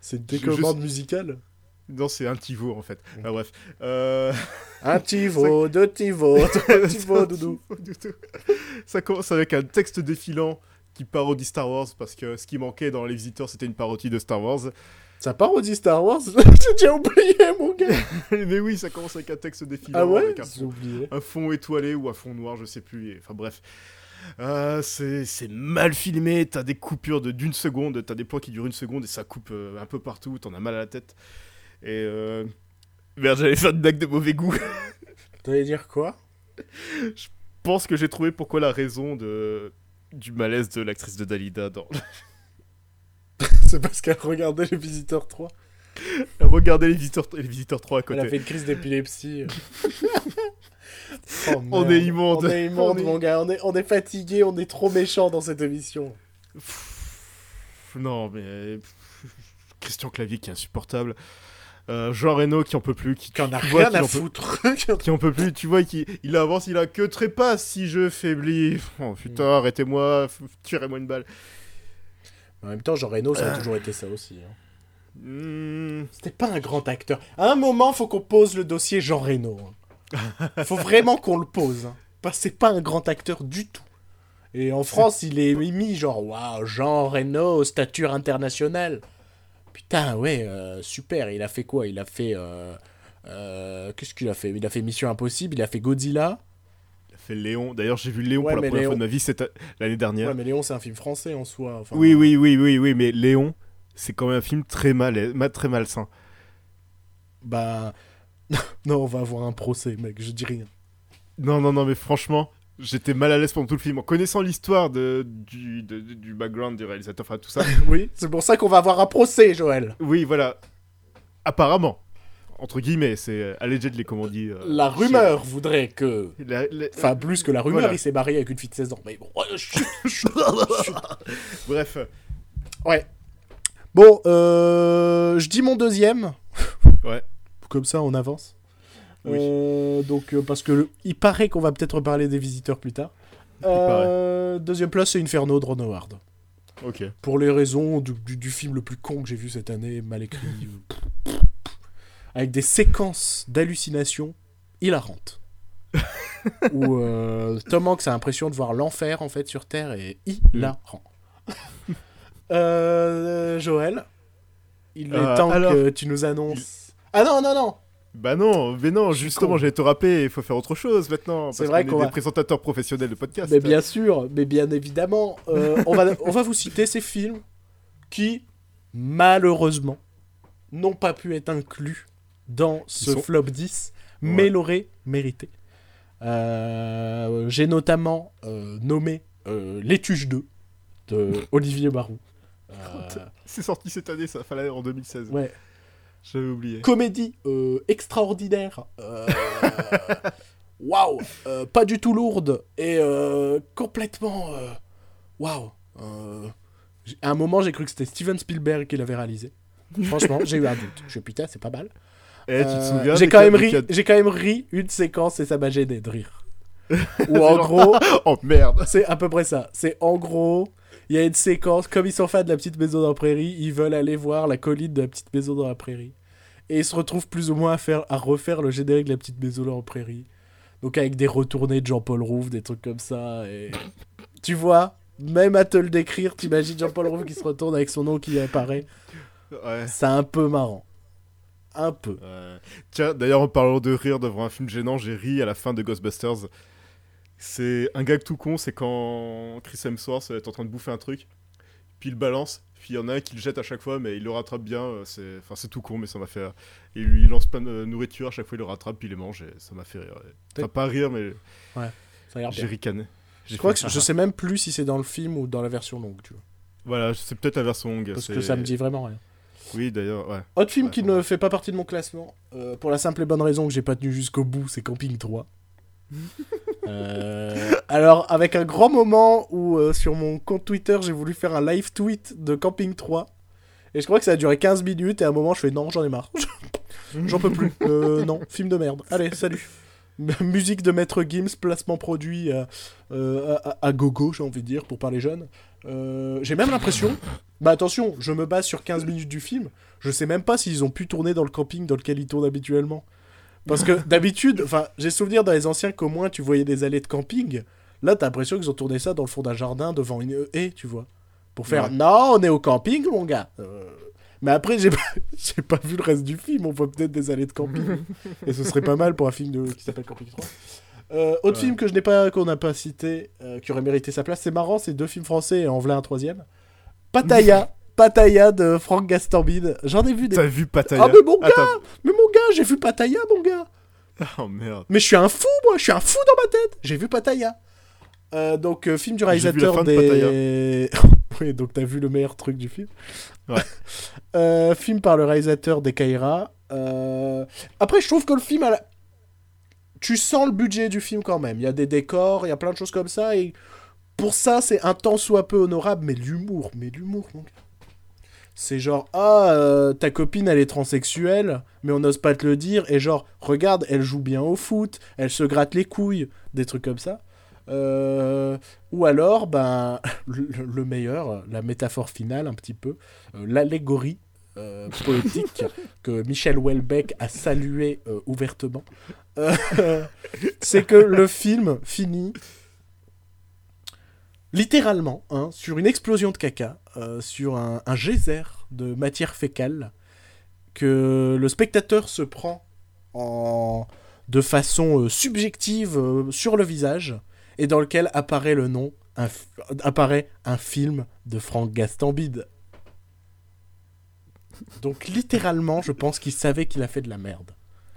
Speaker 1: c'est une télécommande musicale
Speaker 2: non, c'est un Tivo en fait. Enfin, bref. Euh...
Speaker 1: Un Tivo, deux Tivo, trois Tivo, doudou.
Speaker 2: Ça commence avec un texte défilant qui parodie Star Wars parce que ce qui manquait dans Les Visiteurs, c'était une parodie de Star Wars.
Speaker 1: Ça parodie Star Wars J'ai déjà oublié, mon gars
Speaker 2: Mais oui, ça commence avec un texte défilant,
Speaker 1: ah ouais
Speaker 2: avec un fond, un fond, étoilé ou un fond noir, je sais plus. Enfin bref. Euh, c'est mal filmé, t'as des coupures de d'une seconde, t'as des plans qui durent une seconde et ça coupe euh, un peu partout, t'en as mal à la tête. Et euh... Merde, j'allais faire une blague de mauvais goût.
Speaker 1: T'allais dire quoi?
Speaker 2: Je pense que j'ai trouvé pourquoi la raison de du malaise de l'actrice de Dalida dans.
Speaker 1: c'est parce qu'elle regardait les Visiteurs 3.
Speaker 2: Elle regardait les Visiteurs, les visiteurs 3 à côté.
Speaker 1: Elle a fait une crise d'épilepsie.
Speaker 2: oh, on est immonde.
Speaker 1: On est immonde, mon gars. On est, on est fatigué, on est trop méchant dans cette émission.
Speaker 2: non, mais. Christian Clavier qui est insupportable. Euh, Jean Reno qui en peut plus, qui,
Speaker 1: qui en a rien à foutre,
Speaker 2: qui en peut plus, tu vois, qui il avance, il a que trépas si je faiblis. Oh putain, mm. arrêtez-moi, tirez-moi une balle.
Speaker 1: En même temps, Jean Reno, ça a toujours été ça aussi. Hein. Mm. C'était pas un grand acteur. À un moment, faut qu'on pose le dossier Jean Reno. Hein. faut vraiment qu'on le pose. Hein. Parce que c'est pas un grand acteur du tout. Et en France, il est mis genre, waouh, Jean Reno, stature internationale. Putain, ouais, euh, super. Il a fait quoi? Il a fait. euh, euh, Qu'est-ce qu'il a fait? Il a fait Mission Impossible, il a fait Godzilla.
Speaker 2: Il a fait Léon. D'ailleurs, j'ai vu Léon
Speaker 1: Ouais,
Speaker 2: pour la première
Speaker 1: Léon-
Speaker 2: fois de ma vie cette- l'année dernière.
Speaker 1: Ouais, mais Léon, c'est un film français en soi. enfin.
Speaker 2: Oui, oui, oui, oui, oui, mais Léon, c'est quand même un film très mal, ma- très malsain.
Speaker 1: Bah. non, on va avoir un procès, mec, je dis rien.
Speaker 2: Non, non, non, mais franchement, j'étais mal à l'aise pendant tout le film. En connaissant l'histoire de, du, de- du background du réalisateur, enfin tout ça.
Speaker 1: oui, c'est pour ça qu'on va avoir un procès, Joël.
Speaker 2: oui, voilà. Apparemment. Entre guillemets, c'est euh, allegedly, comme on dit. euh,
Speaker 1: La rumeur voudrait que.
Speaker 2: La- la-
Speaker 1: Enfin, plus que la rumeur,
Speaker 2: Voilà.
Speaker 1: il s'est marié avec une fille de 16 ans. Mais bon, chut.
Speaker 2: Bref.
Speaker 1: Ouais. Bon, euh, je dis mon deuxième.
Speaker 2: Ouais.
Speaker 1: Comme ça, on avance.
Speaker 2: Oui.
Speaker 1: Euh, donc, euh, parce que le- il paraît qu'on va peut-être reparler des visiteurs plus tard. Euh, deuxième place, c'est Inferno de Ron Howard.
Speaker 2: Ok.
Speaker 1: Pour les raisons du, du- du film le plus con que j'ai vu cette année, mal écrit, avec des séquences d'hallucinations hilarantes. Où euh, Tom Hanks a l'impression de voir l'enfer en fait sur Terre et hilarant. Euh, Joël, il est
Speaker 2: Euh,
Speaker 1: temps
Speaker 2: alors,
Speaker 1: que tu nous annonces. Ah non, non, non
Speaker 2: Bah non, mais non, justement, j'allais te rappeler, il faut faire autre chose maintenant.
Speaker 1: C'est vrai
Speaker 2: qu'on est
Speaker 1: qu'on
Speaker 2: des
Speaker 1: va-
Speaker 2: présentateurs professionnels de podcast.
Speaker 1: Mais bien sûr, mais bien évidemment, euh, on, va, on va vous citer ces films qui, malheureusement, n'ont pas pu être inclus dans ce
Speaker 2: sont-
Speaker 1: flop 10, mais l'auraient mérité. Euh, J'ai notamment euh, nommé euh, L'étuge 2 de Olivier Barou.
Speaker 2: C'est sorti cette année, ça fallait en 2016.
Speaker 1: ouais.
Speaker 2: J'avais oublié.
Speaker 1: Comédie euh, extraordinaire. euh, Waouh euh, Pas du tout lourde et complètement. Waouh j'ai- À un moment, j'ai cru que c'était Steven Spielberg qui l'avait réalisé. Franchement, j'ai eu un doute. Je suis putain, c'est pas mal.
Speaker 2: Eh, tu te
Speaker 1: Euh,
Speaker 2: souviens
Speaker 1: J'ai quand, même ri, j'ai quand même ri une séquence et ça m'a gêné de rire. Ou en gros,
Speaker 2: Oh merde
Speaker 1: c'est à peu près ça. C'est en gros, il y a une séquence, comme ils sont fans de la petite maison dans la prairie, ils veulent aller voir la colline de la petite maison dans la prairie. Et ils se retrouvent plus ou moins à, faire, à refaire le générique de la petite maison dans la prairie. Donc avec des retournées de Jean-Paul Rouve, des trucs comme ça. Et tu vois, même à te le décrire, t'imagines Jean-Paul Rouve qui se retourne avec son nom qui apparaît.
Speaker 2: Ouais.
Speaker 1: C'est un peu marrant. Un peu.
Speaker 2: Ouais. Tiens, d'ailleurs, en parlant de rire devant un film gênant, j'ai ri à la fin de Ghostbusters. C'est un gag tout con, c'est quand Chris Hemsworth est en train de bouffer un truc, puis il balance, puis il y en a un qui le jette à chaque fois, mais il le rattrape bien. euh, C'est, enfin, c'est tout con, mais ça m'a fait. Et lui, il lance plein de nourriture, à chaque fois il le rattrape, puis il les mange, et ça m'a fait rire. Enfin, pas rire, mais
Speaker 1: Ça a l'air
Speaker 2: j'ai ricané.
Speaker 1: Je crois que je sais même plus si c'est dans le film ou dans la version longue, tu vois.
Speaker 2: Voilà, c'est peut-être la version longue.
Speaker 1: Parce que ça me dit vraiment rien.
Speaker 2: Oui, d'ailleurs, ouais.
Speaker 1: Autre film
Speaker 2: Ouais,
Speaker 1: qui
Speaker 2: ouais.
Speaker 1: ne fait pas partie de mon classement, euh, pour la simple et bonne raison que j'ai pas tenu jusqu'au bout, c'est Camping 3. Euh, alors, avec un grand moment où euh, sur mon compte Twitter, j'ai voulu faire un live tweet de Camping 3. Et je crois que ça a duré 15 minutes, et à un moment, je fais non, j'en ai marre. j'en peux plus. Euh, non, film de merde. Allez, salut. Musique de Maître Gims, placement produit à, à, gogo, j'ai envie de dire, pour parler jeune. Euh, j'ai même l'impression. Bah attention, je me base sur 15 minutes du film. Je sais même pas s'ils ont pu tourner dans le camping dans lequel ils tournent habituellement. Parce que d'habitude, enfin, j'ai souvenir dans les anciens qu'au moins tu voyais des allées de camping. Là, t'as l'impression qu'ils ont tourné ça dans le fond d'un jardin devant une haie, tu vois. Pour faire
Speaker 2: Ouais.
Speaker 1: non, on est au camping, mon gars. Euh, Mais après, j'ai pas... pas vu le reste du film. On voit peut-être des allées de camping. Et ce serait pas mal pour un film de... qui s'appelle Camping 3. Euh, autre
Speaker 2: Ouais.
Speaker 1: film que je n'ai pas, qu'on n'a pas cité, euh, qui aurait mérité sa place, c'est marrant, c'est deux films français et en voilà un troisième. Pattaya, Pattaya de Franck Gastambide. J'en ai vu des.
Speaker 2: T'as vu Pattaya
Speaker 1: Ah mais mon gars,
Speaker 2: Attends.
Speaker 1: mais mon gars, j'ai vu Pattaya, mon gars.
Speaker 2: Oh merde.
Speaker 1: Mais je suis un fou, moi, je suis un fou dans ma tête. J'ai vu Pattaya. Euh, donc euh, film du
Speaker 2: J'ai vu la
Speaker 1: réalisateur
Speaker 2: de
Speaker 1: des. oui, donc t'as vu le meilleur truc du film.
Speaker 2: Ouais.
Speaker 1: Euh, film par le réalisateur des Kaira. Après, je trouve que le film a la- Tu sens le budget du film quand même. Il y a des décors, il y a plein de choses comme ça. Et pour ça, c'est un tant soit peu honorable. Mais l'humour, mais l'humour, mon gars. C'est genre, ah, euh, ta copine, elle est transsexuelle, mais on n'ose pas te le dire. Et genre, regarde, elle joue bien au foot, elle se gratte les couilles, des trucs comme ça. Euh, ou alors, ben, le, le meilleur, la métaphore finale, un petit peu, euh, l'allégorie euh, poétique que Michel Houellebecq a salué ouvertement. c'est que le film finit littéralement hein, sur une explosion de caca, euh, sur un, un geyser de matière fécale que le spectateur se prend en de façon euh, subjective euh, sur le visage et dans lequel apparaît le nom un f- apparaît un film de Franck Gastambide. Donc littéralement, je pense qu'il savait qu'il a fait de la merde.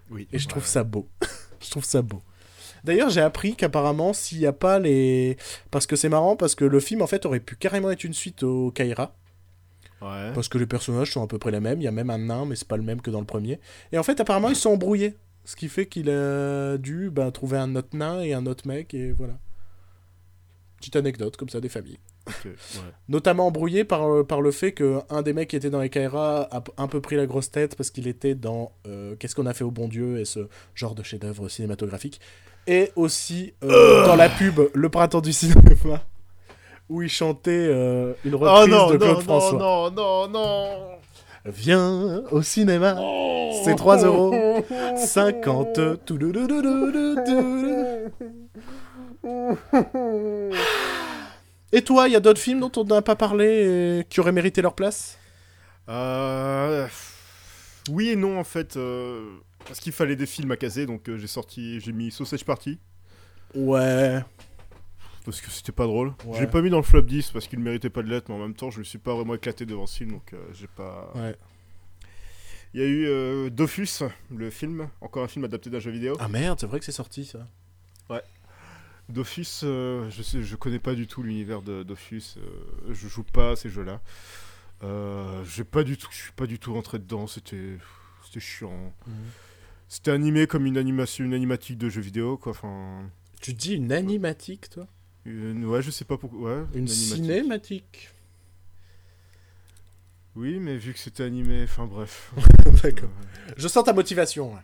Speaker 2: Oui.
Speaker 1: Et je trouve ça beau. je trouve ça beau. D'ailleurs, j'ai appris qu'apparemment, s'il n'y a pas les... Parce que c'est marrant, parce que le film, en fait, aurait pu carrément être une suite au Kaira.
Speaker 2: Ouais.
Speaker 1: Parce que les personnages sont à peu près les mêmes. Il y a même un nain, mais c'est pas le même que dans le premier. Et en fait, apparemment, ils sont embrouillés. Ce qui fait qu'il a dû ben, trouver un autre nain et un autre mec, et voilà. Petite anecdote, comme ça, des familles.
Speaker 2: ouais.
Speaker 1: Notamment embrouillé par, euh, par le fait que un des mecs qui était dans les Kaira a un peu pris la grosse tête parce qu'il était dans euh, Qu'est-ce qu'on a fait au bon Dieu et ce genre de chef-d'œuvre cinématographique. Et aussi euh, dans la pub Le printemps du cinéma où il chantait euh, une
Speaker 2: Oh
Speaker 1: reprise
Speaker 2: non,
Speaker 1: de Claude
Speaker 2: non,
Speaker 1: François.
Speaker 2: non, non, non, non.
Speaker 1: Viens au cinéma, c'est 3 euros 50. Toudoudoudoudoudoudou. Et toi, il y a d'autres films dont on n'a pas parlé et qui auraient mérité leur place?
Speaker 2: Euh... Oui et non en fait. euh, Parce qu'il fallait des films à caser, donc euh, j'ai sorti, j'ai mis Sausage Party
Speaker 1: Ouais.
Speaker 2: parce que c'était pas drôle.
Speaker 1: Ouais.
Speaker 2: J'ai pas mis dans le flop 10 parce qu'il méritait pas de l'être, mais en même temps je me suis pas vraiment éclaté devant ce film, donc euh, j'ai pas.
Speaker 1: Ouais.
Speaker 2: Il y a eu euh, Dofus, le film, encore un film adapté d'un jeu vidéo.
Speaker 1: Ah merde, c'est vrai que c'est sorti ça.
Speaker 2: Dofus, euh, je sais, je connais pas du tout l'univers de Dofus. je joue pas à ces jeux-là. J'ai pas du tout, je suis pas du tout rentré dedans. C'était, c'était chiant. C'était animé comme une animation, une animatique de jeu vidéo, quoi. Enfin,
Speaker 1: Tu dis une animatique, toi?
Speaker 2: Une- ouais, je sais pas pourquoi. Ouais,
Speaker 1: Une cinématique.
Speaker 2: Oui, mais vu que c'était animé, enfin bref.
Speaker 1: D'accord.
Speaker 2: Euh,
Speaker 1: Je sens ta motivation. là.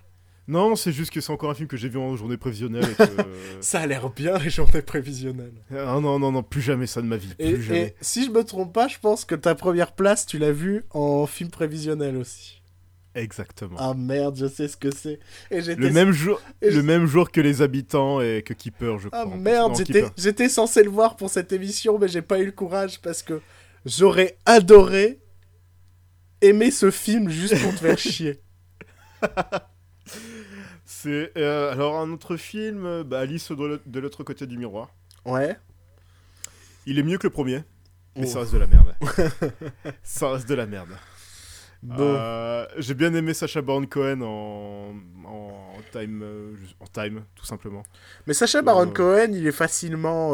Speaker 2: Non, c'est juste que c'est encore un film que j'ai vu en journée prévisionnelle. Et que...
Speaker 1: Ça a l'air bien les journées prévisionnelles.
Speaker 2: ah non, non, non, plus jamais ça de ma vie. Plus
Speaker 1: Et,
Speaker 2: jamais.
Speaker 1: et si je me trompe pas, je pense que ta première place, tu l'as vue en film prévisionnel aussi.
Speaker 2: Exactement.
Speaker 1: Ah merde, je sais ce que c'est. Et j'étais
Speaker 2: le même jour,
Speaker 1: et je-
Speaker 2: le même jour que les habitants et que Keeper, je crois.
Speaker 1: Ah merde, j'étais censé le voir pour cette émission, mais j'ai pas eu le courage parce que j'aurais adoré aimer ce film juste pour te faire chier.
Speaker 2: C'est euh, alors un autre film, bah, Alice de l'autre- de l'autre côté du miroir.
Speaker 1: Ouais.
Speaker 2: Il est mieux que le premier, mais
Speaker 1: Oh.
Speaker 2: ça reste de la merde. ça reste de la merde.
Speaker 1: Bon.
Speaker 2: Euh, J'ai bien aimé Sacha Baron Cohen en, en time, euh, en time, tout simplement.
Speaker 1: Mais Sacha Baron
Speaker 2: euh,
Speaker 1: Cohen, il est facilement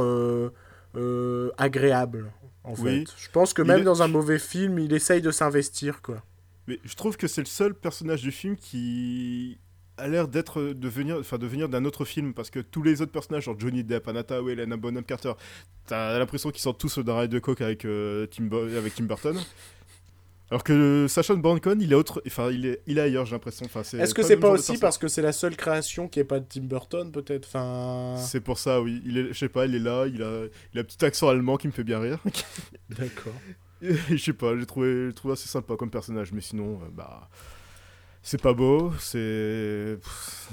Speaker 1: euh, agréable, en
Speaker 2: Oui.
Speaker 1: fait. Je pense que même
Speaker 2: est-
Speaker 1: dans un mauvais film, il essaye de s'investir, quoi.
Speaker 2: Mais je trouve que c'est le seul personnage du film qui a l'air d'être de venir, enfin de venir d'un autre film parce que tous les autres personnages, genre Johnny Depp, Anna Thaoué, Helena Bonham Carter, t'as l'impression qu'ils sortent tous d'un rail de coke avec euh, Tim, Bo- avec Tim Burton. Alors que Sacha Baron Cohen, il est autre, enfin il est, il est ailleurs, j'ai l'impression. Enfin,
Speaker 1: Est-ce que c'est pas aussi parce que c'est la seule création qui est pas de Tim Burton, peut-être Enfin.
Speaker 2: C'est pour ça, oui. Il est, je sais pas, il est là, il a, il a un petit accent allemand qui me fait bien rire.
Speaker 1: D'accord.
Speaker 2: Je sais pas, j'ai trouvé, trouvé assez sympa comme personnage, mais sinon, euh, bah. C'est pas beau, c'est.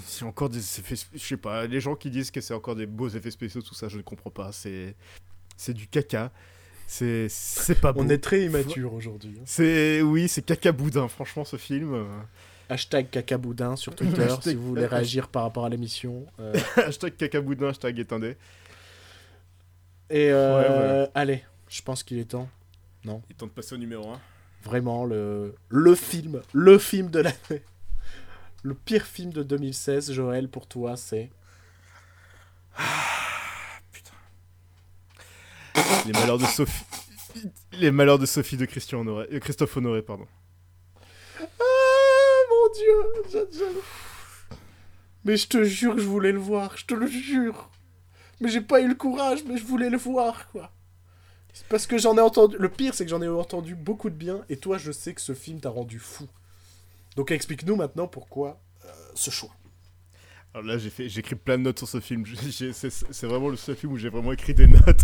Speaker 2: C'est encore des effets. Je sais pas, les gens qui disent que c'est encore des beaux effets spéciaux, tout ça, je ne comprends pas. C'est. C'est du caca. C'est. C'est pas beau.
Speaker 1: On est très immature aujourd'hui. hein.
Speaker 2: C'est. Oui, c'est caca boudin, franchement, ce film. euh.
Speaker 1: Hashtag cacaboudin sur Twitter
Speaker 2: Hashtag-
Speaker 1: si vous voulez réagir par rapport à l'émission. Euh,
Speaker 2: hashtag caca boudin, hashtag éteindé.
Speaker 1: et euh,
Speaker 2: Ouais, voilà.
Speaker 1: allez, je pense qu'il est temps.
Speaker 2: Il est temps de passer au numéro 1.
Speaker 1: Vraiment, le, le film, le film de l'année. Le pire film de 2016, Joël, pour toi, c'est?
Speaker 2: Les malheurs de Sophie. Les malheurs de Sophie de Christian Honoré. euh, Christophe Honoré, pardon.
Speaker 1: Ah mon dieu Mais je te jure que je voulais le voir, je te le jure. Mais j'ai pas eu le courage, mais je voulais le voir, quoi. C'est parce que j'en ai entendu. Le pire, c'est que j'en ai entendu beaucoup de bien, et toi, je sais que ce film t'a rendu fou. Donc explique-nous maintenant pourquoi euh, ce choix.
Speaker 2: Alors là, j'ai fait, j'ai écrit plein de notes sur ce film. C'est vraiment le seul film où j'ai vraiment écrit des notes.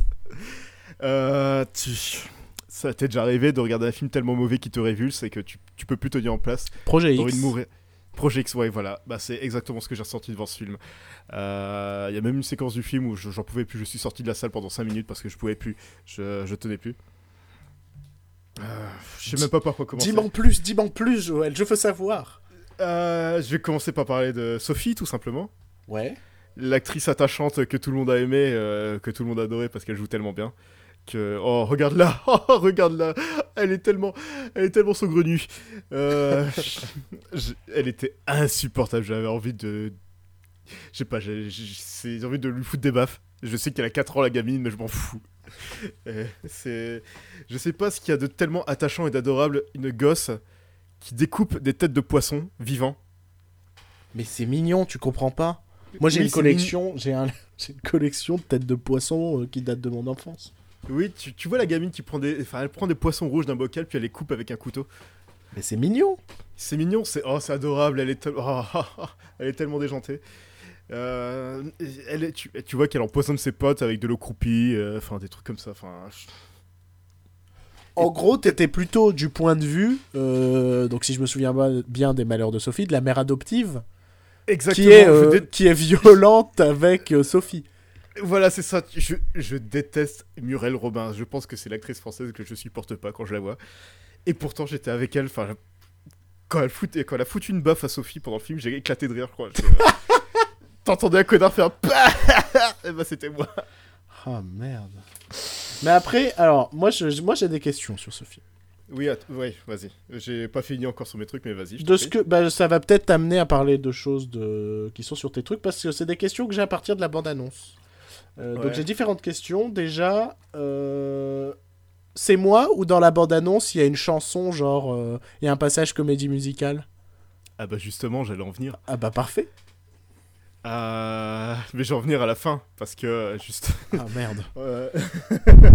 Speaker 2: Euh, tu- Ça t'est déjà arrivé de regarder un film tellement mauvais qui te révulse et que tu, tu peux plus tenir en place.
Speaker 1: Projet
Speaker 2: de mourir. Project ouais, voilà. Bah, c'est exactement ce que j'ai ressenti devant ce film. Euh, Il y a même une séquence du film où je- j'en pouvais plus. Je suis sorti de la salle pendant 5 minutes parce que je pouvais plus. Je, je tenais plus. Euh, je sais même pas par quoi commencer.
Speaker 1: Dis-moi en plus, dis-moi en plus, Joël, je veux savoir.
Speaker 2: Euh, je vais commencer par parler de Sophie, tout simplement.
Speaker 1: Ouais.
Speaker 2: L'actrice attachante que tout le monde a aimé, euh, que tout le monde a adoré parce qu'elle joue tellement bien. Que... Oh, regarde là Oh, regarde là Elle est tellement, elle est tellement saugrenue. Euh, je- Elle était insupportable. J'avais envie de... Je sais pas, j'ai envie de lui foutre des baffes. Je sais qu'elle a 4 ans, la gamine, mais je m'en fous. Euh, C'est... Je sais pas ce qu'il y a de tellement attachant et d'adorable une gosse qui découpe des têtes de poissons vivants.
Speaker 1: Mais c'est mignon, tu comprends pas Moi j'ai
Speaker 2: Oui,
Speaker 1: une collection, j'ai un... j'ai une collection de têtes de poissons euh, qui date de mon enfance.
Speaker 2: Oui, tu, tu vois la gamine qui prend des, enfin, elle prend des poissons rouges d'un bocal puis elle les coupe avec un couteau.
Speaker 1: Mais c'est mignon.
Speaker 2: C'est mignon, c'est oh, c'est adorable, elle est, tel- oh, elle est tellement déjantée. Euh, elle est- tu, tu vois qu'elle empoisonne ses potes avec de l'eau croupie, euh, enfin des trucs comme ça. Enfin,
Speaker 1: En gros, t'étais plutôt du point de vue, euh, donc si je me souviens bien des malheurs de Sophie, de la mère adoptive,
Speaker 2: exactement.
Speaker 1: qui est,
Speaker 2: dé-
Speaker 1: qui est violente avec Sophie.
Speaker 2: Voilà, c'est ça. Je, je déteste Muriel Robin. Je pense que c'est l'actrice française que je supporte pas quand je la vois. Et pourtant, j'étais avec elle. Enfin, quand elle, fout, quand elle a foutu une baffe à Sophie pendant le film, j'ai éclaté de rire, je crois. T'entendais un connard faire Et bah, c'était moi.
Speaker 1: Ah merde. Mais après, alors, moi je- moi j'ai des questions sur ce film.
Speaker 2: Oui, ouais, vas-y. J'ai pas fini encore sur mes trucs, mais vas-y.
Speaker 1: De ce que, bah, ça va peut-être t'amener à parler de choses de... qui sont sur tes trucs, parce que c'est des questions que j'ai à partir de la bande-annonce. Euh, Donc j'ai différentes questions. Déjà, euh, c'est moi ou dans la bande-annonce il y a une chanson, genre, euh, il y a un passage comédie musicale?
Speaker 2: Ah bah justement, j'allais en venir.
Speaker 1: Ah bah parfait.
Speaker 2: Mais j'en venir à la fin, parce que juste...
Speaker 1: Ah merde.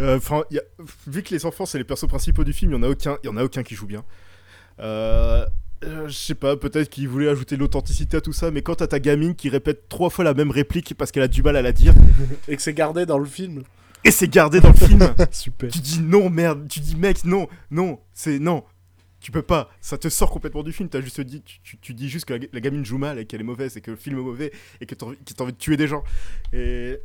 Speaker 2: Enfin, a- vu que les enfants c'est les persos principaux du film, il y en a aucun, il y en a aucun qui joue bien. Euh, je sais pas, peut-être qu'ils voulaient ajouter de l'authenticité à tout ça, mais quand t'as ta gamine qui répète trois fois la même réplique parce qu'elle a du mal à la dire,
Speaker 1: Et que c'est gardé dans le film.
Speaker 2: et c'est gardé dans le film,
Speaker 1: Super.
Speaker 2: tu dis non merde, tu dis mec non, non, c'est non, tu peux pas, ça te sort complètement du film. T'as juste dit, tu, tu- tu dis juste que la, la gamine joue mal et qu'elle est mauvaise et que le film est mauvais et que t'as envie, que t'as envie de tuer des gens. Et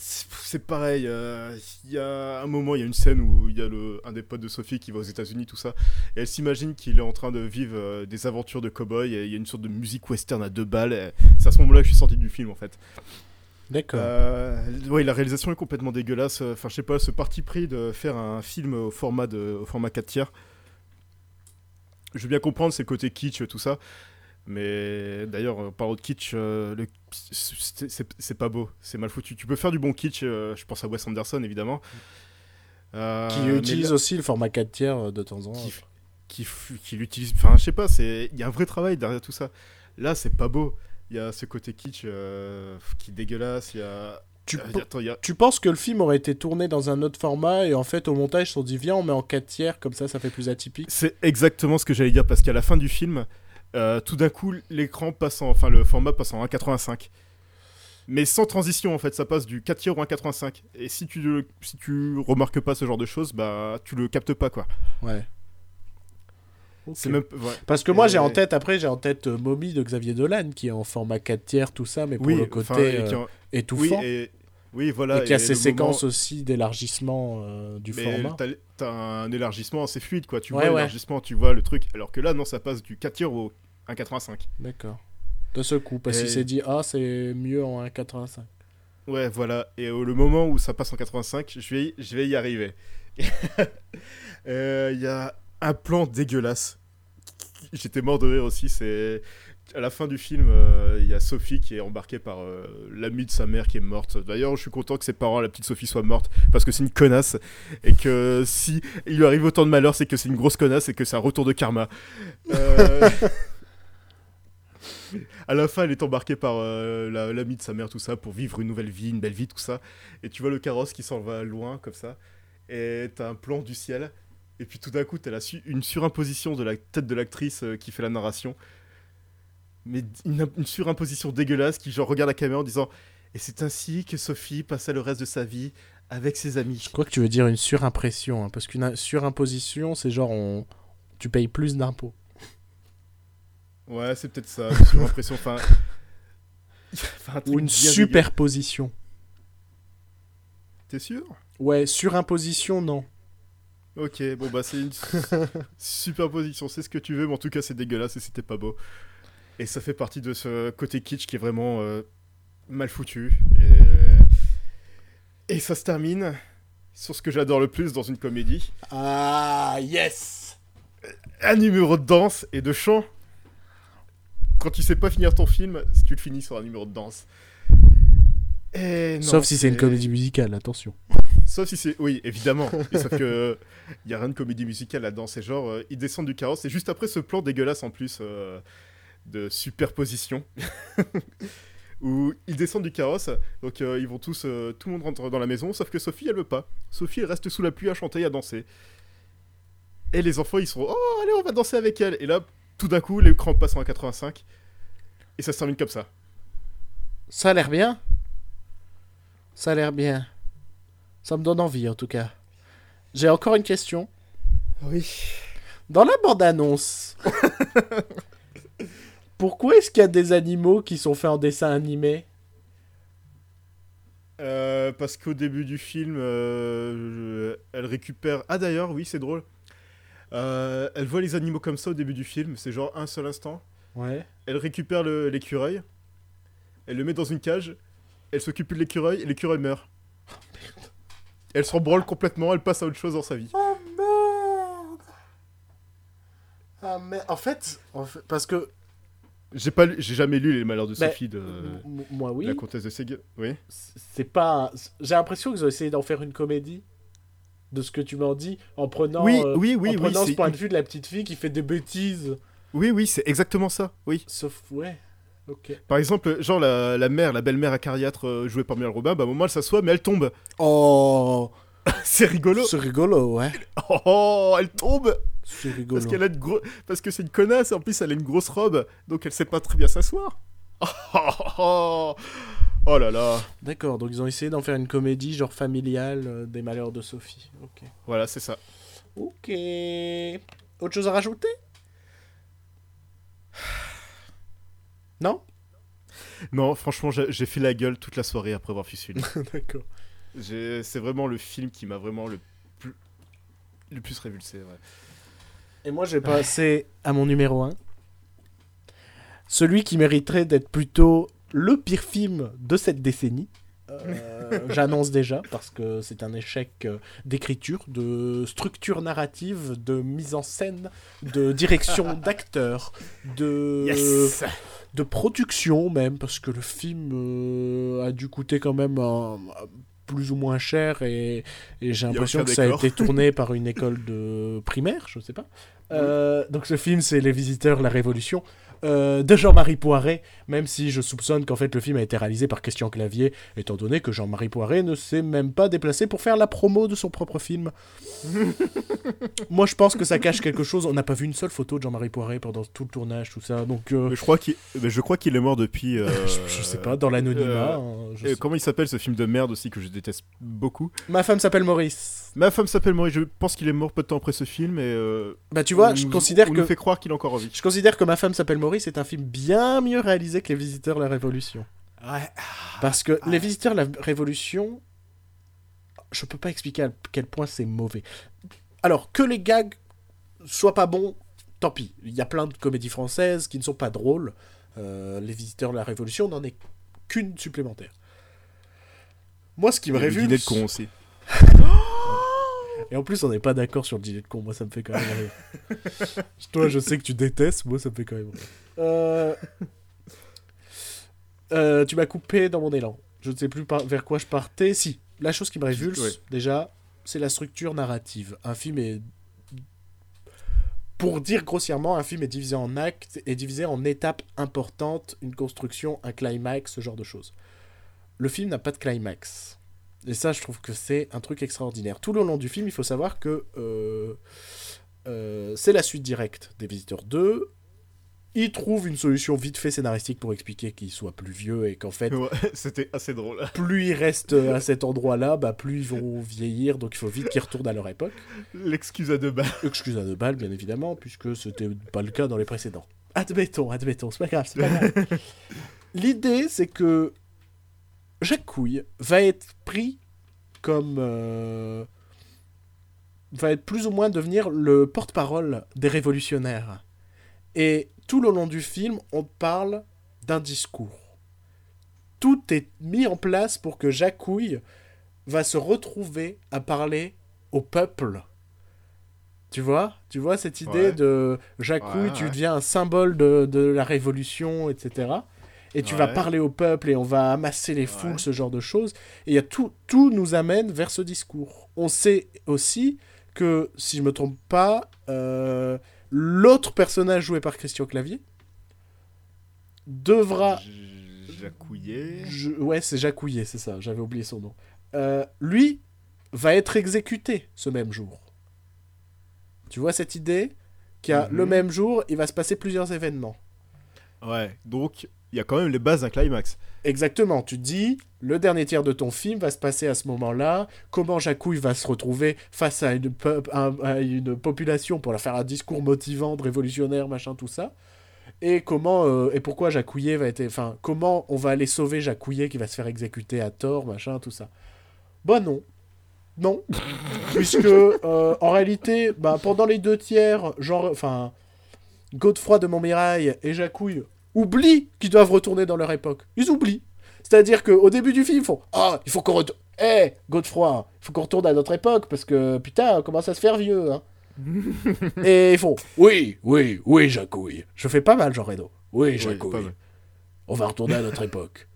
Speaker 2: c'est pareil. euh, Il y a un moment, il y a une scène où il y a le, un des potes de Sophie qui va aux États-Unis, tout ça, et elle s'imagine qu'il est en train de vivre euh, des aventures de cow-boy. Et il y a une sorte de musique western à deux balles. et C'est à ce moment-là que je suis sorti du film en fait.
Speaker 1: D'accord.
Speaker 2: Euh, ouais, la réalisation est complètement dégueulasse. Enfin, je sais pas, ce parti pris de faire un film au format, de, au format 4 tiers. Je veux bien comprendre, c'est le côté kitsch, tout ça. Mais d'ailleurs, euh, parlant de kitsch, euh, le- c'est pas beau, c'est mal foutu. Tu peux faire du bon kitsch, euh, je pense à Wes Anderson évidemment. Euh,
Speaker 1: qui utilise
Speaker 2: là-
Speaker 1: aussi le format 4 tiers de temps en temps.
Speaker 2: qui, qui, l'utilise. Enfin, je sais pas, il y a un vrai travail derrière tout ça. Là, c'est pas beau. Il y a ce côté kitsch qui est dégueulasse. Il y a.
Speaker 1: Tu,
Speaker 2: attends, a-
Speaker 1: tu penses que le film aurait été tourné dans un autre format et en fait au montage ils se sont dit viens on met en 4 tiers comme ça ça fait plus atypique?
Speaker 2: C'est exactement ce que j'allais dire parce qu'à la fin du film, euh, tout d'un coup, l'écran passe en, enfin le format passe en 1.85. Mais sans transition en fait, ça passe du 4 tiers au 1.85. Et si tu si tu remarques pas ce genre de choses, bah tu le captes pas quoi.
Speaker 1: Ouais.
Speaker 2: Même.
Speaker 1: Parce que moi j'ai en tête, après j'ai en tête euh, Mommy de Xavier Dolan qui est en format 4 tiers, tout ça, mais pour
Speaker 2: oui,
Speaker 1: le
Speaker 2: enfin,
Speaker 1: côté
Speaker 2: et
Speaker 1: euh,
Speaker 2: en- oui
Speaker 1: étouffant.
Speaker 2: et oui voilà.
Speaker 1: et qui a
Speaker 2: et
Speaker 1: ces séquences
Speaker 2: moment-
Speaker 1: aussi d'élargissement euh, du
Speaker 2: mais
Speaker 1: format.
Speaker 2: t'as- T'as un élargissement assez fluide quoi. Tu
Speaker 1: Ouais,
Speaker 2: vois
Speaker 1: ouais.
Speaker 2: l'élargissement, tu vois le truc. Alors que là non, ça passe du 4 tiers au 1.85.
Speaker 1: D'accord. De ce coup, parce
Speaker 2: Et-
Speaker 1: qu'il s'est dit ah c'est mieux en 1,85.
Speaker 2: Ouais, voilà. Et au le moment où ça passe en 85, je vais, y- je vais y arriver. Euh, Il y a un plan dégueulasse. J'étais mort de rire aussi. C'est à la fin du film, euh, il y a Sophie qui est embarquée par euh, l'ami de sa mère qui est morte. D'ailleurs, je suis content que ses parents, la petite Sophie, soient morte parce que c'est une connasse et que si il lui arrive autant de malheur, c'est que c'est une grosse connasse et que c'est un retour de karma. Euh, à la fin, elle est embarquée par euh, la- l'ami de sa mère, tout ça, pour vivre une nouvelle vie, une belle vie, tout ça. Et tu vois le carrosse qui s'en va loin, comme ça. Et t'as un plan du ciel. Et puis tout d'un coup, t'as une surimposition de la tête de l'actrice euh, qui fait la narration. Mais une, une surimposition dégueulasse qui, genre, regarde la caméra en disant Et c'est ainsi que Sophie passa le reste de sa vie avec ses amis.
Speaker 1: Je crois que tu veux dire une surimpression, hein, parce qu'une surimposition c'est genre on... tu payes plus d'impôts.
Speaker 2: Ouais, c'est peut-être ça. J'ai l'impression. Enfin. un
Speaker 1: Ou une superposition.
Speaker 2: T'es sûr?
Speaker 1: Ouais, surimposition, non.
Speaker 2: Ok, bon bah c'est une superposition, c'est ce que tu veux, mais en tout cas c'est dégueulasse et c'était pas beau. Et ça fait partie de ce côté kitsch qui est vraiment euh, mal foutu. Et... et ça se termine sur ce que j'adore le plus dans une comédie.
Speaker 1: Ah, yes
Speaker 2: Un numéro de danse et de chant. Quand tu sais pas finir ton film, si tu le finis sur un numéro de danse. Et non,
Speaker 1: Sauf si c'est une comédie musicale, attention.
Speaker 2: Sauf si c'est. Oui, évidemment. Sauf que. Il y a rien de comédie musicale là-dedans. C'est genre. euh, ils descendent du carrosse. Et juste après ce plan dégueulasse en plus euh, de superposition. où ils descendent du carrosse. Donc euh, ils vont tous. euh, tout le monde rentre dans la maison. Sauf que Sophie, elle veut pas. Sophie, elle reste sous la pluie à chanter et à danser. Et les enfants, ils sont. Oh, allez, on va danser avec elle. Et là, tout d'un coup, l'écran passe en 85. Et ça se termine comme ça.
Speaker 1: Ça a l'air bien. Ça a l'air bien. Ça me donne envie, en tout cas. J'ai encore une question.
Speaker 2: Oui.
Speaker 1: Dans la bande-annonce, pourquoi est-ce qu'il y a des animaux qui sont faits en dessin animé
Speaker 2: Euh, parce qu'au début du film, euh, je- elle récupère. Ah d'ailleurs, oui, c'est drôle. Euh, elle voit les animaux comme ça au début du film, c'est genre un seul instant.
Speaker 1: Ouais.
Speaker 2: Elle récupère l'écureuil, elle le met dans une cage, elle s'occupe de l'écureuil et l'écureuil meurt. Elle s'en branle complètement, elle passe à autre chose dans sa vie.
Speaker 1: Oh merde Ah mais en fait, en fait- parce que
Speaker 2: J'ai pas, j'ai jamais lu les Malheurs de
Speaker 1: Ben,
Speaker 2: Sophie de
Speaker 1: moi oui,
Speaker 2: la comtesse de Séguin. Oui.
Speaker 1: c'est pas. J'ai l'impression qu'ils ont essayé d'en faire une comédie. De ce que tu m'en dis, en prenant,
Speaker 2: oui,
Speaker 1: euh,
Speaker 2: oui, oui,
Speaker 1: en
Speaker 2: oui,
Speaker 1: prenant ce point de vue de la petite fille qui fait des bêtises.
Speaker 2: oui, oui, c'est exactement ça. Oui.
Speaker 1: Sauf, ouais, ok.
Speaker 2: Par exemple, genre la, la mère, la belle-mère acariâtre euh, jouée par Muriel Robin, bah à un moment elle s'assoit mais elle tombe.
Speaker 1: Oh,
Speaker 2: c'est rigolo.
Speaker 1: c'est rigolo, ouais.
Speaker 2: Oh, elle tombe
Speaker 1: C'est rigolo.
Speaker 2: parce qu'elle a une gros... parce que c'est une connasse en plus elle a une grosse robe donc elle sait pas très bien s'asseoir. Oh, oh, oh. Oh là là.
Speaker 1: D'accord, donc ils ont essayé d'en faire une comédie genre familiale euh, des malheurs de Sophie. Ok.
Speaker 2: Voilà, c'est ça.
Speaker 1: Ok. Autre chose à rajouter? Non?
Speaker 2: Non, franchement, j'ai fait la gueule toute la soirée après avoir film.
Speaker 1: D'accord.
Speaker 2: C'est vraiment le film qui m'a vraiment le plus le plus révulsé, ouais.
Speaker 1: Et moi, j'ai passé à mon numéro 1. Celui qui mériterait d'être plutôt le pire film de cette décennie. Euh, J'annonce déjà, parce que c'est un échec euh, d'écriture, de structure narrative, de mise en scène, de direction d'acteur, de,
Speaker 2: Yes.
Speaker 1: de production même, parce que le film euh, a dû coûter quand même un- plus ou moins cher et, et j'ai l'impression que ça a été tourné par une école de primaire, je sais pas. Euh, donc ce film c'est Les Visiteurs, la Révolution. Euh, de Jean-Marie Poiret, même si je soupçonne qu'en fait le film a été réalisé par Christian Clavier, étant donné que Jean-Marie Poiret ne s'est même pas déplacé pour faire la promo de son propre film. Moi je pense que ça cache quelque chose, on n'a pas vu une seule photo de Jean-Marie Poiret pendant tout le tournage, tout ça, donc euh,
Speaker 2: Mais je crois qu'il mais je crois qu'il est mort depuis euh,
Speaker 1: je, je sais pas, dans l'anonymat.
Speaker 2: euh,
Speaker 1: hein,
Speaker 2: comment il s'appelle ce film de merde aussi que je déteste beaucoup?
Speaker 1: Ma femme s'appelle Maurice.
Speaker 2: Ma femme s'appelle Maurice, je pense qu'il est mort peu de temps après ce film et euh,
Speaker 1: Bah tu vois,
Speaker 2: on
Speaker 1: je
Speaker 2: nous-
Speaker 1: considère
Speaker 2: on
Speaker 1: que
Speaker 2: nous fait croire qu'il est encore en vie.
Speaker 1: je considère que Ma femme s'appelle Maurice est un film bien mieux réalisé que Les Visiteurs de la Révolution.
Speaker 2: Ouais.
Speaker 1: Parce que. Les Visiteurs de la Révolution, je peux pas expliquer à quel point c'est mauvais. Alors, que les gags soient pas bons, tant pis. Il y a plein de comédies françaises qui ne sont pas drôles. Euh, les Visiteurs de la Révolution n'en est qu'une supplémentaire. Moi, ce qui me
Speaker 2: Le
Speaker 1: révulse...
Speaker 2: dîner de con aussi.
Speaker 1: Et en plus, on n'est pas d'accord sur le dîner de con. Moi, ça me fait quand même rire. Toi, je sais que tu détestes. Moi, ça me fait quand même rire. Euh... euh, tu m'as coupé dans mon élan. Je ne sais plus par- vers quoi je partais. Si, la chose qui me révulse,
Speaker 2: Ouais.
Speaker 1: déjà, c'est la structure narrative. Un film est... Pour dire grossièrement, un film est divisé en actes et divisé en étapes importantes, une construction, un climax, ce genre de choses. Le film n'a pas de climax. Et ça, je trouve que c'est un truc extraordinaire. Tout le long du film, il faut savoir que euh, euh, c'est la suite directe des Visiteurs 2. Ils trouvent une solution vite fait scénaristique pour expliquer qu'il soit plus vieux et qu'en fait,
Speaker 2: Ouais, C'était assez drôle.
Speaker 1: plus ils restent à cet endroit-là, bah, plus ils vont vieillir, donc il faut vite qu'ils retournent à leur époque.
Speaker 2: L'excuse à deux balles.
Speaker 1: Excuse à deux balles, bien évidemment, puisque c'était pas le cas dans les précédents. admettons, admettons, c'est pas grave, c'est pas grave. L'idée, c'est que Jacques Couille va être pris comme. euh, va être plus ou moins devenir le porte-parole des révolutionnaires. Et tout le long du film, on parle d'un discours. Tout est mis en place pour que Jacques Couille va se retrouver à parler au peuple. Tu vois? Tu vois cette idée
Speaker 2: Ouais.
Speaker 1: de Jacques
Speaker 2: Ouais,
Speaker 1: Couille, tu
Speaker 2: ouais.
Speaker 1: deviens un symbole de, de la révolution, etc. Et tu vas parler au peuple et on va amasser les foules, ce genre de choses. Et il y a tout, tout nous amène vers ce discours. On sait aussi que, si je me trompe pas, euh, l'autre personnage joué par Christian Clavier devra
Speaker 2: Jacouillet.
Speaker 1: je- Ouais, c'est Jacques Houillet, c'est ça, j'avais oublié son nom. Euh, lui va être exécuté ce même jour. Tu vois cette idée? Qu'à
Speaker 2: Mhm.
Speaker 1: le même jour, il va se passer plusieurs événements.
Speaker 2: Ouais, donc il y a quand même les bases d'un climax.
Speaker 1: Exactement, tu te dis, le dernier tiers de ton film va se passer à ce moment-là, comment Jacouille va se retrouver face à une, à population pour leur faire un discours motivant, de révolutionnaire, machin, tout ça, et comment, euh, et pourquoi Jacouillet va être, enfin, comment on va aller sauver Jacouillet qui va se faire exécuter à tort, machin, tout ça. Bah non. Non. Puisque, euh, en réalité, bah, pendant les deux tiers, genre, enfin, Godefroy de Montmirail et Jacouille oublient qu'ils doivent retourner dans leur époque. Ils oublient. C'est-à-dire qu'au début du film, ils font Ah, il faut qu'on retourne. Eh, Godefroy, il faut qu'on retourne à notre époque parce que putain, on commence à se faire vieux. Hein? et ils font Oui, oui, oui, Jacouille. Je fais pas mal, Jean Reno. Oui, Jacouille.
Speaker 2: mal.
Speaker 1: on va retourner à notre époque.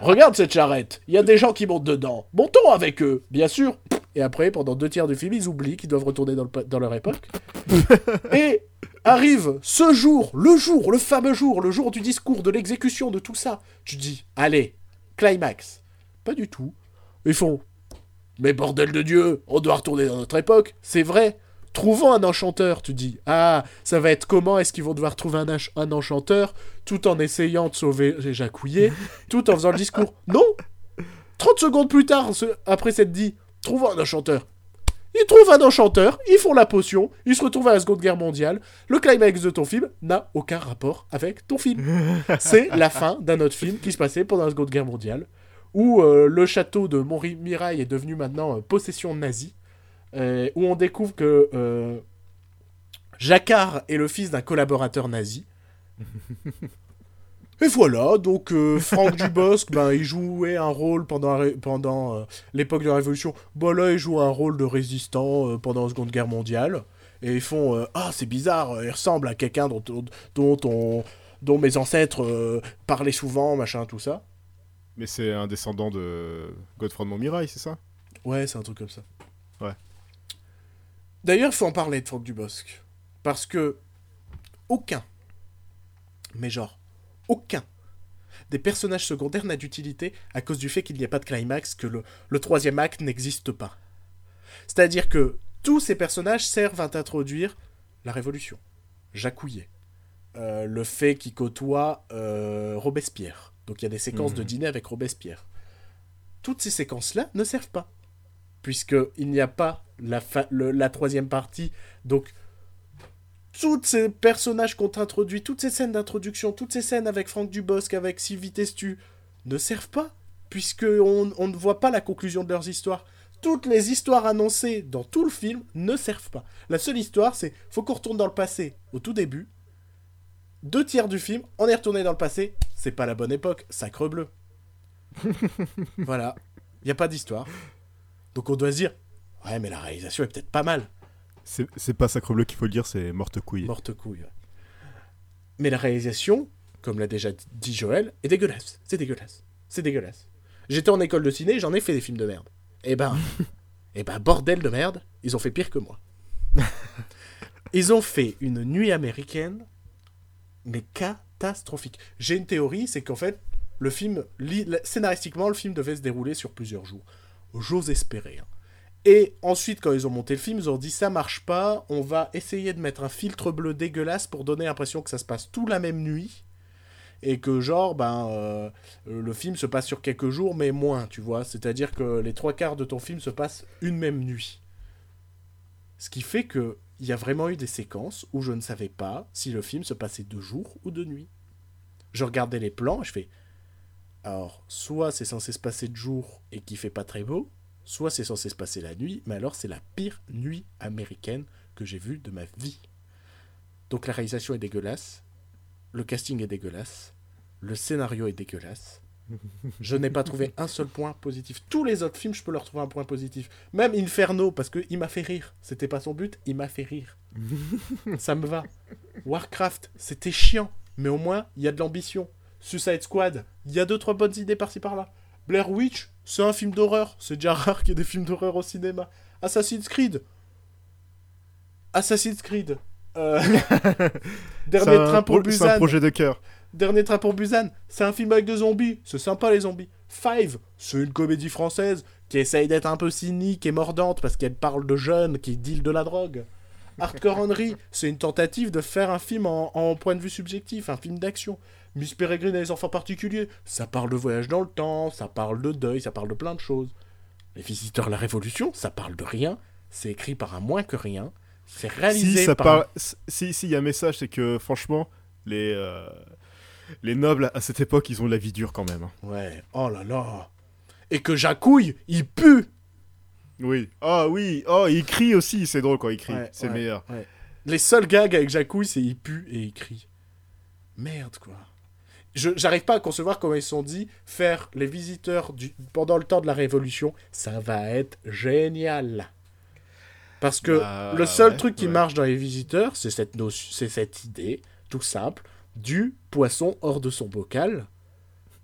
Speaker 1: Regarde cette charrette. Il y a des gens qui montent dedans. Montons avec eux, bien sûr. Et après, pendant deux tiers du film, ils oublient qu'ils doivent retourner dans, le pa- dans leur époque. Et arrive ce jour, le jour, le fameux jour, le jour du discours, de l'exécution, de tout ça. Tu dis, allez, climax. Pas du tout. Ils font, mais bordel de Dieu, on doit retourner dans notre époque. C'est vrai. Trouvons un enchanteur, tu dis. Ah, ça va être comment Est-ce qu'ils vont devoir trouver un, enchanteur tout en essayant de sauver Jacouillet, tout en faisant le discours Non 30 secondes plus tard, ce- après s'être dit, trouvons un enchanteur. Ils trouvent un enchanteur, ils font la potion, ils se retrouvent à la Seconde Guerre mondiale. Le climax de ton film n'a aucun rapport avec ton film. C'est la fin d'un autre film qui se passait pendant la Seconde Guerre mondiale, où euh, le château de Montmirail est devenu maintenant euh, possession nazie, euh, où on découvre que Jacquard est le fils d'un collaborateur nazi. Et voilà, donc euh, Franck Dubosc, ben, il jouait un rôle pendant, pendant euh, l'époque de la Révolution. Bon là, il joue un rôle de résistant euh, pendant la Seconde Guerre mondiale. Et ils font euh, Ah, c'est bizarre, il ressemble à quelqu'un dont, dont, dont, on- dont mes ancêtres parlaient souvent, machin, tout ça.
Speaker 2: Mais c'est un descendant de Godefroy de Montmirail, c'est ça?
Speaker 1: Ouais, c'est un truc comme ça.
Speaker 2: Ouais.
Speaker 1: D'ailleurs, il faut en parler de Franck Dubosc. Parce que aucun, mais genre, aucun des personnages secondaires n'a d'utilité à cause du fait qu'il n'y a pas de climax, que le, le troisième acte n'existe pas. C'est-à-dire que tous ces personnages servent à t'introduire la Révolution, Jacouillet, euh, le fait qu'il côtoie euh, Robespierre. Donc il y a des séquences
Speaker 2: Mhm.
Speaker 1: de dîner avec Robespierre. Toutes ces séquences-là ne servent pas. Puisqu'il n'y a pas la, la troisième partie. Donc, tous ces personnages qu'on t'introduit, toutes ces scènes d'introduction, toutes ces scènes avec Franck Dubosc, avec Sylvie Testu, ne servent pas. Puisqu'on on ne voit pas la conclusion de leurs histoires. Toutes les histoires annoncées dans tout le film ne servent pas. La seule histoire, c'est faut qu'on retourne dans le passé au tout début. Deux tiers du film, on est retourné dans le passé. C'est pas la bonne époque, sacre bleu. voilà. Il n'y a pas d'histoire. Donc on doit se dire, ouais, mais la réalisation est peut-être pas mal.
Speaker 2: C'est pas Sacre-Bleu qu'il faut le dire, c'est Morte Couille.
Speaker 1: Morte couille. ouais. Mais la réalisation, comme l'a déjà dit Joël, est dégueulasse. C'est dégueulasse. C'est dégueulasse. J'étais en école de ciné, j'en ai fait des films de merde. Eh ben, eh ben, bordel de merde, ils ont fait pire que moi. ils ont fait une nuit américaine, mais catastrophique. J'ai une théorie, c'est qu'en fait, le film, scénaristiquement, le film devait se dérouler sur plusieurs jours. J'ose espérer. hein. Et ensuite, quand ils ont monté le film, ils ont dit ça marche pas, on va essayer de mettre un filtre bleu dégueulasse pour donner l'impression que ça se passe tout la même nuit. Et que genre, ben, euh, le film se passe sur quelques jours, mais moins, tu vois. C'est-à-dire que les trois quarts de ton film se passent une même nuit. Ce qui fait que il y a vraiment eu des séquences où je ne savais pas si le film se passait de jour ou de nuit. Je regardais les plans et je fais. Alors, soit c'est censé se passer de jour et qu'il fait pas très beau, soit c'est censé se passer la nuit, mais alors c'est la pire nuit américaine que j'ai vue de ma vie. Donc la réalisation est dégueulasse, le casting est dégueulasse, le scénario est dégueulasse. Je n'ai pas trouvé un seul point positif. Tous les autres films, je peux leur trouver un point positif. Même Inferno, parce qu'il m'a fait rire. C'était pas son but, il m'a fait rire. Ça me va. Warcraft, c'était chiant, mais au moins, il y a de l'ambition. Suicide Squad, il y a deux, trois bonnes idées par-ci par-là. Blair Witch, c'est un film d'horreur. C'est déjà rare qu'il y ait des films d'horreur au cinéma. Assassin's Creed. Assassin's Creed. Euh, Dernier
Speaker 2: un
Speaker 1: train pour
Speaker 2: pro- C'est un
Speaker 1: Busan.
Speaker 2: projet de cœur.
Speaker 1: Dernier train pour Busan, c'est un film avec des zombies. C'est sympa les zombies. Five, c'est une comédie française qui essaye d'être un peu cynique et mordante parce qu'elle parle de jeunes qui dealent de la drogue. Hardcore Henry, c'est une tentative de faire un film en, en point de vue subjectif, un film d'action. Miss Peregrine et les enfants particuliers, ça parle de voyage dans le temps, ça parle de deuil, ça parle de plein de choses. Les visiteurs de la Révolution, ça parle de rien. C'est écrit par un moins que rien. C'est réalisé
Speaker 2: Si ça
Speaker 1: par un-
Speaker 2: parle, si si il y a un message, c'est que franchement, les euh, les nobles à cette époque, ils ont la vie dure quand même. hein.
Speaker 1: Ouais, oh là là. Et que Jacouille, il pue
Speaker 2: Oui. Ah oui. Oh, il crie aussi. C'est drôle quand il crie.
Speaker 1: Ouais,
Speaker 2: c'est
Speaker 1: ouais,
Speaker 2: meilleur.
Speaker 1: ouais. Les seuls gags avec Jacouille, c'est il pue et il crie. Merde, quoi. Je J'arrive pas à concevoir comment ils se sont dit faire les visiteurs du, pendant le temps de la Révolution, ça va être génial. Parce que
Speaker 2: Bah,
Speaker 1: le seul
Speaker 2: ouais,
Speaker 1: truc qui
Speaker 2: ouais.
Speaker 1: marche dans les visiteurs, c'est cette, c'est cette idée, tout simple, du poisson hors de son bocal.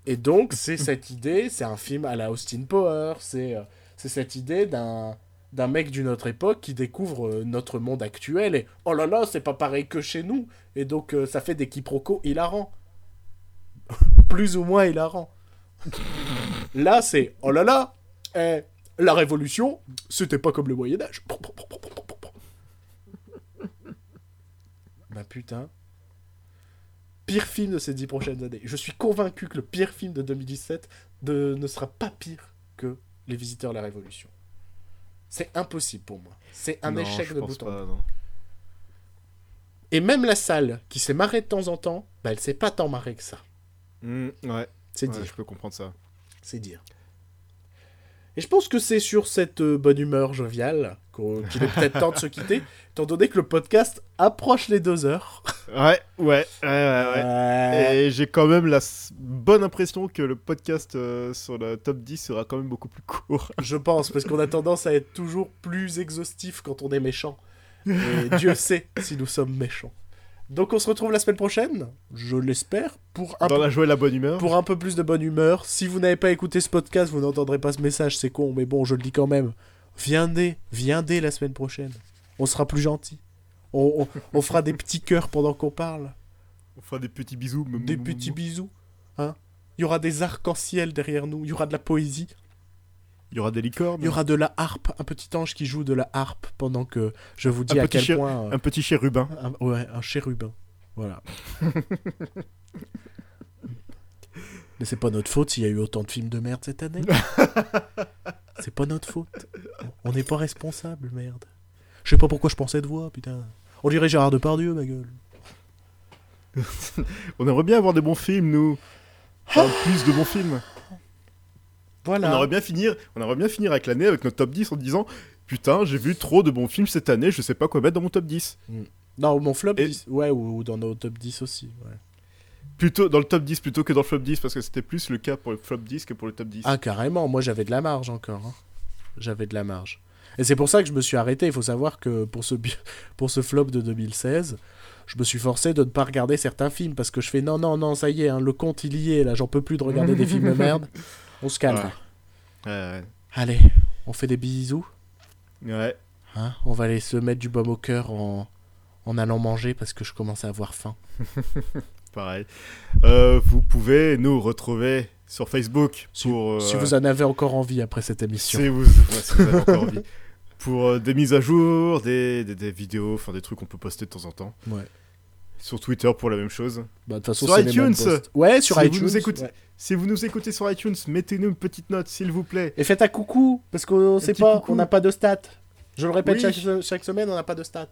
Speaker 1: Et donc, c'est cette idée, c'est un film à la Austin Power, c'est euh, c'est cette idée d'un d'un mec d'une autre époque qui découvre euh, notre monde actuel et oh là là, c'est pas pareil que chez nous. Et donc, euh, ça fait des quiproquos hilarants. Plus ou moins hilarants. là, c'est oh là là, eh, la Révolution, c'était pas comme le Moyen-Âge. Bah putain. Pire film de ces dix prochaines années. Je suis convaincu que le pire film de 2017 de- ne sera pas pire que Les Visiteurs de la Révolution. C'est impossible pour moi. C'est un
Speaker 2: Non,
Speaker 1: échec de
Speaker 2: pense
Speaker 1: bout en bout.
Speaker 2: pas, non.
Speaker 1: Et même la salle, qui s'est marrée de temps en temps, bah elle s'est pas tant marrée que ça.
Speaker 2: Hmm, ouais.
Speaker 1: C'est
Speaker 2: ouais,
Speaker 1: dire.
Speaker 2: je peux comprendre ça.
Speaker 1: C'est dire. Et je pense que c'est sur cette euh, bonne humeur joviale qu'il est peut-être temps de se quitter, étant donné que le podcast approche les deux heures.
Speaker 2: Ouais, ouais, ouais, ouais. ouais. Et j'ai quand même la bonne impression que le podcast euh, sur le top 10 sera quand même beaucoup plus court.
Speaker 1: Je pense, parce qu'on a tendance à être toujours plus exhaustif quand on est méchant. Et Dieu sait si nous sommes méchants. Donc on se retrouve la semaine prochaine, je l'espère, pour un,
Speaker 2: Dans
Speaker 1: peu,
Speaker 2: la joie et la bonne humeur.
Speaker 1: pour un peu plus de bonne humeur. Si vous n'avez pas écouté ce podcast, vous n'entendrez pas ce message, c'est con, mais bon, je le dis quand même. Viendez, viendez la semaine prochaine. On sera plus gentil. On, on- on fera des petits cœurs pendant qu'on parle.
Speaker 2: On fera des petits bisous.
Speaker 1: Des petits bisous. Hein Il y aura des arcs-en-ciel derrière nous. Il y aura de la poésie.
Speaker 2: Il y aura des licornes.
Speaker 1: Il y aura de la harpe. Un petit ange qui joue de la harpe pendant que je vous dis
Speaker 2: Un
Speaker 1: à quel point. euh,
Speaker 2: Un petit chérubin.
Speaker 1: un- ouais, un chérubin. Voilà. Mais c'est pas notre faute s'il y a eu autant de films de merde cette année. c'est pas notre faute. On n'est pas responsable, merde. Je sais pas pourquoi je pensais de voix, putain. On dirait Gérard Depardieu, ma gueule.
Speaker 2: On aimerait bien avoir des bons films, nous. Enfin, plus de bons films. On aimerait bien finir, on aimerait bien finir avec l'année avec notre top 10 en disant Putain, j'ai vu trop de bons films cette année, je sais pas quoi mettre dans mon top 10.
Speaker 1: Non, mon flop
Speaker 2: Et-
Speaker 1: 10. Ouais, ou, ou dans nos top 10 aussi. Ouais.
Speaker 2: Plutôt dans le top 10 plutôt que dans le flop 10 parce que c'était plus le cas pour le flop 10 que pour le top 10.
Speaker 1: Ah, carrément. Moi, j'avais de la marge encore. hein. J'avais de la marge. Et c'est pour ça que je me suis arrêté. Il faut savoir que pour ce, pour ce flop de 2016, je me suis forcé de ne pas regarder certains films parce que je fais non, non, non, ça y est, hein, le compte il y est. Là, j'en peux plus de regarder des films de merde. On se calme.
Speaker 2: Ouais. Ouais,
Speaker 1: Allez, on fait des bisous.
Speaker 2: ouais.
Speaker 1: Hein on va aller se mettre du baume au cœur en, en allant manger parce que je commence à avoir faim.
Speaker 2: pareil. Euh, vous pouvez nous retrouver sur Facebook
Speaker 1: Si,
Speaker 2: pour. euh,
Speaker 1: si vous en avez encore envie après cette émission.
Speaker 2: si vous, ouais, si vous avez encore envie. Pour euh, des mises à jour, des, des, des vidéos, enfin des trucs qu'on peut poster de temps en temps.
Speaker 1: Ouais.
Speaker 2: Sur Twitter pour la même chose.
Speaker 1: Bah, de toute façon,
Speaker 2: Sur
Speaker 1: c'est les mêmes
Speaker 2: iTunes.
Speaker 1: Ouais, sur
Speaker 2: Si vous
Speaker 1: iTunes.
Speaker 2: nous écoutez-
Speaker 1: ouais.
Speaker 2: Si vous nous écoutez sur iTunes, mettez-nous une petite note, s'il vous plaît.
Speaker 1: Et faites un coucou, parce qu'on sait
Speaker 2: petit
Speaker 1: pas,
Speaker 2: coucou.
Speaker 1: on n'a pas de stats. Je le répète
Speaker 2: Oui.
Speaker 1: chaque, chaque semaine, on n'a pas de stats.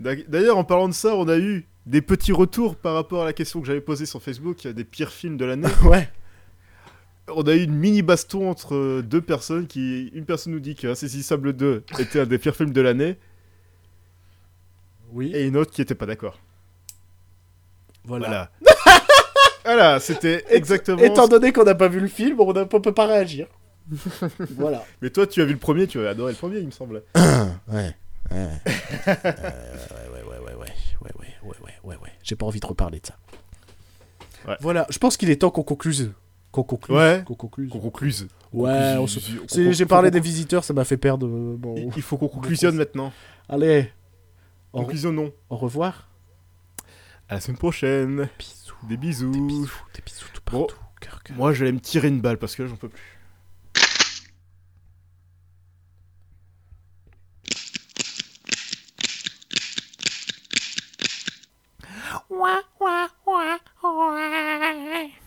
Speaker 2: D'ailleurs, en parlant de ça, on a eu des petits retours par rapport à la question que j'avais posée sur Facebook, il y a des pires films de l'année.
Speaker 1: Ouais.
Speaker 2: On a eu une mini baston entre deux personnes qui. Une personne nous dit que Insaisissable 2 était un des pires films de l'année,
Speaker 1: Oui.
Speaker 2: et une autre qui était pas d'accord.
Speaker 1: Voilà.
Speaker 2: Voilà. voilà, c'était exactement.
Speaker 1: Étant donné qu'on n'a pas vu le film, on ne peut pas réagir. voilà.
Speaker 2: Mais toi, tu as vu le premier, tu as adoré le premier, il me semble.
Speaker 1: Ouais. Ouais. ouais, ouais, ouais, ouais, ouais, ouais, ouais, ouais, ouais, ouais, ouais, ouais. J'ai pas envie de reparler de ça.
Speaker 2: Ouais.
Speaker 1: Voilà, je pense qu'il est temps qu'on concluse. Qu'on concluse.
Speaker 2: Ouais.
Speaker 1: Qu'on concluse.
Speaker 2: Qu'on concluse.
Speaker 1: Ouais, on se- J'ai parlé des visiteurs, ça m'a fait perdre. euh, Bon.
Speaker 2: Il faut qu'on conclusionne maintenant.
Speaker 1: Allez. Au,
Speaker 2: Conclusionnons.
Speaker 1: au revoir.
Speaker 2: À la semaine prochaine.
Speaker 1: Bisous.
Speaker 2: Des bisous.
Speaker 1: Des bisous, des bisous tout partout. Cœur, cœur.
Speaker 2: Moi, je vais me tirer une balle parce que j'en peux plus.
Speaker 3: Ouah, ouah, ouah, ouah.